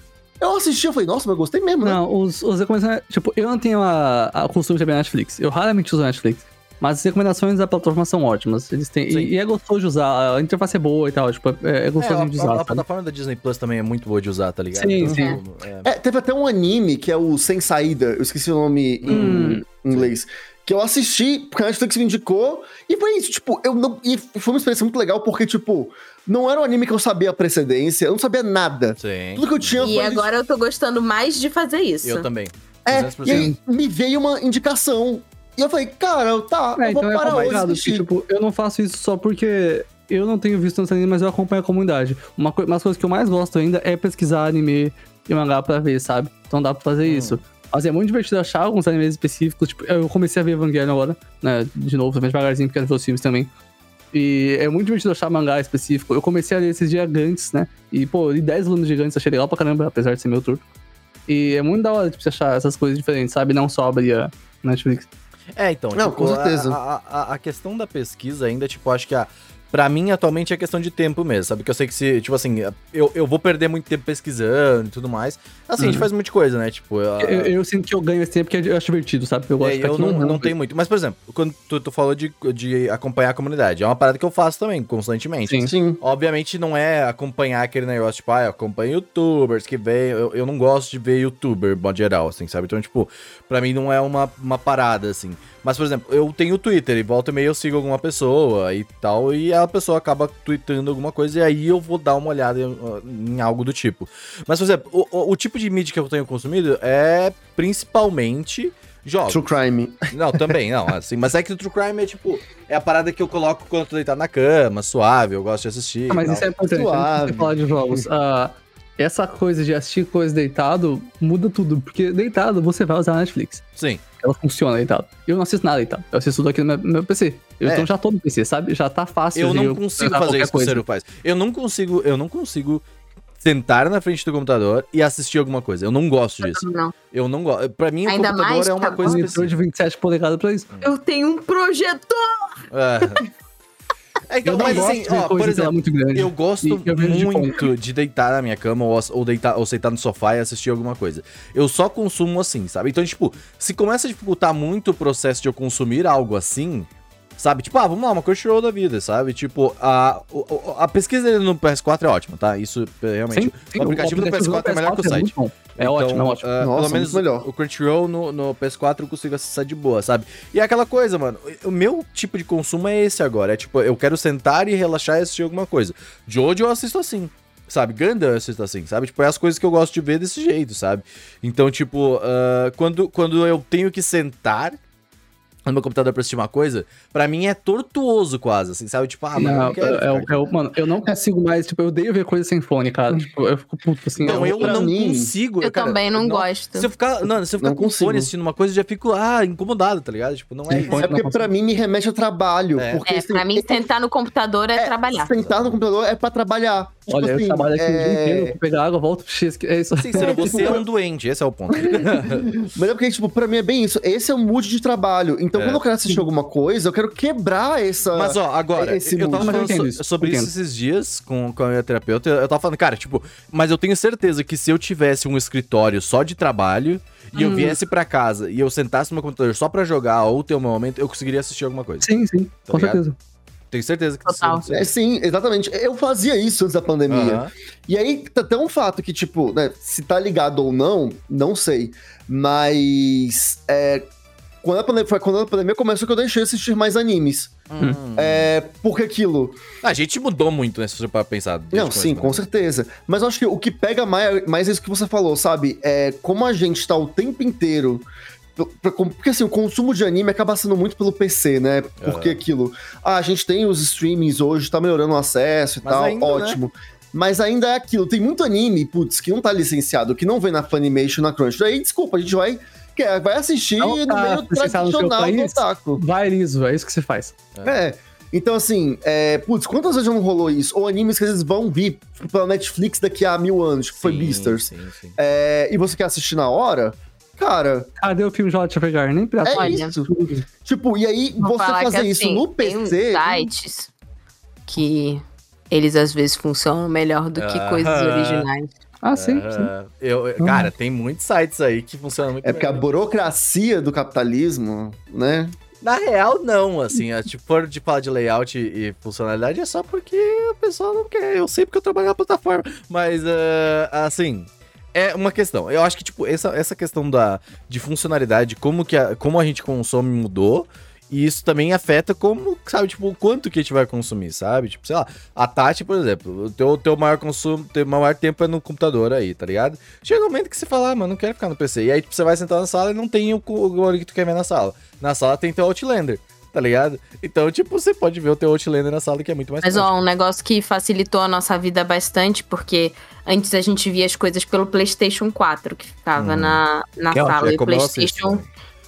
[SPEAKER 4] Eu assisti, eu falei, nossa, mas eu gostei mesmo, né?
[SPEAKER 3] Não, os, os recomendações. Tipo, eu não tenho a, a costume de ver Netflix. Eu raramente uso a Netflix. Mas as recomendações da plataforma são ótimas. Eles têm. E, e é gostoso de usar. A interface é boa e tal. Tipo, é, é gostoso
[SPEAKER 1] É, a,
[SPEAKER 3] de
[SPEAKER 1] a-
[SPEAKER 3] usar.
[SPEAKER 1] a
[SPEAKER 3] sabe?
[SPEAKER 1] plataforma da Disney Plus também é muito boa de usar, tá ligado?
[SPEAKER 3] Sim,
[SPEAKER 1] Então,
[SPEAKER 2] sim.
[SPEAKER 1] tipo, é-
[SPEAKER 4] É, teve até um anime que é o Sem Saída, eu esqueci o nome em
[SPEAKER 3] Hum.
[SPEAKER 4] inglês. Que eu assisti, porque a Netflix me indicou, e foi isso, tipo, eu não. E foi uma experiência muito legal, porque, tipo, não era um anime que eu sabia a precedência, eu não sabia nada.
[SPEAKER 1] Sim.
[SPEAKER 4] Tudo que eu tinha
[SPEAKER 2] e
[SPEAKER 4] foi.
[SPEAKER 2] agora eu tô gostando mais de fazer isso.
[SPEAKER 1] Eu também.
[SPEAKER 4] É,
[SPEAKER 1] 200%.
[SPEAKER 4] e aí me veio uma indicação. E eu falei, cara, tá,
[SPEAKER 3] É,
[SPEAKER 4] eu vou
[SPEAKER 3] então é
[SPEAKER 4] parar hoje. assistir.
[SPEAKER 3] porque, tipo, eu não faço isso só porque eu não tenho visto tanto anime, mas eu acompanho a comunidade. Uma, coi- uma das coisas que eu mais gosto ainda é pesquisar anime e mangá pra ver, sabe? Então dá pra fazer
[SPEAKER 1] Hum.
[SPEAKER 3] isso. Mas é muito divertido achar alguns animes específicos. Tipo, eu comecei a ver Evangelion agora, né? De novo, também devagarzinho, porque quero ver os filmes também. E é muito divertido achar mangá específico. Eu comecei a ler esses gigantes, né? E, pô, eu li 10 alunos gigantes, achei legal pra caramba, apesar de ser meu turno. E é muito da hora, tipo, você achar essas coisas diferentes, sabe? Não só abrir a Netflix.
[SPEAKER 1] É, então,
[SPEAKER 4] Não,
[SPEAKER 1] tipo,
[SPEAKER 4] com certeza.
[SPEAKER 1] A, a- a- a questão da pesquisa ainda, tipo, acho que a. Pra mim, atualmente, é questão de tempo mesmo, sabe? Que eu sei que se, tipo assim, eu, eu vou perder muito tempo pesquisando e tudo mais. Assim, a gente
[SPEAKER 3] Uhum.
[SPEAKER 1] faz muita coisa, né? Tipo, a-
[SPEAKER 3] Eu, eu sinto que eu ganho esse tempo porque eu acho divertido, sabe? Eu gosto
[SPEAKER 1] É,
[SPEAKER 3] de
[SPEAKER 1] eu não, não tenho muito. Mas, por exemplo, quando tu, tu falou de, de acompanhar a comunidade, é uma parada que eu faço também, constantemente.
[SPEAKER 3] Sim.
[SPEAKER 4] Sim.
[SPEAKER 1] Obviamente não é acompanhar aquele negócio, tipo, ah, eu acompanho youtubers que vem. Eu, eu não gosto de ver youtuber, modo geral, assim, sabe? Então, tipo, pra mim não é uma, uma parada, assim. Mas, por exemplo, eu tenho Twitter e volta e meia eu sigo alguma pessoa e tal, e a pessoa acaba tweetando alguma coisa, e aí eu vou dar uma olhada em, em algo do tipo. Mas, por exemplo, o, o- o tipo de mídia que eu tenho consumido é principalmente jogos.
[SPEAKER 4] True Crime.
[SPEAKER 1] Não, também, não, assim, mas é que o True Crime é tipo, é a parada que eu coloco quando eu tô deitado na cama, suave, eu gosto de assistir.
[SPEAKER 3] Ah, mas
[SPEAKER 1] e
[SPEAKER 3] isso
[SPEAKER 1] tal.
[SPEAKER 3] é importante. Antes
[SPEAKER 4] Suave.
[SPEAKER 3] falar de jogos, ah, essa coisa de assistir coisa deitado muda tudo. Porque deitado você vai usar a Netflix.
[SPEAKER 1] Sim.
[SPEAKER 3] Ela funciona deitado. Eu não assisto nada deitado. Eu assisto tudo aqui no meu, meu PC. Eu
[SPEAKER 1] É.
[SPEAKER 3] então já tô no PC, sabe? Já tá fácil.
[SPEAKER 1] Eu não consigo
[SPEAKER 3] tentar
[SPEAKER 1] fazer isso que o
[SPEAKER 3] coisa.
[SPEAKER 1] Ciro faz. Eu não consigo, eu não consigo sentar na frente do computador e assistir alguma coisa. Eu não gosto disso.
[SPEAKER 2] Não.
[SPEAKER 1] Eu não gosto. Pra mim, o
[SPEAKER 2] Ainda
[SPEAKER 1] computador
[SPEAKER 2] mais
[SPEAKER 1] é uma
[SPEAKER 2] que
[SPEAKER 1] coisa
[SPEAKER 3] Monitor de
[SPEAKER 1] específica.
[SPEAKER 3] 27 polegadas pra isso.
[SPEAKER 2] Eu tenho um projetor!
[SPEAKER 1] É. É, então,
[SPEAKER 3] eu
[SPEAKER 1] mas
[SPEAKER 3] gosto
[SPEAKER 1] assim, ó, por
[SPEAKER 3] tela
[SPEAKER 1] exemplo,
[SPEAKER 3] muito grande.
[SPEAKER 1] Eu gosto
[SPEAKER 3] E eu vejo de
[SPEAKER 1] muito de deitar na minha cama ou, ou, deitar, ou sentar no sofá e assistir alguma coisa. Eu só consumo assim, sabe? Então, tipo, se começa a dificultar muito o processo de eu consumir algo assim, sabe? Tipo, ah, vamos lá, uma Crunchyroll da vida, sabe? Tipo, a, o- o- a pesquisa dele no PS4 é ótima, tá? Isso é realmente.
[SPEAKER 3] Sim, sim,
[SPEAKER 1] o aplicativo do PS4 é melhor que o site.
[SPEAKER 3] muito bom. É
[SPEAKER 1] Então,
[SPEAKER 3] ótimo, é ótimo.
[SPEAKER 1] ah,
[SPEAKER 4] Nossa,
[SPEAKER 1] pelo menos
[SPEAKER 4] melhor.
[SPEAKER 1] o Crunchyroll no, no PS4 eu consigo acessar de boa, sabe? E é aquela coisa, mano. O meu tipo de consumo é esse agora. É tipo, eu quero sentar e relaxar e assistir alguma coisa. Jojo eu assisto assim. Sabe, Gundam eu assisto assim, sabe? Tipo, é as coisas que eu gosto de ver desse jeito, sabe? Então, tipo, ah, quando, quando eu tenho que sentar no meu computador pra assistir uma coisa, pra mim é tortuoso quase, assim, sabe? Tipo, ah, mano, eu
[SPEAKER 3] Não,
[SPEAKER 1] não quero.
[SPEAKER 3] é, é, é mano, eu não consigo mais, tipo, eu odeio ver coisa sem fone, cara. Tipo, eu fico puto assim.
[SPEAKER 1] Então, eu não
[SPEAKER 4] mim-
[SPEAKER 1] consigo.
[SPEAKER 2] Eu
[SPEAKER 1] cara,
[SPEAKER 2] também não
[SPEAKER 1] não-
[SPEAKER 2] gosto.
[SPEAKER 1] Se eu ficar, não, se eu ficar
[SPEAKER 4] Não
[SPEAKER 1] com
[SPEAKER 4] consigo.
[SPEAKER 1] fone assistindo uma coisa, eu já fico, ah, incomodado, tá ligado? Tipo, não é isso.
[SPEAKER 3] fone-
[SPEAKER 4] É porque
[SPEAKER 3] não
[SPEAKER 4] pra mim me remete ao trabalho.
[SPEAKER 1] É.
[SPEAKER 4] Porque
[SPEAKER 2] É,
[SPEAKER 4] assim,
[SPEAKER 2] pra mim, sentar no computador é,
[SPEAKER 4] é,
[SPEAKER 2] trabalhar.
[SPEAKER 4] Sentar no computador é pra trabalhar. Tipo
[SPEAKER 3] Olha,
[SPEAKER 4] assim,
[SPEAKER 3] eu trabalho aqui o dia
[SPEAKER 4] é-
[SPEAKER 3] inteiro, vou pegar água, volto pro X. É isso.
[SPEAKER 1] Sim, você é um doente, esse é o ponto.
[SPEAKER 4] Mas é porque, tipo, pra mim é bem isso. Esse é o mood de trabalho. Então,
[SPEAKER 1] É.
[SPEAKER 4] quando eu quero assistir alguma coisa, eu quero quebrar essa.
[SPEAKER 1] Mas, ó, agora,
[SPEAKER 4] esse
[SPEAKER 1] eu tava
[SPEAKER 3] eu
[SPEAKER 1] falando
[SPEAKER 3] entendo
[SPEAKER 1] so-
[SPEAKER 3] isso,
[SPEAKER 1] sobre
[SPEAKER 3] eu
[SPEAKER 1] isso
[SPEAKER 3] entendo.
[SPEAKER 1] esses dias com, com a minha terapeuta. Eu tava falando, cara, tipo, mas eu tenho certeza que se eu tivesse um escritório só de trabalho e eu viesse pra casa e eu sentasse no meu computador só pra jogar ou ter um momento, eu conseguiria assistir alguma coisa.
[SPEAKER 3] Sim, sim,
[SPEAKER 1] Tá
[SPEAKER 3] com
[SPEAKER 1] ligado?
[SPEAKER 3] certeza.
[SPEAKER 1] Tenho certeza que
[SPEAKER 2] Total.
[SPEAKER 1] isso
[SPEAKER 4] É, sim, exatamente. Eu fazia isso antes da pandemia.
[SPEAKER 1] Aham.
[SPEAKER 4] E aí, tá até um fato que, tipo, né, se tá ligado ou não, não sei. Mas. É, quando, a pandemia, foi quando a pandemia começou que eu deixei de assistir mais animes.
[SPEAKER 1] Hum.
[SPEAKER 4] É, porque aquilo.
[SPEAKER 1] A gente mudou muito, né? Se você para pensar.
[SPEAKER 4] Não, sim, com certeza. Mas eu acho que o que pega mais, mais é isso que você falou, sabe? É como a gente tá o tempo inteiro. Porque assim, o consumo de anime acaba sendo muito pelo PC, né? Porque
[SPEAKER 1] Aham.
[SPEAKER 4] aquilo. Ah, a gente tem os streamings hoje, tá melhorando o acesso e
[SPEAKER 1] Mas
[SPEAKER 4] tal,
[SPEAKER 1] ainda, né?
[SPEAKER 4] ótimo. Mas ainda é aquilo, tem muito anime, putz, que não tá licenciado, que não vem na Funimation, na Crunchyroll. Aí, desculpa, a gente vai, vai assistir
[SPEAKER 3] Não
[SPEAKER 4] no
[SPEAKER 3] tá
[SPEAKER 4] meio
[SPEAKER 3] no seu
[SPEAKER 4] tradicional do
[SPEAKER 3] país?
[SPEAKER 4] otaku.
[SPEAKER 3] Vai liso, é isso que você faz.
[SPEAKER 4] É. Então, assim, é, putz, quantas vezes não rolou isso? Ou animes que às vezes vão vir pela Netflix daqui a mil anos, que foi
[SPEAKER 1] Sim,
[SPEAKER 4] Beasters.
[SPEAKER 1] Sim, sim.
[SPEAKER 4] É, e você quer assistir na hora? Cara,
[SPEAKER 3] Cadê o filme de Hot Pegar? Nem pra
[SPEAKER 4] é
[SPEAKER 2] Olha.
[SPEAKER 4] isso. Tipo, e aí
[SPEAKER 2] Vou
[SPEAKER 4] você fazer isso
[SPEAKER 2] assim,
[SPEAKER 4] no
[SPEAKER 2] Tem uns
[SPEAKER 4] PC.
[SPEAKER 2] sites que eles às vezes funcionam melhor do que coisas
[SPEAKER 1] Aham.
[SPEAKER 2] originais.
[SPEAKER 3] Ah, sim, sim.
[SPEAKER 1] Aham. Eu, eu- cara, tem muitos sites aí que funcionam muito
[SPEAKER 4] É porque a burocracia do capitalismo, né?
[SPEAKER 1] Na real, não, assim, é, tipo, for de falar de layout e, e funcionalidade é só porque o pessoal não quer. Eu sei porque eu trabalho na plataforma. Mas, é, assim, é uma questão. Eu acho que, tipo, essa, essa questão da, de funcionalidade, como, que a, como a gente consome mudou. E isso também afeta como, sabe, tipo, o quanto que a gente vai consumir, sabe? Tipo, sei lá, a Tati, por exemplo, o teu, teu maior consumo, teu maior tempo é no computador aí, tá ligado? Chega um momento que você fala, ah, mano, não quero ficar no PC. E aí, tipo, você vai sentar na sala e não tem o, o que tu quer ver na sala. Na sala tem teu Outlander, tá ligado? Então, tipo, você pode ver o teu Outlander na sala que é muito mais
[SPEAKER 2] Mas,
[SPEAKER 1] prático.
[SPEAKER 2] ó, um negócio que facilitou a nossa vida bastante, porque antes a gente via as coisas pelo PlayStation 4, que ficava
[SPEAKER 1] Hum.
[SPEAKER 2] na, na
[SPEAKER 3] Que é
[SPEAKER 2] sala.
[SPEAKER 1] é
[SPEAKER 2] e o PlayStation,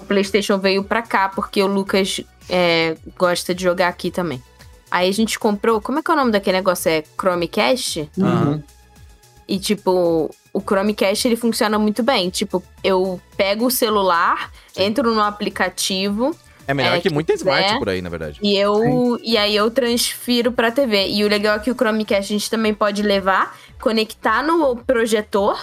[SPEAKER 2] o PlayStation veio pra cá, porque o Lucas é, gosta de jogar aqui também. Aí a gente comprou. Como é que é o nome daquele negócio? É Chromecast?
[SPEAKER 1] Aham.
[SPEAKER 2] E, tipo, o Chromecast ele funciona muito bem. Tipo, eu pego o celular, entro no aplicativo
[SPEAKER 1] É melhor
[SPEAKER 2] é,
[SPEAKER 1] que
[SPEAKER 2] que
[SPEAKER 1] muita Smart por aí, na verdade.
[SPEAKER 2] e eu e aí eu transfiro pra TV. E o legal é que o Chromecast a gente também pode levar, conectar no projetor.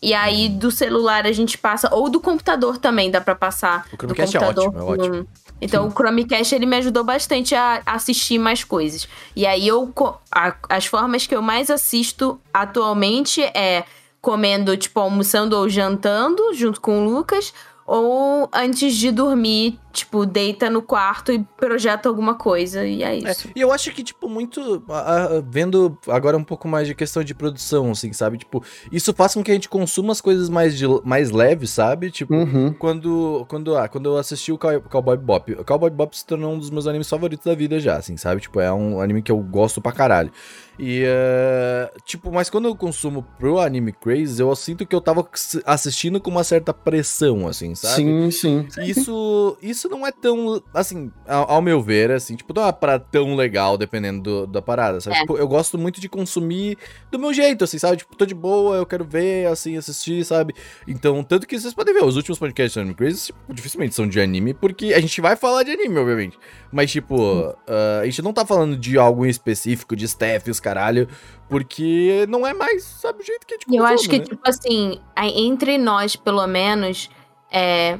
[SPEAKER 2] E aí do celular a gente passa ou do computador também dá pra passar.
[SPEAKER 1] O Chromecast é
[SPEAKER 2] do computador
[SPEAKER 1] ótimo, é ótimo.
[SPEAKER 2] Então o Chromecast ele me ajudou bastante a assistir mais coisas. E aí eu a- as formas que eu mais assisto atualmente é comendo, tipo, almoçando ou jantando junto com o Lucas, ou antes de dormir, tipo, deita no quarto e projeta alguma coisa. E é
[SPEAKER 1] É,
[SPEAKER 2] isso.
[SPEAKER 1] e eu acho que, tipo, muito. a- a- vendo agora um pouco mais de questão de produção, assim, sabe? Tipo, isso faz com que a gente consuma as coisas mais, de, mais leves, sabe? Tipo,
[SPEAKER 4] Uhum.
[SPEAKER 1] quando, quando, ah, quando eu assisti o Cow- Cowboy Bop, o Cowboy Bop se tornou um dos meus animes favoritos da vida já, assim, sabe? Tipo, é um anime que eu gosto pra caralho. E, eh, tipo, mas quando eu consumo pro Anime Craze, eu sinto que eu tava assistindo com uma certa pressão, assim, sabe?
[SPEAKER 4] Sim, sim.
[SPEAKER 1] Isso, isso não é tão, assim, ao, ao meu ver, assim, tipo, não é parada tão legal, dependendo do- da parada, sabe?
[SPEAKER 2] É.
[SPEAKER 1] Tipo, eu gosto muito de consumir do meu jeito, assim, sabe? Tipo, tô de boa, eu quero ver, assim, assistir, sabe? Então, tanto que vocês podem ver, os últimos podcasts do Anime Crazy, tipo, dificilmente são de anime, porque a gente vai falar de anime, obviamente. Mas, tipo, ah, a gente não tá falando de algo em específico, de staff, os caralho, porque não é mais, sabe, o jeito que a gente
[SPEAKER 2] E eu
[SPEAKER 1] consome,
[SPEAKER 2] acho que,
[SPEAKER 1] né?
[SPEAKER 2] tipo assim, entre nós, pelo menos, é,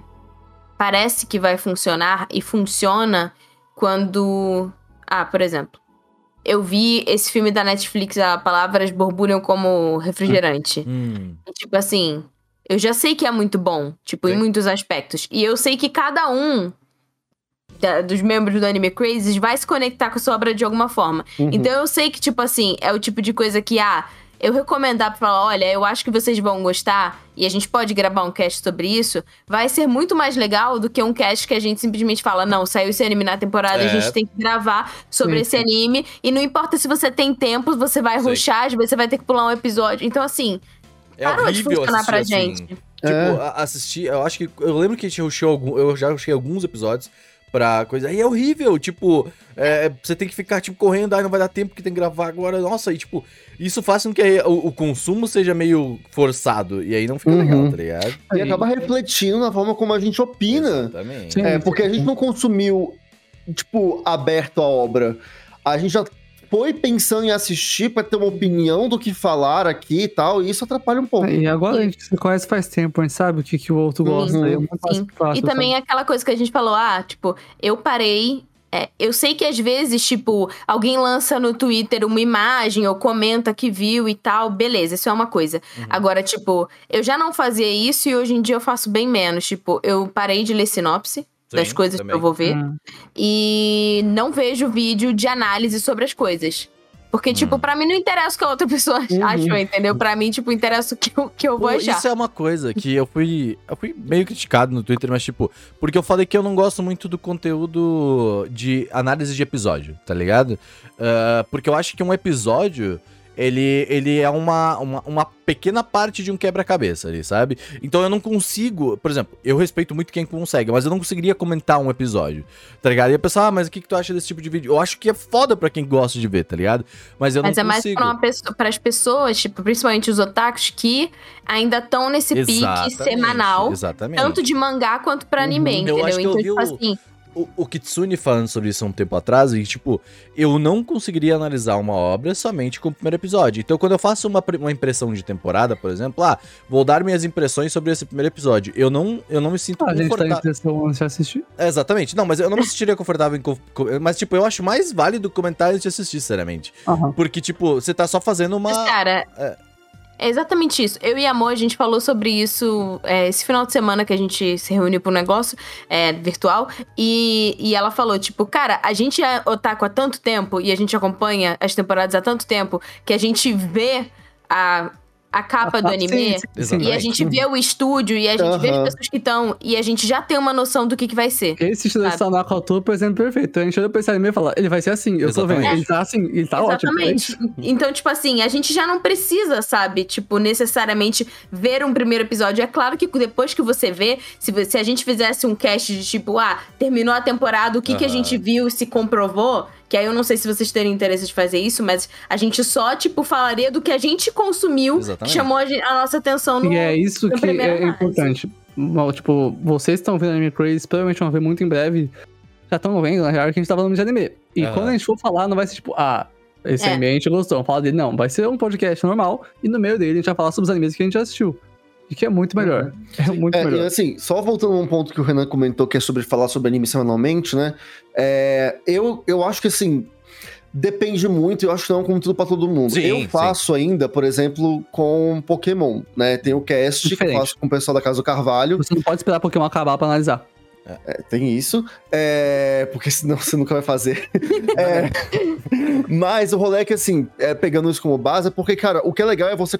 [SPEAKER 2] parece que vai funcionar e funciona quando. Ah, por exemplo, eu vi esse filme da Netflix, a Palavras Borbulham como Refrigerante.
[SPEAKER 1] Hum,
[SPEAKER 2] E, tipo assim, eu já sei que é muito bom, tipo, em
[SPEAKER 1] Sim.
[SPEAKER 2] muitos aspectos. E eu sei que cada um da- dos membros do Anime Crazy vai se conectar com a sua obra de alguma forma.
[SPEAKER 4] Uhum.
[SPEAKER 2] Então eu sei que, tipo assim, é o tipo de coisa que, ah, eu recomendar pra falar, olha, eu acho que vocês vão gostar e a gente pode gravar um cast sobre isso, vai ser muito mais legal do que um cast que a gente simplesmente fala, não, saiu esse anime na temporada,
[SPEAKER 1] É.
[SPEAKER 2] a gente tem que gravar sobre
[SPEAKER 3] Sim,
[SPEAKER 2] esse anime. E não importa se você tem tempo, você vai
[SPEAKER 1] Sim.
[SPEAKER 2] rushar, às vezes você vai ter que pular um episódio. Então, assim,
[SPEAKER 1] é
[SPEAKER 2] parou de
[SPEAKER 1] horrível
[SPEAKER 2] funcionar pra
[SPEAKER 1] assim.
[SPEAKER 2] gente.
[SPEAKER 1] Tipo,
[SPEAKER 4] É.
[SPEAKER 1] assistir, eu acho que. Eu lembro que a gente rushou algum. Eu já rushei alguns episódios. Pra coisa. Aí é horrível, tipo, é, você tem que ficar, tipo, correndo, aí não vai dar tempo que tem que gravar agora. Nossa, e tipo, isso faz com que o, o consumo seja meio forçado. E aí não fica
[SPEAKER 4] Uhum.
[SPEAKER 1] legal, tá ligado?
[SPEAKER 4] E acaba refletindo na forma como a gente opina.
[SPEAKER 1] Exatamente.
[SPEAKER 3] Sim.
[SPEAKER 4] É, porque a gente não consumiu, tipo, aberto a obra. A gente já foi pensando em assistir pra ter uma opinião do que falar aqui e tal, e isso atrapalha um pouco.
[SPEAKER 3] E agora a gente se conhece faz tempo, a gente sabe o que, que o outro gosta.
[SPEAKER 4] Uhum.
[SPEAKER 3] é muito
[SPEAKER 2] Sim.
[SPEAKER 3] fácil,
[SPEAKER 2] E também é aquela coisa que a gente falou, ah, tipo, eu parei. é, eu sei que às vezes, tipo, alguém lança no Twitter uma imagem ou comenta que viu e tal, beleza, isso é uma coisa. Agora, tipo, eu já não fazia isso e hoje em dia eu faço bem menos. Tipo, eu parei de ler sinopse das
[SPEAKER 1] Sim,
[SPEAKER 2] coisas
[SPEAKER 1] também.
[SPEAKER 2] que eu vou ver
[SPEAKER 3] Hum.
[SPEAKER 2] e não vejo vídeo de análise sobre as coisas. Porque, tipo,
[SPEAKER 1] Hum.
[SPEAKER 2] pra mim não interessa o que a outra pessoa
[SPEAKER 4] Uhum.
[SPEAKER 2] achou, entendeu? Pra mim, tipo, interessa o que eu, que eu vou
[SPEAKER 1] Pô,
[SPEAKER 2] achar.
[SPEAKER 1] Isso é uma coisa que eu fui. Eu fui meio criticado no Twitter, mas tipo, porque eu falei que eu não gosto muito do conteúdo de análise de episódio, tá ligado? Ah, porque eu acho que um episódio. Ele, ele é uma, uma, uma pequena parte de um quebra-cabeça ali, sabe? Então eu não consigo. Por exemplo, eu respeito muito quem consegue, mas eu não conseguiria comentar um episódio, tá ligado? E a pessoa, ah, mas o que, que tu acha desse tipo de vídeo? Eu acho que é foda pra quem gosta de ver, tá ligado? Mas eu
[SPEAKER 2] Mas é
[SPEAKER 1] não
[SPEAKER 2] mais
[SPEAKER 1] consigo.
[SPEAKER 2] pra, uma pessoa, pras pessoas, tipo, principalmente os otakus, que ainda estão nesse pique
[SPEAKER 1] Exatamente,
[SPEAKER 2] semanal,
[SPEAKER 1] Exatamente.
[SPEAKER 2] tanto de mangá quanto pra anime,
[SPEAKER 1] Uhum. Eu
[SPEAKER 2] entendeu?
[SPEAKER 1] acho que eu
[SPEAKER 2] então,
[SPEAKER 1] vi
[SPEAKER 2] tipo
[SPEAKER 1] o-
[SPEAKER 2] assim,
[SPEAKER 1] o, o Kitsune falando sobre isso há um tempo atrás, e tipo, eu não conseguiria analisar uma obra somente com o primeiro episódio. Então, quando eu faço uma, uma impressão de temporada, por exemplo, ah, vou dar minhas impressões sobre esse primeiro episódio. Eu não, eu não me sinto
[SPEAKER 3] A gente tá em
[SPEAKER 1] confortável.
[SPEAKER 3] sessão antes de assistir.
[SPEAKER 1] É, Exatamente. Não, mas eu não me sentiria confortável em. Mas, tipo, eu acho mais válido comentar antes de assistir, sinceramente.
[SPEAKER 3] Aham.
[SPEAKER 1] Porque, tipo, você tá só fazendo
[SPEAKER 2] mas,
[SPEAKER 1] uma.
[SPEAKER 2] cara,
[SPEAKER 1] é.
[SPEAKER 2] É exatamente isso. Eu e a Amor, a gente falou sobre isso é, esse final de semana que a gente se reuniu pra um negócio é, virtual. E, e ela falou, tipo, cara, a gente é otaku há tanto tempo e a gente acompanha as temporadas há tanto tempo que a gente vê a, a capa do
[SPEAKER 3] Ah,
[SPEAKER 2] anime.
[SPEAKER 3] sim, sim,
[SPEAKER 2] E a
[SPEAKER 1] Exatamente.
[SPEAKER 2] gente vê o estúdio e a gente vê as pessoas que estão. E a gente já tem uma noção do que, que vai ser.
[SPEAKER 3] Esse
[SPEAKER 2] Sabe?
[SPEAKER 3] Sanaka Autor, por exemplo, perfeito. A gente olha pra esse anime e fala, ele vai ser assim, eu tô vendo.
[SPEAKER 1] Exatamente.
[SPEAKER 3] Ele tá assim, ele tá ótimo. é
[SPEAKER 2] Exatamente.
[SPEAKER 3] isso.
[SPEAKER 2] Então, tipo assim, a gente já não precisa, sabe, tipo, necessariamente ver um primeiro episódio. É claro que depois que você vê, se, você- se a gente fizesse um cast de tipo, ah, terminou a temporada, o que, que a gente viu e se comprovou, que aí eu não sei se vocês teriam interesse de fazer isso, mas a gente só, tipo, falaria do que a gente consumiu, que
[SPEAKER 1] Exatamente.
[SPEAKER 2] chamou a, gen- a nossa atenção no.
[SPEAKER 3] E é isso que é
[SPEAKER 2] análise.
[SPEAKER 3] importante. Bom, Tipo, vocês estão vendo Anime Crazy, provavelmente vão ver muito em breve. Já estão vendo, na real, que a gente tá falando de anime. E
[SPEAKER 1] Aham.
[SPEAKER 3] quando a gente for falar, não vai ser tipo, ah, esse
[SPEAKER 2] É.
[SPEAKER 3] anime a gente gostou, vamos falar dele. Não, vai ser um podcast normal. E no meio dele a gente vai falar sobre os animes que a gente já assistiu. E que é muito melhor. É muito
[SPEAKER 4] É, e
[SPEAKER 3] melhor.
[SPEAKER 4] assim, só voltando a um ponto que o Renan comentou, que é sobre falar sobre anime semanalmente, né? É, eu, eu acho que assim. Depende muito, eu acho que não é um conteúdo pra todo mundo.
[SPEAKER 1] Sim,
[SPEAKER 4] eu
[SPEAKER 1] sim.
[SPEAKER 4] faço ainda, por exemplo, com Pokémon, né? Tem o cast que eu
[SPEAKER 3] Diferente.
[SPEAKER 4] faço com o pessoal da Casa do Carvalho.
[SPEAKER 3] Você não pode esperar Pokémon acabar pra analisar.
[SPEAKER 4] É, tem isso. É, porque senão você nunca vai fazer. É, mas o rolê é que, assim, é, pegando isso como base, é porque, cara, o que é legal é você.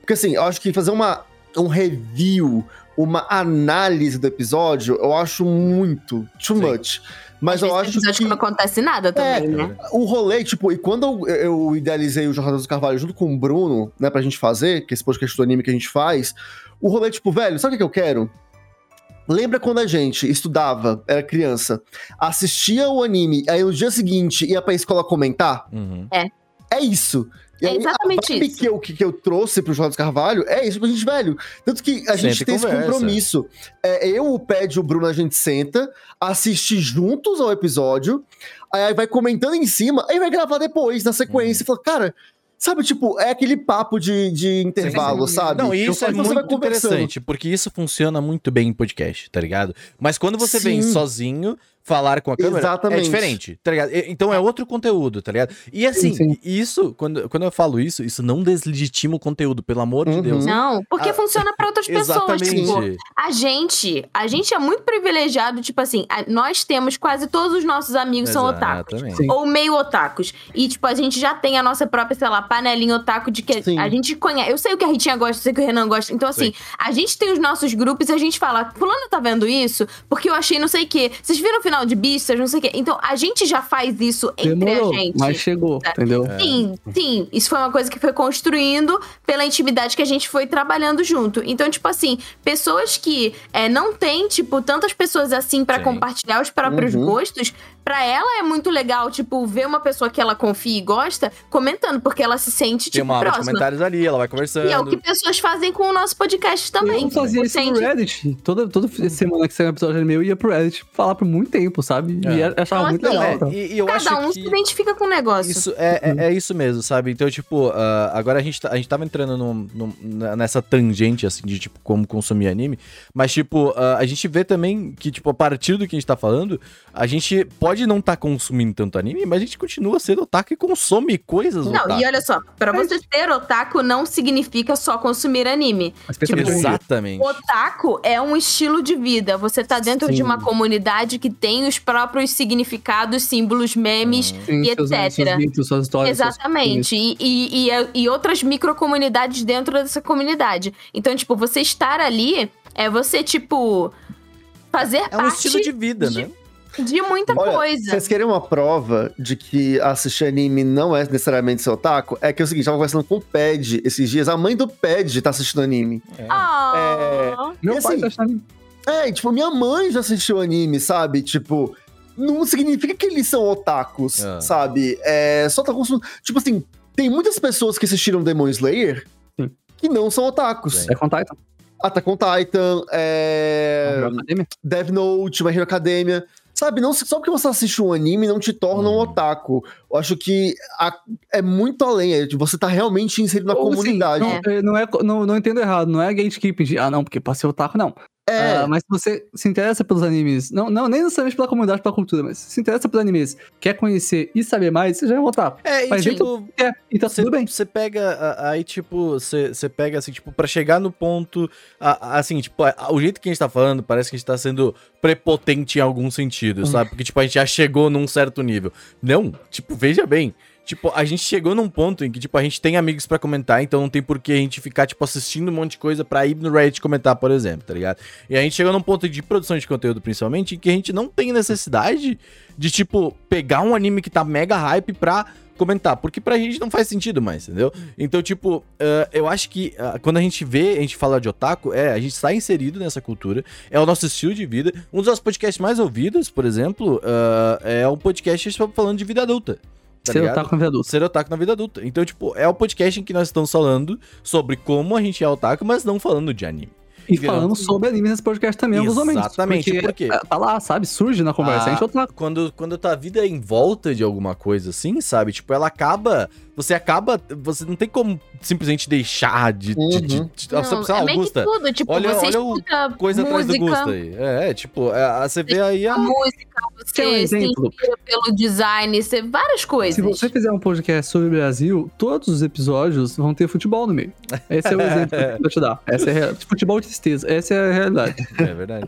[SPEAKER 4] Porque, assim, eu acho que fazer uma, um review, uma análise do episódio, eu acho muito, too
[SPEAKER 1] Sim.
[SPEAKER 4] much. Mas eu acho
[SPEAKER 2] episódio
[SPEAKER 4] que.
[SPEAKER 2] que não acontece nada também, né?
[SPEAKER 4] O rolê, tipo, e quando eu, eu idealizei o Jornada do Carvalho junto com o Bruno, né, pra gente fazer, que é esse podcast do anime que a gente faz, o rolê, tipo, velho, sabe o que eu quero? Lembra quando a gente estudava, era criança, assistia o anime, aí no dia seguinte ia pra escola comentar?
[SPEAKER 1] Uhum.
[SPEAKER 4] É isso. E
[SPEAKER 2] É
[SPEAKER 4] aí,
[SPEAKER 2] exatamente
[SPEAKER 4] a
[SPEAKER 2] isso.
[SPEAKER 4] Que eu, que, que eu trouxe pro do Carvalho é isso pra gente, velho. Tanto que a gente
[SPEAKER 1] Sempre
[SPEAKER 4] tem esse
[SPEAKER 1] conversa.
[SPEAKER 4] compromisso. É, eu, o Ped e o Bruno, a gente senta, assiste juntos ao episódio, aí vai comentando em cima, aí vai gravar depois, na sequência. E fala, cara, sabe, tipo, é aquele papo de, de intervalo, sabe?
[SPEAKER 1] Não,
[SPEAKER 4] Eu
[SPEAKER 1] isso é
[SPEAKER 4] vai
[SPEAKER 1] muito interessante, porque isso funciona muito bem em podcast, tá ligado? Mas quando você vem
[SPEAKER 4] Sim.
[SPEAKER 1] sozinho, falar com a câmera,
[SPEAKER 4] Exatamente.
[SPEAKER 1] é diferente, tá ligado? Então é outro conteúdo, tá ligado? E assim,
[SPEAKER 3] Sim, sim.
[SPEAKER 1] isso, quando, quando eu falo isso, isso não deslegitima o conteúdo, pelo amor de
[SPEAKER 4] Uhum.
[SPEAKER 1] Deus.
[SPEAKER 2] Não, porque
[SPEAKER 1] Ah,
[SPEAKER 2] funciona pra outras pessoas. Tipo, a gente, a gente é muito privilegiado, tipo assim, a- nós temos quase todos os nossos amigos são otakus.
[SPEAKER 3] Sim.
[SPEAKER 2] Ou meio otakus. E, tipo, a gente já tem a nossa própria, sei lá, panelinha otaku de que
[SPEAKER 4] Sim.
[SPEAKER 2] a gente conhece. Eu sei o que a Ritinha gosta, eu sei o que o Renan gosta. Então, assim, a gente tem os nossos grupos e a gente fala, fulano tá vendo isso? Porque eu achei não sei o quê. Vocês viram o final final de Beastars, não sei o quê. Então, a gente já faz isso entre
[SPEAKER 3] Demorou,
[SPEAKER 2] a gente.
[SPEAKER 3] mas chegou, entendeu?
[SPEAKER 1] É.
[SPEAKER 2] Sim, sim. Isso foi uma coisa que foi construindo pela intimidade que a gente foi trabalhando junto. Então, tipo assim, pessoas que é, não têm, tipo, tantas pessoas assim pra
[SPEAKER 1] Sim.
[SPEAKER 2] compartilhar os próprios
[SPEAKER 4] Uhum.
[SPEAKER 2] gostos, pra ela é muito legal, tipo, ver uma pessoa que ela confia e gosta comentando, porque ela se sente,
[SPEAKER 1] Tem
[SPEAKER 2] tipo,
[SPEAKER 1] uma aba de
[SPEAKER 2] próxima.
[SPEAKER 1] comentários ali, ela vai conversando.
[SPEAKER 2] E é o que pessoas fazem com o nosso podcast também.
[SPEAKER 3] Eu fazia isso no
[SPEAKER 2] sente-
[SPEAKER 3] Reddit. Toda, toda semana que saiu um episódio meu, eu ia pro Reddit falar por muito tempo, sabe? E
[SPEAKER 1] É.
[SPEAKER 3] eu achava
[SPEAKER 2] Então,
[SPEAKER 3] muito
[SPEAKER 2] assim,
[SPEAKER 3] legal.
[SPEAKER 1] É, e, e eu acho
[SPEAKER 2] Cada um
[SPEAKER 1] que...
[SPEAKER 2] se identifica com o negócio.
[SPEAKER 1] Isso é, é, é isso mesmo, sabe? Então, tipo, ah, agora a gente, tá- a gente tava entrando num- num- na- nessa tangente, assim, de, tipo, como consumir anime. Mas, tipo, ah, a gente vê também que, tipo, a partir do que a gente tá falando, a gente pode não tá consumindo tanto anime, mas a gente continua sendo otaku e consome coisas
[SPEAKER 2] Não,
[SPEAKER 1] otaku.
[SPEAKER 2] e olha só, pra você ser otaku não significa só consumir anime. Tipo.
[SPEAKER 1] Exatamente.
[SPEAKER 2] Otaku é um estilo de vida. Você tá dentro de
[SPEAKER 3] Sim.
[SPEAKER 2] uma comunidade que tem os próprios significados, símbolos, memes
[SPEAKER 3] Sim,
[SPEAKER 2] e
[SPEAKER 3] seus,
[SPEAKER 2] etc.
[SPEAKER 3] seus mitos, suas histórias. suas
[SPEAKER 2] Exatamente. E, e, e, e outras microcomunidades dentro dessa comunidade. Então, tipo, você estar ali é você, tipo, fazer
[SPEAKER 1] É um
[SPEAKER 2] parte
[SPEAKER 1] estilo de vida,
[SPEAKER 2] de-
[SPEAKER 1] né?
[SPEAKER 2] De muita
[SPEAKER 4] Olha,
[SPEAKER 2] coisa.
[SPEAKER 4] vocês querem uma prova de que assistir anime não é necessariamente ser otaku? É que é o seguinte, tava conversando com o Ped esses dias, a mãe do Ped tá assistindo anime.
[SPEAKER 2] Ah,
[SPEAKER 3] Meu
[SPEAKER 4] E
[SPEAKER 3] pai
[SPEAKER 4] assim,
[SPEAKER 3] tá achando.
[SPEAKER 4] É, tipo, minha mãe já assistiu anime, sabe? Tipo, não significa que eles são otakus,
[SPEAKER 1] É.
[SPEAKER 4] sabe? É, só tá consumindo. Tipo assim, tem muitas pessoas que assistiram Demon Slayer
[SPEAKER 3] Sim.
[SPEAKER 4] que não são otakus.
[SPEAKER 3] É com Titan.
[SPEAKER 4] Attack on Titan, é...
[SPEAKER 3] É.
[SPEAKER 4] Death Note, My Hero Academia. Sabe, não, só porque você assiste um anime não te torna um
[SPEAKER 1] Hum.
[SPEAKER 4] otaku. Eu acho que a- é muito além. É, você tá realmente inserido na
[SPEAKER 3] Ou, assim,
[SPEAKER 4] comunidade.
[SPEAKER 3] não, é, não, é, não, não entendo errado, não é gatekeeping de, ah, não, porque pra ser otaku, não.
[SPEAKER 4] É,
[SPEAKER 3] Ah, mas se você se interessa pelos animes, não, não nem necessariamente pela comunidade, pela cultura, mas se interessa pelos animes, quer conhecer e saber mais, você já é um otaku.
[SPEAKER 1] É, e
[SPEAKER 3] Mas
[SPEAKER 1] tipo,
[SPEAKER 3] É, e tá
[SPEAKER 1] Você
[SPEAKER 3] tudo bem.
[SPEAKER 1] você pega, aí, tipo, você pega, assim, tipo, pra chegar no ponto, assim, tipo, o jeito que a gente tá falando, parece que a gente tá sendo prepotente em algum sentido, sabe? Porque, tipo, a gente já chegou num certo nível. Não, tipo, veja bem. Tipo, a gente chegou num ponto em que, tipo, a gente tem amigos pra comentar, então não tem por que a gente ficar, tipo, assistindo um monte de coisa pra ir no Reddit comentar, por exemplo, tá ligado? E a gente chegou num ponto de produção de conteúdo, principalmente, em que a gente não tem necessidade de, tipo, pegar um anime que tá mega hype pra comentar, porque pra gente não faz sentido mais, entendeu? Então, tipo, eh, eu acho que ah, quando a gente vê, a gente fala de otaku, é, a gente está inserido nessa cultura, é o nosso estilo de vida. Um dos nossos podcasts mais ouvidos, por exemplo, ah, é um podcast falando de vida adulta. Tá
[SPEAKER 3] Ser
[SPEAKER 1] ligado?
[SPEAKER 3] otaku na vida adulta.
[SPEAKER 1] Ser otaku na vida adulta. Então, tipo, é o podcast em que nós estamos falando sobre como a gente é otaku, mas não falando de anime.
[SPEAKER 3] E
[SPEAKER 1] Virando-
[SPEAKER 3] falando sobre anime nesse podcast também, alguns momentos.
[SPEAKER 1] Exatamente,
[SPEAKER 3] Porque
[SPEAKER 1] por quê?
[SPEAKER 3] é, tá lá, sabe? Surge na conversa.
[SPEAKER 1] Ah,
[SPEAKER 3] a gente é otaku.
[SPEAKER 1] Quando, quando a tua vida é em volta de alguma coisa assim, sabe? Tipo, ela acaba. Você acaba. Você não tem como simplesmente deixar de. de, de,
[SPEAKER 4] Uhum.
[SPEAKER 1] de-
[SPEAKER 2] não,
[SPEAKER 1] lá,
[SPEAKER 2] é meio
[SPEAKER 1] Augusta,
[SPEAKER 2] que tudo. Tipo,
[SPEAKER 1] olha-
[SPEAKER 2] você
[SPEAKER 1] olha coisa atrás do
[SPEAKER 2] música,
[SPEAKER 1] Gusta aí. É, é, tipo, é, você vê aí a.
[SPEAKER 2] a música,
[SPEAKER 3] um
[SPEAKER 2] você se
[SPEAKER 3] exemplo?
[SPEAKER 2] pelo design, você, várias coisas.
[SPEAKER 3] Se você fizer um podcast sobre o Brasil, todos os episódios vão ter futebol no meio. Esse é o exemplo que eu vou te dar. Essa é a real- Futebol de tristeza. Essa é a realidade.
[SPEAKER 1] É verdade.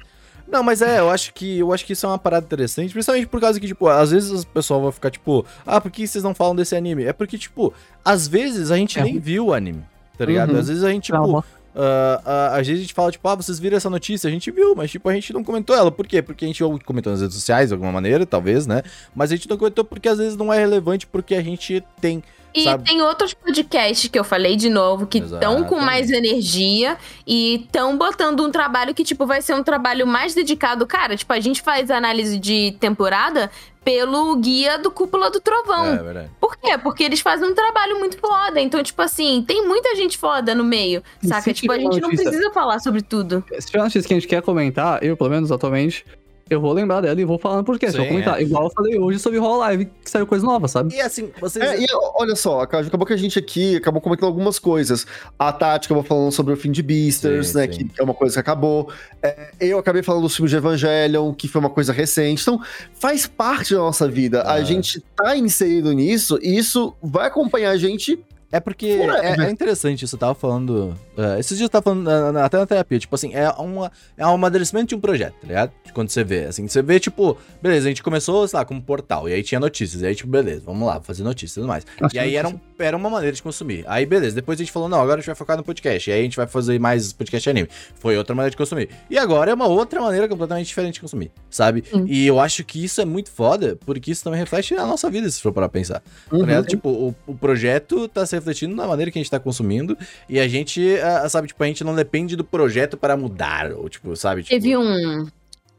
[SPEAKER 1] Não, mas é, eu acho que eu acho que isso é uma parada interessante, principalmente por causa que, tipo, às vezes o pessoal vai ficar, tipo, ah, por que vocês não falam desse anime? É porque, tipo, às vezes a gente
[SPEAKER 3] É
[SPEAKER 1] nem viu o anime, tá ligado?
[SPEAKER 4] Uhum.
[SPEAKER 1] Às vezes a gente, tipo. Ah, ah, às vezes a gente fala, tipo, ah, vocês viram essa notícia? A gente viu, mas, tipo, a gente não comentou ela. Por quê? Porque a gente ou comentou nas redes sociais, de alguma maneira, talvez, né? Mas a gente não comentou porque às vezes não é relevante, porque a gente tem.
[SPEAKER 2] E
[SPEAKER 1] sabe?
[SPEAKER 2] tem outros podcasts que eu falei de novo, que estão com mais energia e estão botando um trabalho que, tipo, vai ser um trabalho mais dedicado. Cara, tipo, a gente faz análise de temporada pelo guia do Cúpula do Trovão.
[SPEAKER 1] É, verdade.
[SPEAKER 2] Por quê? Porque eles fazem um trabalho muito foda. Então, tipo assim, tem muita gente foda no meio,
[SPEAKER 3] E
[SPEAKER 2] saca? Tipo, a gente não
[SPEAKER 3] notícia-
[SPEAKER 2] precisa falar sobre tudo.
[SPEAKER 3] Se tiver uma notícia que a gente quer comentar, eu, pelo menos atualmente, eu vou lembrar dela e vou falar no podcast.
[SPEAKER 1] Sim,
[SPEAKER 3] vou comentar.
[SPEAKER 1] é.
[SPEAKER 3] Igual eu falei hoje sobre Hololive, que saiu coisa nova, sabe?
[SPEAKER 1] E assim, vocês.
[SPEAKER 4] É, e olha só, acabou que a gente aqui acabou comentando algumas coisas. A Tati acabou falando sobre o fim de Beasters,
[SPEAKER 1] Sim,
[SPEAKER 4] né?
[SPEAKER 1] sim.
[SPEAKER 4] Que é uma coisa que acabou. É, eu acabei falando do filme de Evangelion, que foi uma coisa recente. Então, faz parte da nossa vida.
[SPEAKER 1] Ah.
[SPEAKER 4] A gente tá inserido nisso e isso vai acompanhar a gente.
[SPEAKER 1] É porque é, é interessante, isso eu tava falando Uh, esses dias eu tava falando uh, até na terapia, tipo assim, é, uma, é um amadurecimento de um projeto, tá ligado? Quando você vê, assim, você vê, tipo, beleza, a gente começou, sei lá, como portal, e aí tinha notícias, e aí, tipo, beleza, vamos lá, fazer notícias e tudo mais. Acho e aí era, um, era uma maneira de consumir. Aí, beleza, depois a gente falou, não, agora a gente vai focar no podcast, e aí a gente vai fazer mais podcast anime. Foi outra maneira de consumir. E agora é uma outra maneira completamente diferente de consumir, sabe? E eu acho que isso é muito foda, porque isso também reflete na nossa vida, se for para pensar. Tá uhum. Tá tipo, o, o, projeto tá se refletindo na maneira que a gente tá consumindo, e a gente, uh, sabe, tipo, a gente não depende do projeto para mudar, ou tipo, sabe? Tipo...
[SPEAKER 2] Teve um.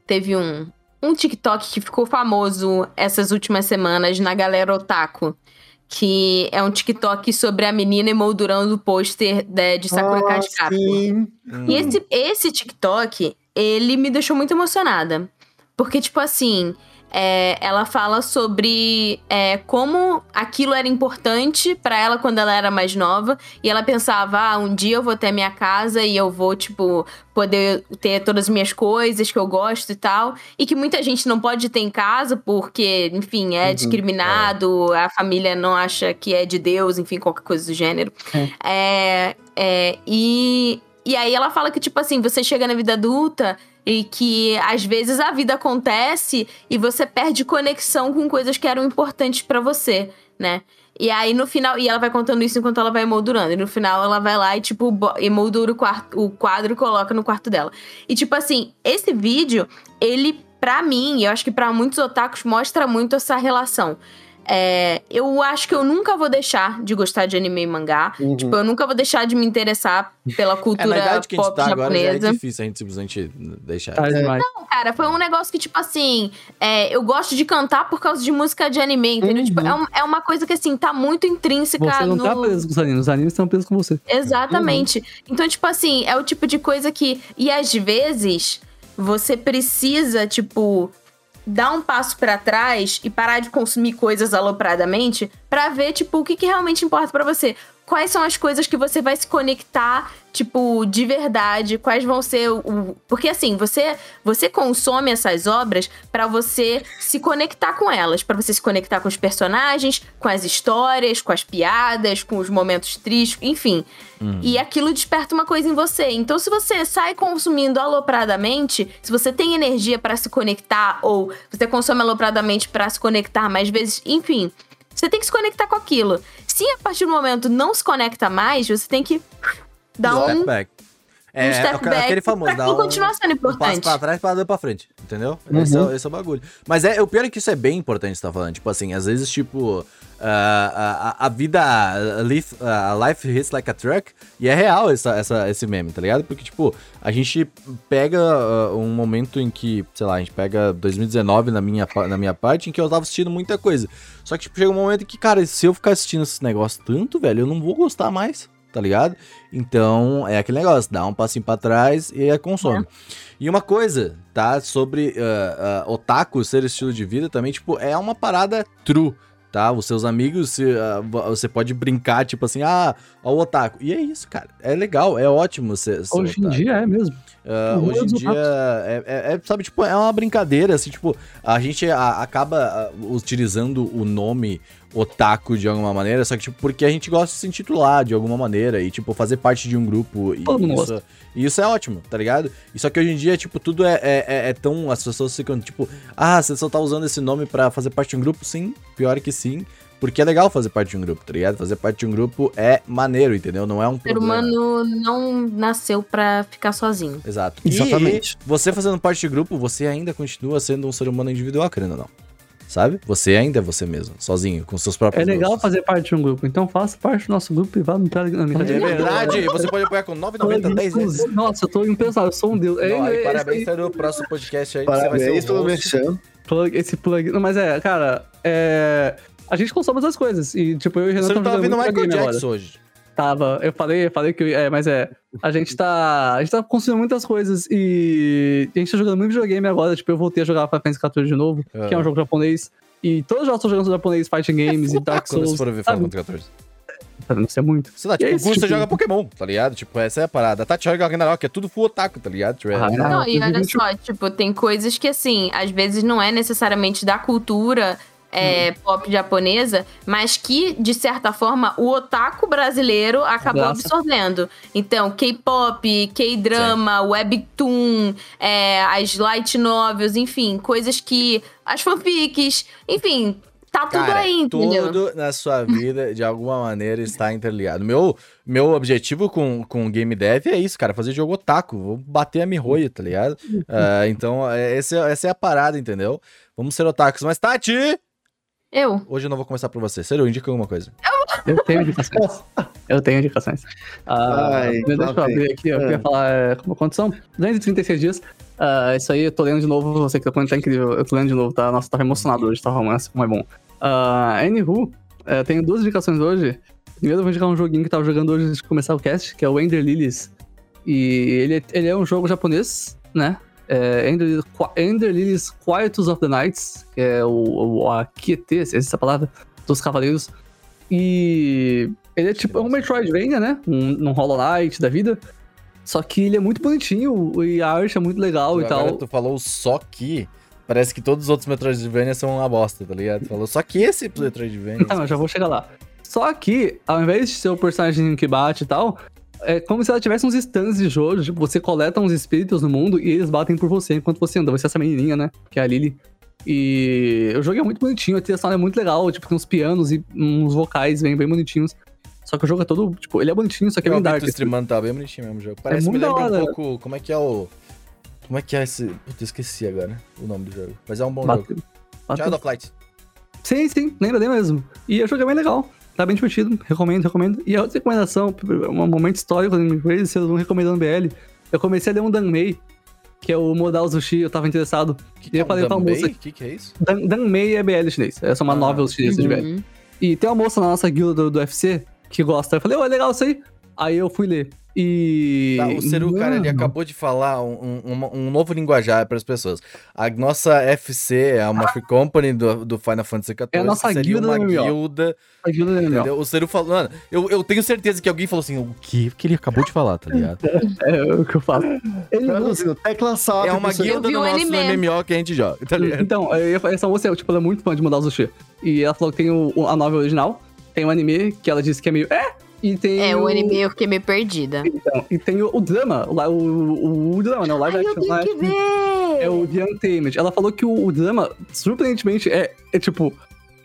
[SPEAKER 2] Teve um. Um TikTok que ficou famoso essas últimas semanas na galera otaku. Que é um TikTok sobre a menina emoldurando o pôster de, de Sakura oh, Card. E esse, esse TikTok, ele me deixou muito emocionada. Porque, tipo assim, é, ela fala sobre é, como aquilo era importante para ela quando ela era mais nova. E ela pensava, ah, um dia eu vou ter minha casa e eu vou, tipo, poder ter todas as minhas coisas que eu gosto e tal. E que muita gente não pode ter em casa porque, enfim, é uhum, discriminado, é. a família não acha que é de Deus, enfim, qualquer coisa do gênero. É. é, é e, e aí ela fala que, tipo assim, você chega na vida adulta e que às vezes a vida acontece e você perde conexão com coisas que eram importantes para você, né? E aí no final, e ela vai contando isso enquanto ela vai emoldurando. E no final ela vai lá e, tipo, emoldura o, quarto, o quadro e coloca no quarto dela. E, tipo assim, esse vídeo, ele, pra mim, e eu acho que para muitos otakus, mostra muito essa relação. É, eu acho que eu nunca vou deixar de gostar de anime e mangá. Uhum. Tipo, eu nunca vou deixar de me interessar pela cultura é, na idade que a gente tá japonesa. Agora já
[SPEAKER 1] é difícil a gente simplesmente deixar.
[SPEAKER 2] É. Não, cara, foi um negócio que, tipo assim, é, eu gosto de cantar por causa de música de anime, entendeu? Tipo, uhum. Tipo, é, um, é, uma coisa que, assim, tá muito intrínseca
[SPEAKER 3] Você não tá no... tá preso com os animes, os animes estão presos com você.
[SPEAKER 2] Exatamente. Uhum. Então, tipo assim, é o tipo de coisa que... E às vezes, você precisa, tipo dar um passo para trás e parar de consumir coisas alopradamente para ver, tipo, o que, que realmente importa para você quais são as coisas que você vai se conectar, tipo, de verdade, quais vão ser o. Porque assim, você você consome essas obras para você se conectar com elas, para você se conectar com os personagens, com as histórias, com as piadas, com os momentos tristes, enfim. Hum. E aquilo desperta uma coisa em você. Então, se você sai consumindo alopradamente, se você tem energia para se conectar ou você consome alopradamente para se conectar mais vezes, enfim, você tem que se conectar com aquilo. Se a partir do momento não se conecta mais, você tem que dar um. Step back.
[SPEAKER 1] É, um step back aquele famoso, pra um, continuar sendo importante. Um passo pra trás para dar pra frente, entendeu? Uhum. Esse, é, esse, é, o bagulho. Mas é, o pior é que isso é bem importante você tá falando. Tipo assim, às vezes, tipo, Uh, a, a, vida. A life, a life hits like a truck. E é real essa, essa, esse meme, tá ligado? Porque, tipo, a gente pega uh, um momento em que, sei lá, a gente pega 2019 na minha, na minha parte, em que eu tava assistindo muita coisa. Só que, tipo, chega um momento em que, cara, se eu ficar assistindo esse negócio tanto, velho, eu não vou gostar mais, tá ligado? Então, é aquele negócio, dá um passinho pra trás e é consome. É. E uma coisa, tá? Sobre uh, otaku ser estilo de vida também, tipo, é uma parada true tá? Os seus amigos, se, uh, você pode brincar, tipo assim, ah, ó o otaku. E é isso, cara. É legal, é ótimo ser,
[SPEAKER 3] ser Hoje otaku. em dia é mesmo.
[SPEAKER 1] Uh, hoje em dia, é, é, é, sabe, tipo, é uma brincadeira, assim, tipo, a gente a, acaba utilizando o nome otaku de alguma maneira, só que, tipo, porque a gente gosta de se intitular de alguma maneira e, tipo, fazer parte de um grupo. E Todo isso, e isso é ótimo, tá ligado? E só que hoje em dia, tipo, tudo é, é, é, é tão. As pessoas ficam, tipo, ah, você só tá usando esse nome para fazer parte de um grupo? Sim, pior que sim. Porque é legal fazer parte de um grupo, tá ligado? Fazer parte de um grupo é maneiro, entendeu? Não é um
[SPEAKER 2] problema. O ser humano não nasceu pra ficar sozinho.
[SPEAKER 1] Exato. Exatamente. E você fazendo parte de grupo, você ainda continua sendo um ser humano individual, querendo ou não. Sabe? Você ainda é você mesmo, sozinho, com seus próprios.
[SPEAKER 3] É legal fazer parte de um grupo, então faça parte do nosso grupo privado no Telegram.
[SPEAKER 1] É verdade, você pode apoiar com 9,90, 10 vezes.
[SPEAKER 3] Nossa, eu tô impensável, eu sou um deus. Não,
[SPEAKER 1] é, parabéns pelo próximo podcast aí.
[SPEAKER 4] Parabéns pelo mexendo.
[SPEAKER 3] Esse plug. Não, mas é, cara, é. A gente consome essas coisas. E, tipo, eu e o
[SPEAKER 1] Renan Você não tá ouvindo Michael Jackson hoje.
[SPEAKER 3] Tava, eu falei, eu falei que. É, mas é. A gente tá. A gente tá consumindo muitas coisas e. A gente tá jogando muito videogame agora. Tipo, eu voltei a jogar Final Fantasy XIV de novo, que é um jogo japonês. E todos os jogos estão jogando japonês, Fighting Games é e Dark Souls. Quando você for ver Final Fantasy XIV. Tá? Isso é muito.
[SPEAKER 1] Sei lá, tipo, o Gusta tipo... joga Pokémon, tá ligado? Tipo, essa é a parada. A Tati joga Ragnarok, é tudo full otaku, tá ligado? Tipo, é...
[SPEAKER 2] Ah, não, não, e olha só, tipo, tem coisas que, assim, às vezes não é necessariamente da cultura é, pop japonesa, mas que, de certa forma, o otaku brasileiro acabou
[SPEAKER 3] Graça.
[SPEAKER 2] absorvendo. Então, K-pop, K-drama, webtoon, é, as light novels, enfim, coisas que. As fanfics, enfim, tá tudo
[SPEAKER 1] Cara,
[SPEAKER 2] aí, entendeu?
[SPEAKER 1] tudo na sua vida, de alguma maneira, está interligado. Meu, meu objetivo com, com game dev é isso, cara, fazer jogo otaku. Vou bater a mirroia, tá ligado? Ah, então, é- esse é- essa é a parada, entendeu? Vamos ser otakus. Mas, Tati,
[SPEAKER 2] Eu.
[SPEAKER 1] hoje eu não vou começar por você. Sério, indica alguma coisa.
[SPEAKER 3] Eu tenho indicações. Eu tenho indicações. Ah,
[SPEAKER 4] Ai,
[SPEAKER 3] deixa eu abrir aqui, eu queria falar é, como são? 236 dias. Ah, isso aí, eu tô lendo de novo, você que tá falando tá incrível. Eu tô lendo de novo, tá? Nossa, tava emocionado hoje, tá romance, como é bom. Uh, Anywho, é, tenho duas indicações hoje. Primeiro eu vou indicar um joguinho que eu tava jogando hoje antes de começar o cast, que é o Ender Lilies. E ele, é- ele é um jogo japonês, né? É Ender, Ender Lilies Quietus of the Nights, que é o, o a existe essa palavra, dos cavaleiros. E ele é tipo é um Metroidvania, né? Um, um Hollow Knight da vida. Só que ele é muito bonitinho e a arte é muito legal e tal.
[SPEAKER 1] tu falou só que. Parece que todos os outros Metroidvania são uma bosta, tá ligado? Tu falou só que esse Metroidvania.
[SPEAKER 3] Então, eu já vou chegar lá. Só que, ao invés de ser o personagem que bate e tal, é como se ela tivesse uns stands de jogo. Tipo, você coleta uns espíritos no mundo e eles batem por você enquanto você anda. Vai ser essa menininha, né? Que é a Lily. E o jogo é muito bonitinho, a trilha sonora é muito legal. Tipo, tem uns pianos e uns vocais bem, bem bonitinhos. Só que o jogo é todo, tipo, ele é bonitinho, só que é
[SPEAKER 1] eu
[SPEAKER 3] bem
[SPEAKER 1] vi
[SPEAKER 3] dark.
[SPEAKER 1] tu streamando, tá bem bonitinho mesmo o jogo. Parece
[SPEAKER 3] muito
[SPEAKER 1] me lembra um pouco. Como é que é o. Como é que é esse. Puta, esqueci agora o nome do jogo. Mas é um bom
[SPEAKER 3] Bateu.
[SPEAKER 1] jogo.
[SPEAKER 3] Bateu.
[SPEAKER 1] Child of Light.
[SPEAKER 3] Sim, sim, lembra dele mesmo. E o jogo é bem legal. Tá bem divertido, recomendo, recomendo. E a outra recomendação, um momento histórico da minha vocês vão recomendando BL. Eu comecei a ler um Danmei, que é o Modal Sushi, eu tava interessado.
[SPEAKER 1] Que
[SPEAKER 3] E eu falei pra moça.
[SPEAKER 1] O que, que é isso?
[SPEAKER 3] Dan, Danmei é BL chinês, essa é uma
[SPEAKER 1] Ah,
[SPEAKER 3] novel chinesa de BL.
[SPEAKER 2] Uhum.
[SPEAKER 3] E tem uma moça na nossa guilda do, do UFC que gosta. Eu falei, ô, é legal isso aí. Aí eu fui ler. E.
[SPEAKER 1] Tá, o Ceru, cara, ele
[SPEAKER 3] Mano,
[SPEAKER 1] acabou de falar um, um, um- um novo linguajar para as pessoas. A nossa FC é uma free company do, do Final Fantasy XIV.
[SPEAKER 3] É a nossa
[SPEAKER 1] seria
[SPEAKER 3] guilda
[SPEAKER 1] uma guilda.
[SPEAKER 3] A guilda.
[SPEAKER 1] Entendeu? O Ceru falou. Mano, eu, eu tenho certeza que alguém falou assim: o que que ele acabou de falar, tá ligado?
[SPEAKER 3] É o que eu faço. Ele
[SPEAKER 4] Traduzindo, tecla SAP.
[SPEAKER 1] É uma guilda do
[SPEAKER 2] o
[SPEAKER 1] nosso
[SPEAKER 2] anime.
[SPEAKER 1] MMO que a gente joga, tá ligado?
[SPEAKER 3] Então, essa moça, tipo, ela é muito fã de mudar o sushi. E ela falou que tem o, a novel original, tem o anime, que ela disse que é meio. É! E tem.
[SPEAKER 2] É, o anime eu fiquei meio perdida.
[SPEAKER 3] Então, e tem o, o drama, o, o, o, o drama, né? O live
[SPEAKER 2] Ai, eu
[SPEAKER 3] action
[SPEAKER 2] tenho
[SPEAKER 3] lá.
[SPEAKER 2] que ver!
[SPEAKER 3] É o The Untamed. Ela falou que o, o drama, surpreendentemente, é, é tipo.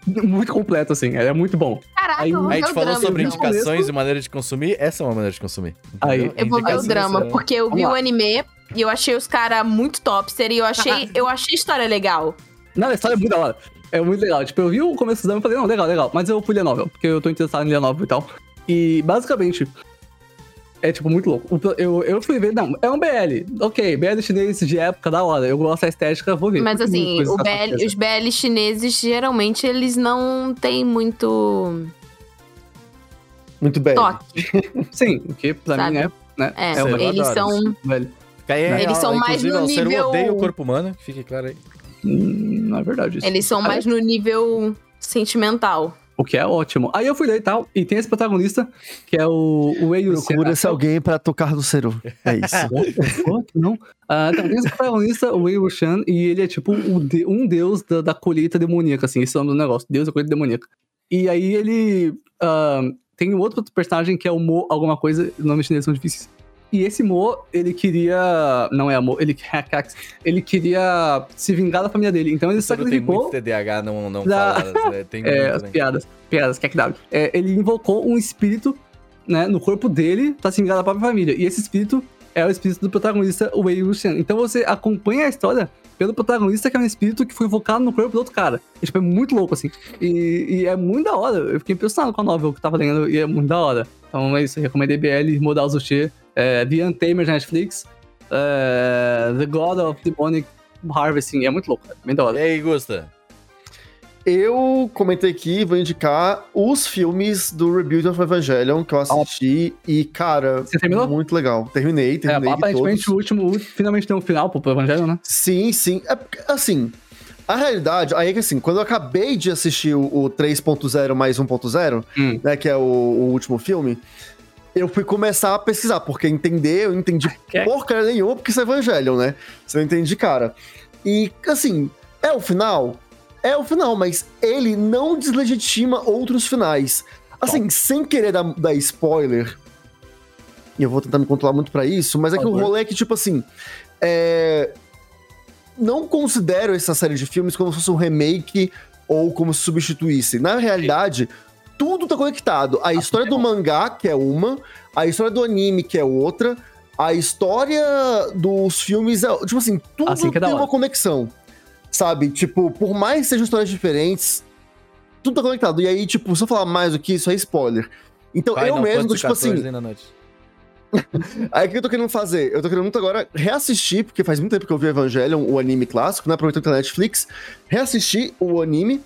[SPEAKER 3] Muito completo, assim. É muito bom.
[SPEAKER 2] Caraca,
[SPEAKER 3] Aí-
[SPEAKER 1] A gente
[SPEAKER 2] o
[SPEAKER 1] falou
[SPEAKER 2] drama,
[SPEAKER 1] sobre
[SPEAKER 2] então.
[SPEAKER 1] indicações e maneira de consumir. Essa é uma maneira de consumir.
[SPEAKER 3] Aí?
[SPEAKER 2] Eu vou ver o drama,
[SPEAKER 1] são-
[SPEAKER 2] porque eu vi o anime e eu achei os caras muito topster e eu achei, eu achei a história legal.
[SPEAKER 3] Não, a história é muito da hora. É muito legal. Tipo, eu vi o começo do drama e falei, não, legal, legal. Mas eu fui ler novel, porque eu tô interessado em ler novel e tal. E, basicamente, é, tipo, muito louco. Eu, eu fui ver, não, é um BL. Ok, BL chinês de época, da hora. Eu gosto da estética, vou ver.
[SPEAKER 2] Mas assim, o BL os BL chineses, geralmente, eles não têm muito
[SPEAKER 4] Muito bem.
[SPEAKER 2] toque.
[SPEAKER 3] Sim, o que pra
[SPEAKER 2] Sabe?
[SPEAKER 3] mim é, né?
[SPEAKER 2] É,
[SPEAKER 1] eu
[SPEAKER 2] eles são...
[SPEAKER 1] Fica aí,
[SPEAKER 2] Eles
[SPEAKER 1] ó,
[SPEAKER 2] são mais no nível-
[SPEAKER 1] odeia o corpo humano, que fique claro aí.
[SPEAKER 3] Hum, Não é verdade isso.
[SPEAKER 2] Eles são mais no nível sentimental.
[SPEAKER 3] O que é ótimo. Aí eu fui ler e tal, e tem esse protagonista, que é o, o Wei Yusen.
[SPEAKER 4] Procura-se alguém pra tocar do Ceru. É isso.
[SPEAKER 3] Não. Ah, então, tem esse protagonista, o Wei Wuxian, e ele é tipo um deus da, da colheita demoníaca, assim, esse é o nome do negócio, deus da colheita demoníaca. E aí ele ah, tem um outro personagem que é o Mo alguma coisa, nomes chineses são difíceis. E esse Mo, ele queria. Não é Mo, ele, ele queria se vingar da família dele. Então ele
[SPEAKER 1] Ceru tem muito
[SPEAKER 3] sacrificou.
[SPEAKER 1] TDAH, não, não
[SPEAKER 3] Da-
[SPEAKER 1] né? Tem
[SPEAKER 3] É,
[SPEAKER 1] muito,
[SPEAKER 3] as
[SPEAKER 1] né?
[SPEAKER 3] piadas. Piadas, que é que dá. É, ele invocou um espírito, né, no corpo dele pra se vingar da própria família. E esse espírito é o espírito do protagonista, o Wei Wuxian. Então você acompanha a história pelo protagonista, que é um espírito que foi invocado no corpo do outro cara. E, tipo, é muito louco, assim. E, e é muito da hora. Eu fiquei impressionado com a novel que eu tava lendo e é muito da hora. Então é isso, eu recomendei BL, Modal Zushi, é, The Untamer na Netflix, é, The God of Demonic Harvesting. É muito louco, é bem da
[SPEAKER 1] E
[SPEAKER 3] hora.
[SPEAKER 1] aí, Gusta?
[SPEAKER 4] Eu comentei aqui, vou indicar os filmes do Rebuild of Evangelion que eu assisti e, cara,
[SPEAKER 3] Você terminou?
[SPEAKER 4] muito legal. Terminei,
[SPEAKER 3] É,
[SPEAKER 4] terminei de
[SPEAKER 3] aparentemente
[SPEAKER 4] todos.
[SPEAKER 3] o último, finalmente tem um final pro, Evangelho, né?
[SPEAKER 4] Sim, sim. É, assim, a realidade, aí é que assim, quando eu acabei de assistir o, o 3.0 mais 1.0,
[SPEAKER 3] Hum.
[SPEAKER 4] né, que é o, o último filme, eu fui começar a pesquisar, porque entender, eu entendi
[SPEAKER 3] Que-
[SPEAKER 4] porcaria nenhuma, porque isso é Evangelion, né? Você não entende, cara. E, assim, é o final? é o final, mas ele não deslegitima outros finais. Assim, sem querer dar, dar spoiler, e eu vou tentar me controlar muito para isso, mas é que o rolê é que, tipo assim, é... não considero essa série de filmes como se fosse um remake ou como se substituísse. Na realidade, tudo tá conectado. A história do mangá, que é uma, a história do anime, que é outra, a história dos filmes, é, tipo assim, tudo
[SPEAKER 3] Assim é
[SPEAKER 4] tem uma conexão. Sabe? Tipo, por mais que sejam histórias diferentes, tudo tá conectado. E aí, tipo, se eu falar mais do que isso, é spoiler. Então,
[SPEAKER 1] Pai,
[SPEAKER 4] eu
[SPEAKER 1] não
[SPEAKER 4] mesmo,
[SPEAKER 1] pode
[SPEAKER 4] tipo
[SPEAKER 1] ser 14
[SPEAKER 4] assim. Aí o que eu tô querendo fazer? Eu tô querendo muito agora reassistir, porque faz muito tempo que eu vi Evangelion, o anime clássico, né? Aproveitando que tá na Netflix, reassistir o anime,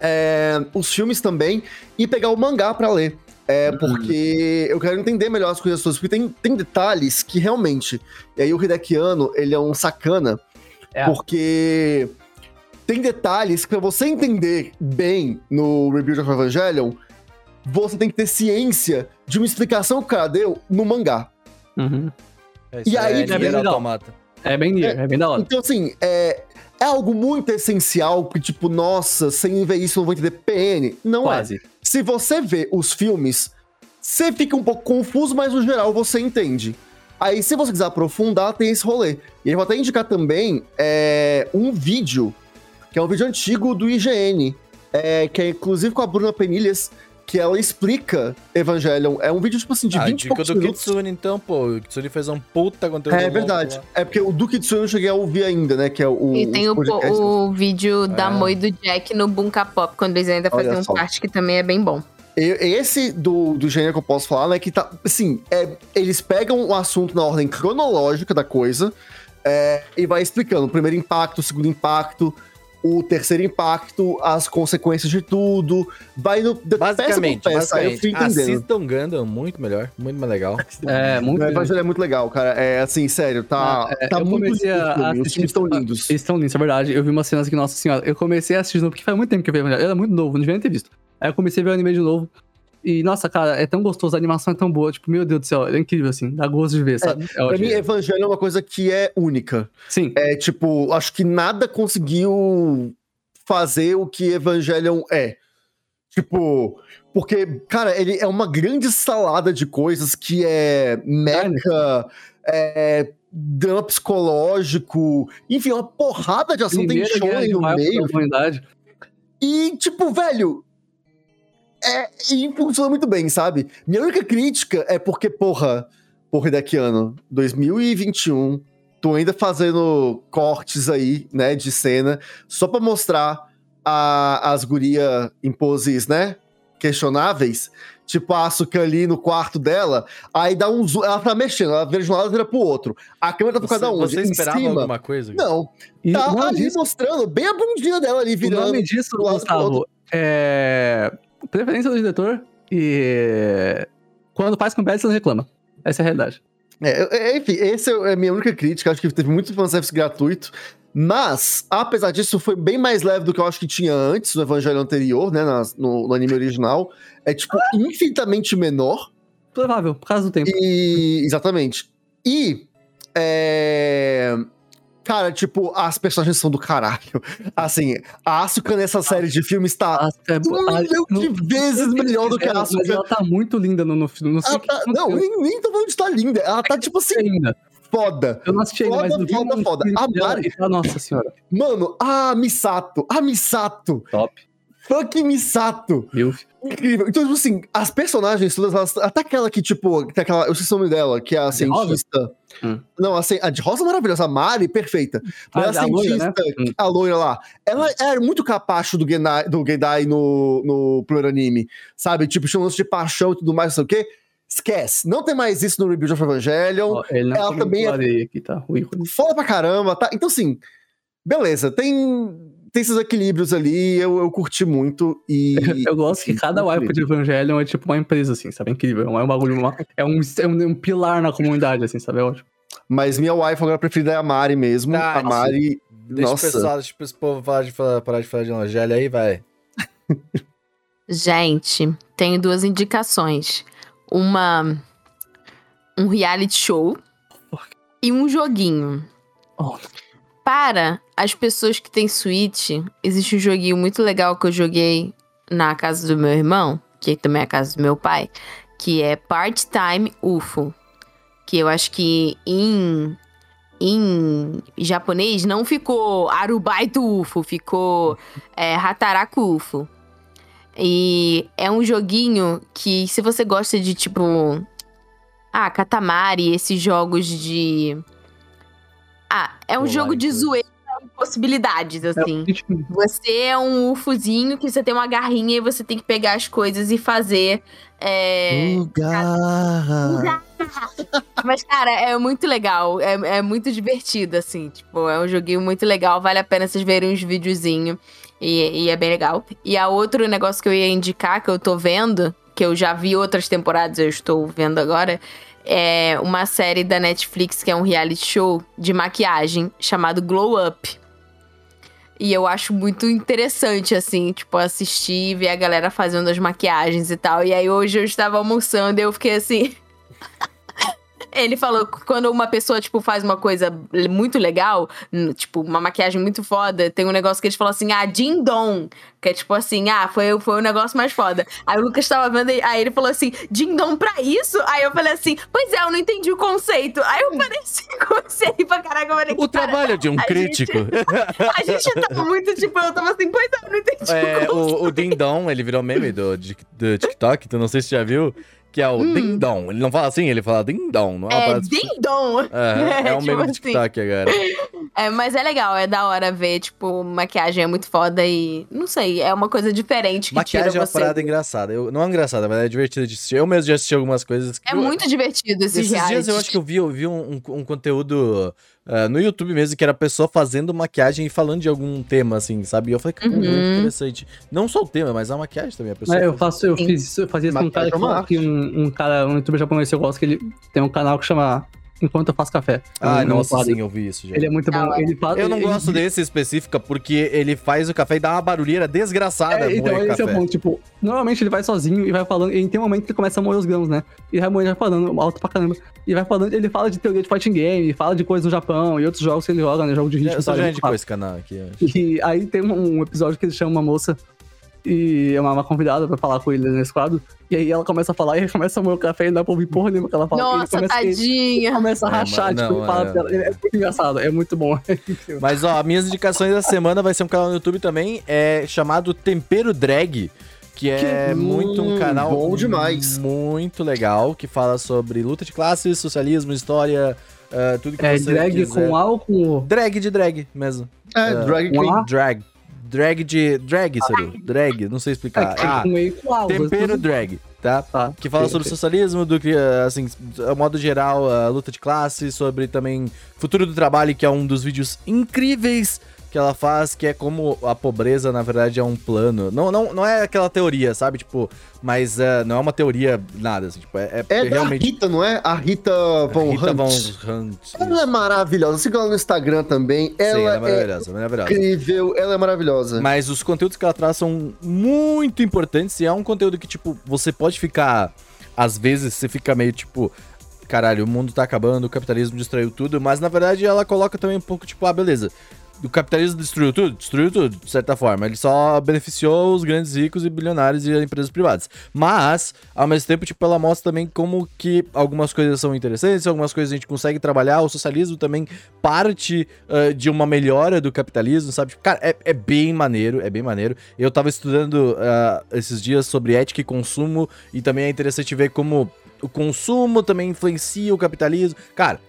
[SPEAKER 4] é, os filmes também, e pegar o mangá pra ler. É, porque eu quero entender melhor as coisas todas, porque tem, tem detalhes que realmente. E aí o Hidekiano, ele é um sacana,
[SPEAKER 3] É.
[SPEAKER 4] porque tem detalhes que pra você entender bem no Rebuild of Evangelion, você tem que ter ciência de uma explicação que o cara deu no mangá.
[SPEAKER 3] Uhum.
[SPEAKER 1] É,
[SPEAKER 4] E
[SPEAKER 1] isso
[SPEAKER 4] aí,
[SPEAKER 1] é,
[SPEAKER 3] é bem legal. É bem Nier, é, bem da hora.
[SPEAKER 4] Então, assim, é, é algo muito essencial que, tipo, nossa, sem ver isso eu não vou entender PN. Não é.
[SPEAKER 3] Quase.
[SPEAKER 4] Se você vê os filmes, você fica um pouco confuso, mas no geral você entende. Aí, se você quiser aprofundar, tem esse rolê. E eu vou até indicar também é, um vídeo, que é um vídeo antigo do IGN, é, que é inclusive com a Bruna Penilhas, que ela explica Evangelion. É um vídeo, tipo assim, de
[SPEAKER 1] ah,
[SPEAKER 4] 20 e
[SPEAKER 1] dica
[SPEAKER 4] poucos
[SPEAKER 1] do
[SPEAKER 4] minutos.
[SPEAKER 1] Kitsune, então, pô. O Kitsune fez um puta conteúdo
[SPEAKER 4] É
[SPEAKER 1] louco
[SPEAKER 4] verdade.
[SPEAKER 1] lá.
[SPEAKER 4] É porque o do Kitsune eu não cheguei a ouvir ainda, né? Que é o.
[SPEAKER 2] E tem o, o vídeo da
[SPEAKER 1] É.
[SPEAKER 2] Moi do Jack no Bunka Pop, quando eles ainda faziam
[SPEAKER 4] só.
[SPEAKER 2] parte, que também é bem bom.
[SPEAKER 4] E- Esse do, do gênero que eu posso falar, né? Que tá. Assim, é, eles pegam o assunto na ordem cronológica da coisa é, e vai explicando o primeiro impacto, segundo impacto, o terceiro impacto, as consequências de tudo. Vai no.
[SPEAKER 1] Basicamente,
[SPEAKER 4] peça peça, eu
[SPEAKER 1] basicamente
[SPEAKER 4] entendendo.
[SPEAKER 1] assistam Gundam, muito melhor, muito mais legal.
[SPEAKER 3] É, muito
[SPEAKER 4] Evangelho é muito legal, cara. É assim, sério, tá,
[SPEAKER 3] Ah, é,
[SPEAKER 4] tá
[SPEAKER 3] eu
[SPEAKER 4] muito
[SPEAKER 3] comecei
[SPEAKER 4] lindo o
[SPEAKER 3] a
[SPEAKER 4] filme, Os
[SPEAKER 3] assistir-
[SPEAKER 4] filmes estão lindos.
[SPEAKER 3] Eles estão lindos, é verdade. Eu vi umas cenas que, nossa senhora, eu comecei a assistir de novo, porque faz muito tempo que eu vi Evangelho. Eu era muito novo, não devia nem ter visto. Aí eu comecei a ver o anime de novo. E, nossa, cara, é tão gostoso, a animação é tão boa. Tipo, meu Deus do céu, é incrível, assim. Dá gosto de ver, sabe? É
[SPEAKER 4] Pra mim, Evangelho é uma coisa que é única.
[SPEAKER 3] Sim.
[SPEAKER 4] É tipo, acho que nada conseguiu fazer o que Evangelion é. Tipo, porque, cara, ele é uma grande salada de coisas que é mecha, é drama psicológico, enfim, uma porrada de ação, tem
[SPEAKER 3] Primeira Guerra
[SPEAKER 4] shonen no meio. E, tipo, velho. É, e funciona muito bem, sabe? Minha única crítica é porque, porra, porra, Hidekiano, 2021, tô ainda fazendo cortes aí, né, de cena, só pra mostrar a, as guria em poses, né, questionáveis. Tipo, a Asuka ali no quarto dela, aí dá um zoom, ela tá mexendo, ela vira de um lado e vira pro outro. A câmera tá
[SPEAKER 1] Você,
[SPEAKER 4] focada onde?
[SPEAKER 1] você
[SPEAKER 4] Em
[SPEAKER 1] esperava
[SPEAKER 4] cima?
[SPEAKER 1] alguma coisa?
[SPEAKER 4] Não,
[SPEAKER 3] E
[SPEAKER 4] tá
[SPEAKER 3] o
[SPEAKER 4] ali
[SPEAKER 3] disso,
[SPEAKER 4] mostrando bem a bundinha dela ali
[SPEAKER 3] o
[SPEAKER 4] virando.
[SPEAKER 3] nome disso Gustavo, é preferência do diretor e quando faz com bad, você não reclama. Essa é a realidade.
[SPEAKER 4] É, é, enfim, essa é a minha única crítica. Acho que teve muito fanservice gratuito. Mas, apesar disso, foi bem mais leve do que eu acho que tinha antes, no evangelho anterior, né? nas- no, no anime original. É, tipo, infinitamente menor.
[SPEAKER 3] Provável, por causa do tempo.
[SPEAKER 4] E. Exatamente. E. É. Cara, tipo, as personagens são do caralho. Assim, a Asuka nessa série de filmes tá
[SPEAKER 3] é
[SPEAKER 4] um milhão de vezes
[SPEAKER 3] sei
[SPEAKER 4] melhor do que a Asuka.
[SPEAKER 3] Mas ela tá muito linda no, no filme. Não sei
[SPEAKER 4] Ela tá- não, nem, nem tô falando de tá linda. Ela tá, tipo assim,
[SPEAKER 3] ainda.
[SPEAKER 4] foda.
[SPEAKER 3] Eu não assisti ainda,
[SPEAKER 4] Foda,
[SPEAKER 3] mas
[SPEAKER 4] foda, foda.
[SPEAKER 3] clipe
[SPEAKER 4] A Mari-
[SPEAKER 3] Nossa senhora,
[SPEAKER 4] Mano, a Misato, a Misato,
[SPEAKER 3] top.
[SPEAKER 4] Fucking Misato.
[SPEAKER 3] Viu?
[SPEAKER 4] Incrível. Então, tipo assim, as personagens todas, elas, até aquela que, tipo, tem aquela, eu sei o nome dela, que é a cientista.
[SPEAKER 3] Hum.
[SPEAKER 4] Não, a, a de rosa é maravilhosa, a Mari, perfeita. Mas
[SPEAKER 3] Ah,
[SPEAKER 4] a
[SPEAKER 3] a loira,
[SPEAKER 4] cientista,
[SPEAKER 3] né? Hum.
[SPEAKER 4] a loira lá, ela era muito capacho do Gendai, do Gendai no, no primeiro anime, sabe? Tipo, tinha um lance de paixão e tudo mais, não sei o quê. Esquece. Não tem mais isso no Rebuild of Evangelion.
[SPEAKER 3] Não
[SPEAKER 4] ela também é-
[SPEAKER 3] é... aqui, tá?
[SPEAKER 4] Foda pra caramba, tá? Então, assim, beleza, tem, tem esses equilíbrios ali, eu, eu curti muito e...
[SPEAKER 3] Eu gosto que cada wipe de Evangelion é tipo uma empresa, assim, sabe? É incrível. É um bagulho, uma- é, um, é um, um pilar na comunidade, assim, sabe? É ótimo.
[SPEAKER 4] Mas minha wife agora preferida é a Mari mesmo.
[SPEAKER 1] Ah,
[SPEAKER 4] a Mari,
[SPEAKER 1] Deixa
[SPEAKER 4] Nossa.
[SPEAKER 1] o pessoal, deixa esse povo parar de falar, parar de falar de Evangelho aí, vai.
[SPEAKER 2] Gente, tenho duas indicações. Uma. Um reality show e um joguinho.
[SPEAKER 3] Oh.
[SPEAKER 2] para as pessoas que têm Switch, existe um joguinho muito legal que eu joguei na casa do meu irmão, que também é a casa do meu pai, que é Part-Time UFO. Que eu acho que em, em japonês não ficou Arubaito UFO, ficou é, Hataraku UFO. E é um joguinho que, se você gosta de tipo. Ah, Katamari, esses jogos de. Ah, é um jogo de zoeira possibilidades, assim.
[SPEAKER 3] É, tipo,
[SPEAKER 2] Você é um ufozinho que você tem uma garrinha e você tem que pegar as coisas e fazer. É...
[SPEAKER 1] Lugar.
[SPEAKER 2] Mas, cara, é muito legal. É, é muito divertido, assim. Tipo, é um joguinho muito legal. Vale a pena vocês verem uns videozinhos. E, e é bem legal. E a outro negócio que eu ia indicar, que eu tô vendo, que eu já vi outras temporadas, eu estou vendo agora, é uma série da Netflix que é um reality show de maquiagem chamado Glow Up. E eu acho muito interessante, assim, tipo, assistir, ver a galera fazendo as maquiagens e tal. E aí hoje eu estava almoçando e eu fiquei assim. Ele falou que quando uma pessoa, tipo, faz uma coisa muito legal, tipo, uma maquiagem muito foda, tem um negócio que eles falam assim, ah, Ding Dong. Que é tipo assim, ah, foi, foi o negócio mais foda. Aí o Lucas tava vendo, aí ele falou assim, Ding Dong pra isso? Aí eu falei assim, pois é, eu não entendi o conceito. Aí eu falei assim, comecei rir pra caraca, eu falei,
[SPEAKER 1] O
[SPEAKER 2] cara,
[SPEAKER 1] trabalho de um
[SPEAKER 2] a
[SPEAKER 1] crítico.
[SPEAKER 2] a gente tava muito, tipo, eu tava assim, pois é, eu não entendi
[SPEAKER 1] É,
[SPEAKER 2] o conceito.
[SPEAKER 1] o, o Ding Dong, ele virou meme do, do TikTok, tu não sei se você já viu, que é o Ding Dong. Ele não fala assim, ele fala Ding Dong. Não é,
[SPEAKER 2] Hum. É, Ding Dong.
[SPEAKER 1] É, é um
[SPEAKER 2] tipo
[SPEAKER 1] meme do
[SPEAKER 2] assim.
[SPEAKER 1] TikTok agora.
[SPEAKER 2] É, mas é legal, é da hora ver, tipo, maquiagem é muito foda e, não sei, é uma coisa diferente que
[SPEAKER 1] Maquiagem é uma
[SPEAKER 2] você.
[SPEAKER 1] parada engraçada. Eu, não é engraçada, mas é divertida de assistir. Eu mesmo já assisti algumas coisas. que
[SPEAKER 2] É muito divertido esses,
[SPEAKER 1] Esses dias eu acho que eu vi, eu vi um, um- um conteúdo ah, no YouTube mesmo, que era a pessoa fazendo maquiagem e falando de algum tema, assim, sabe? E eu falei, cara, muito
[SPEAKER 2] Uhum.
[SPEAKER 1] interessante. Não só o tema, mas a maquiagem também. A pessoa
[SPEAKER 3] É, eu faço, eu
[SPEAKER 2] Sim.
[SPEAKER 3] fiz isso, eu fazia isso com um cara
[SPEAKER 4] é
[SPEAKER 3] que um, um cara, um youtuber japonês que eu gosto, que ele tem um canal que chama Enquanto eu faço café.
[SPEAKER 1] Ah,
[SPEAKER 3] É
[SPEAKER 1] nossa,
[SPEAKER 3] um quadro.
[SPEAKER 1] sim, eu vi isso já.
[SPEAKER 3] Ele é muito bom.
[SPEAKER 2] hora.
[SPEAKER 3] Ele fala,
[SPEAKER 1] Eu não
[SPEAKER 3] ele-
[SPEAKER 1] gosto desse específica porque ele faz o café e dá uma barulheira desgraçada
[SPEAKER 3] É, então, esse é o
[SPEAKER 1] café.
[SPEAKER 3] ponto. Tipo, normalmente ele vai sozinho e vai falando. E tem um momento que ele começa a moer os grãos, né? E vai moer, vai falando alto pra caramba. E vai falando, ele fala de teoria de fighting game, fala de coisas do Japão e outros jogos que ele joga, né? Jogo de ritmo.
[SPEAKER 1] eu sou gente
[SPEAKER 3] ele
[SPEAKER 1] com esse canal aqui. eu acho.
[SPEAKER 3] E aí tem um, um episódio que ele chama uma moça e é uma, uma convidada pra falar com ele nesse quadro. E aí ela começa a falar e começa a moer o café e não dá pra ouvir porra nenhuma que ela fala.
[SPEAKER 2] Nossa,
[SPEAKER 3] começa, ele
[SPEAKER 2] tadinha.
[SPEAKER 3] começa a
[SPEAKER 1] É,
[SPEAKER 3] rachar,
[SPEAKER 1] mas-
[SPEAKER 3] tipo,
[SPEAKER 1] não,
[SPEAKER 3] fala
[SPEAKER 1] é-
[SPEAKER 3] pra ela. É muito engraçado, é muito bom.
[SPEAKER 1] Mas ó, minhas indicações da semana vai ser um canal no YouTube também, é chamado Tempero Drag. Que é
[SPEAKER 4] Que-
[SPEAKER 1] muito um canal
[SPEAKER 4] bom demais.
[SPEAKER 1] muito legal, que fala sobre luta de classes, socialismo, história, ah, tudo que
[SPEAKER 3] É
[SPEAKER 1] você
[SPEAKER 3] drag
[SPEAKER 1] quiser.
[SPEAKER 3] com álcool.
[SPEAKER 1] Drag de drag mesmo.
[SPEAKER 4] É, drag
[SPEAKER 3] um
[SPEAKER 4] queen.
[SPEAKER 1] Drag. Drag de. Drag, Seru. Drag, não sei explicar.
[SPEAKER 3] É,
[SPEAKER 1] Ah, tempero drag, tá?
[SPEAKER 3] Tá.
[SPEAKER 1] Que fala sobre socialismo, do que, assim, a modo geral, a luta de classe, sobre também futuro do trabalho, que é um dos vídeos incríveis que ela faz, que é como a pobreza, na verdade, é um plano. Não, não, não é aquela teoria, sabe? Tipo, mas eh, não é uma teoria nada, assim, tipo, é, é
[SPEAKER 4] É
[SPEAKER 1] realmente.
[SPEAKER 4] Rita, não é? A Rita Von
[SPEAKER 1] Rita
[SPEAKER 4] Hunt.
[SPEAKER 1] Von Hunt.
[SPEAKER 4] Ela é maravilhosa. Siga ela no Instagram também.
[SPEAKER 1] Sim,
[SPEAKER 4] Ela,
[SPEAKER 1] ela é
[SPEAKER 4] é
[SPEAKER 1] maravilhosa, maravilhosa.
[SPEAKER 4] incrível, ela é maravilhosa.
[SPEAKER 1] Mas os conteúdos que ela traz são muito importantes e é um conteúdo que, tipo, você pode ficar. Às vezes você fica meio tipo. Caralho, o mundo tá acabando, o capitalismo destruiu tudo, mas na verdade ela coloca também um pouco, tipo, ah, beleza. O capitalismo destruiu tudo? Destruiu tudo, de certa forma. Ele só beneficiou os grandes ricos e bilionários e as empresas privadas. Mas, ao mesmo tempo, tipo, ela mostra também como que algumas coisas são interessantes, algumas coisas a gente consegue trabalhar. O socialismo também parte ah, de uma melhora do capitalismo, sabe? Tipo, cara, é, é bem maneiro, é bem maneiro. Eu tava estudando ah, esses dias sobre ética e consumo e também é interessante ver como o consumo também influencia o capitalismo. Cara,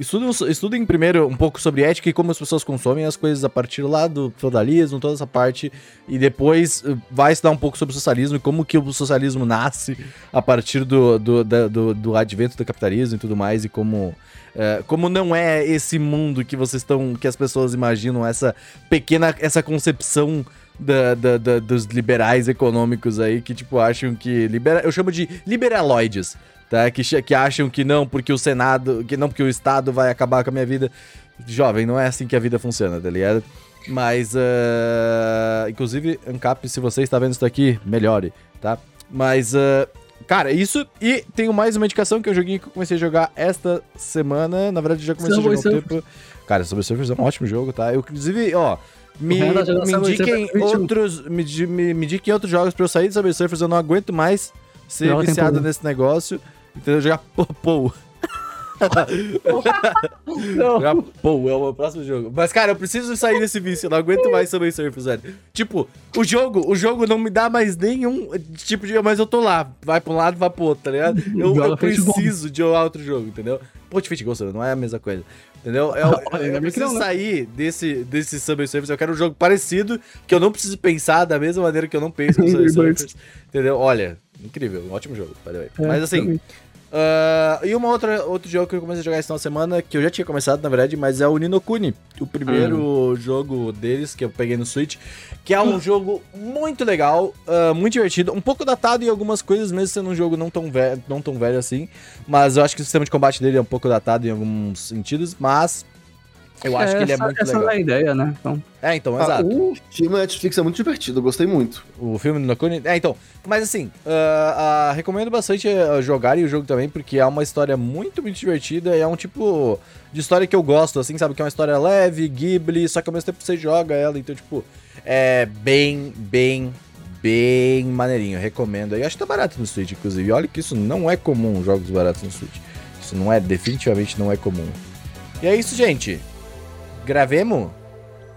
[SPEAKER 1] Estudem, estudem primeiro um pouco sobre ética e como as pessoas consomem as coisas a partir lá do feudalismo, toda essa parte, e depois eh, vai estudar um pouco sobre o socialismo e como que o socialismo nasce a partir do, do, da- do, do advento do capitalismo e tudo mais, e como, eh, como não é esse mundo que vocês estão, que as pessoas imaginam, essa pequena, essa concepção da- da- da- dos liberais econômicos aí que, tipo, acham que. Libera, eu chamo de liberaloides, tá? Que, que acham que não, porque o Senado. Que não, porque o Estado vai acabar com a minha vida. Jovem, não é assim que a vida funciona, tá ligado? Mas. ah, inclusive, Ancap, se você está vendo isso daqui, melhore, tá? Mas. ah, Cara, isso. E tenho mais uma indicação que é um joguinho que eu comecei a jogar esta semana. Na verdade, já comecei
[SPEAKER 3] Subway
[SPEAKER 1] a jogar um tempo. Cara, Subway Surfers é um ótimo jogo, tá? Eu, inclusive, ó, me, me indiquem
[SPEAKER 3] Surfers 21.
[SPEAKER 1] outros. Me, me, me indiquem outros jogos pra eu sair de Subway Surfers, eu não aguento mais ser
[SPEAKER 3] Joga
[SPEAKER 1] viciado nesse negócio. Entendeu? Jogar Pou. Jogar Pou é o meu próximo jogo. Mas, cara, eu preciso sair desse vício, eu não aguento mais Subway Surfers, velho. Tipo, o jogo, o jogo não me dá mais nenhum tipo de. Mas eu tô lá, vai pra um lado, vai pro outro, tá ligado? Eu, eu preciso de outro jogo, entendeu? Pô, de Fit Ghost, não é a mesma coisa. Entendeu? Eu, eu, eu preciso
[SPEAKER 3] não, né?
[SPEAKER 1] sair desse, desse Subway Surfers. Eu quero um jogo parecido, que eu não preciso pensar da mesma maneira que eu não penso no Subway. Surfers. Entendeu? Olha, incrível, um ótimo jogo, by the way.
[SPEAKER 3] É,
[SPEAKER 1] Mas assim, ah, e uma outra, outro jogo que eu comecei a jogar esse final de semana, que eu já tinha começado, na verdade, mas é o Nino Kuni. O primeiro jogo deles que eu peguei no Switch, que é um jogo muito legal, ah, muito divertido, um pouco datado em algumas coisas, mesmo sendo um jogo não tão, velho, não tão velho assim. Mas eu acho que o sistema de combate dele é um pouco datado em alguns sentidos, mas eu acho
[SPEAKER 3] É,
[SPEAKER 1] que ele é
[SPEAKER 3] essa-
[SPEAKER 1] muito
[SPEAKER 3] essa
[SPEAKER 1] legal.
[SPEAKER 3] é a ideia, né? Então,
[SPEAKER 1] É, então,
[SPEAKER 4] Ah,
[SPEAKER 1] exato.
[SPEAKER 4] o filme da Netflix é muito divertido, eu gostei muito.
[SPEAKER 1] O filme do Nokuni. É, então. Mas assim, ah, ah, recomendo bastante ah, jogarem o jogo também, porque é uma história muito, muito divertida. E é um tipo de história que eu gosto, assim, sabe? Que é uma história leve, Ghibli, só que ao mesmo tempo você joga ela. Então, tipo, é bem, bem, bem maneirinho. Recomendo. E acho que tá barato no Switch, inclusive. E olha que isso não é comum, jogos baratos no Switch. Isso não é, definitivamente não é comum. E é isso, gente. Gravemos?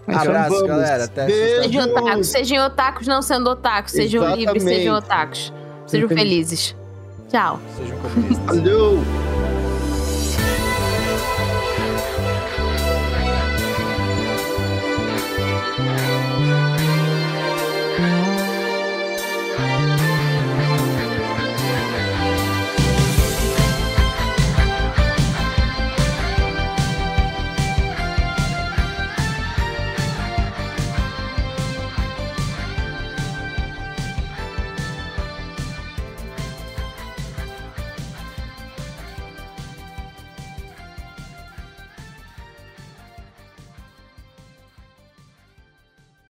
[SPEAKER 3] Então
[SPEAKER 1] Abraço,
[SPEAKER 4] vamos.
[SPEAKER 1] galera. Até.
[SPEAKER 2] Sejam otakus, sejam otakus não sendo otakus, sejam livres,
[SPEAKER 4] Exatamente.
[SPEAKER 2] sejam otakus. Sejam felizes. Tchau.
[SPEAKER 1] Sejam comunistas.
[SPEAKER 4] Valeu!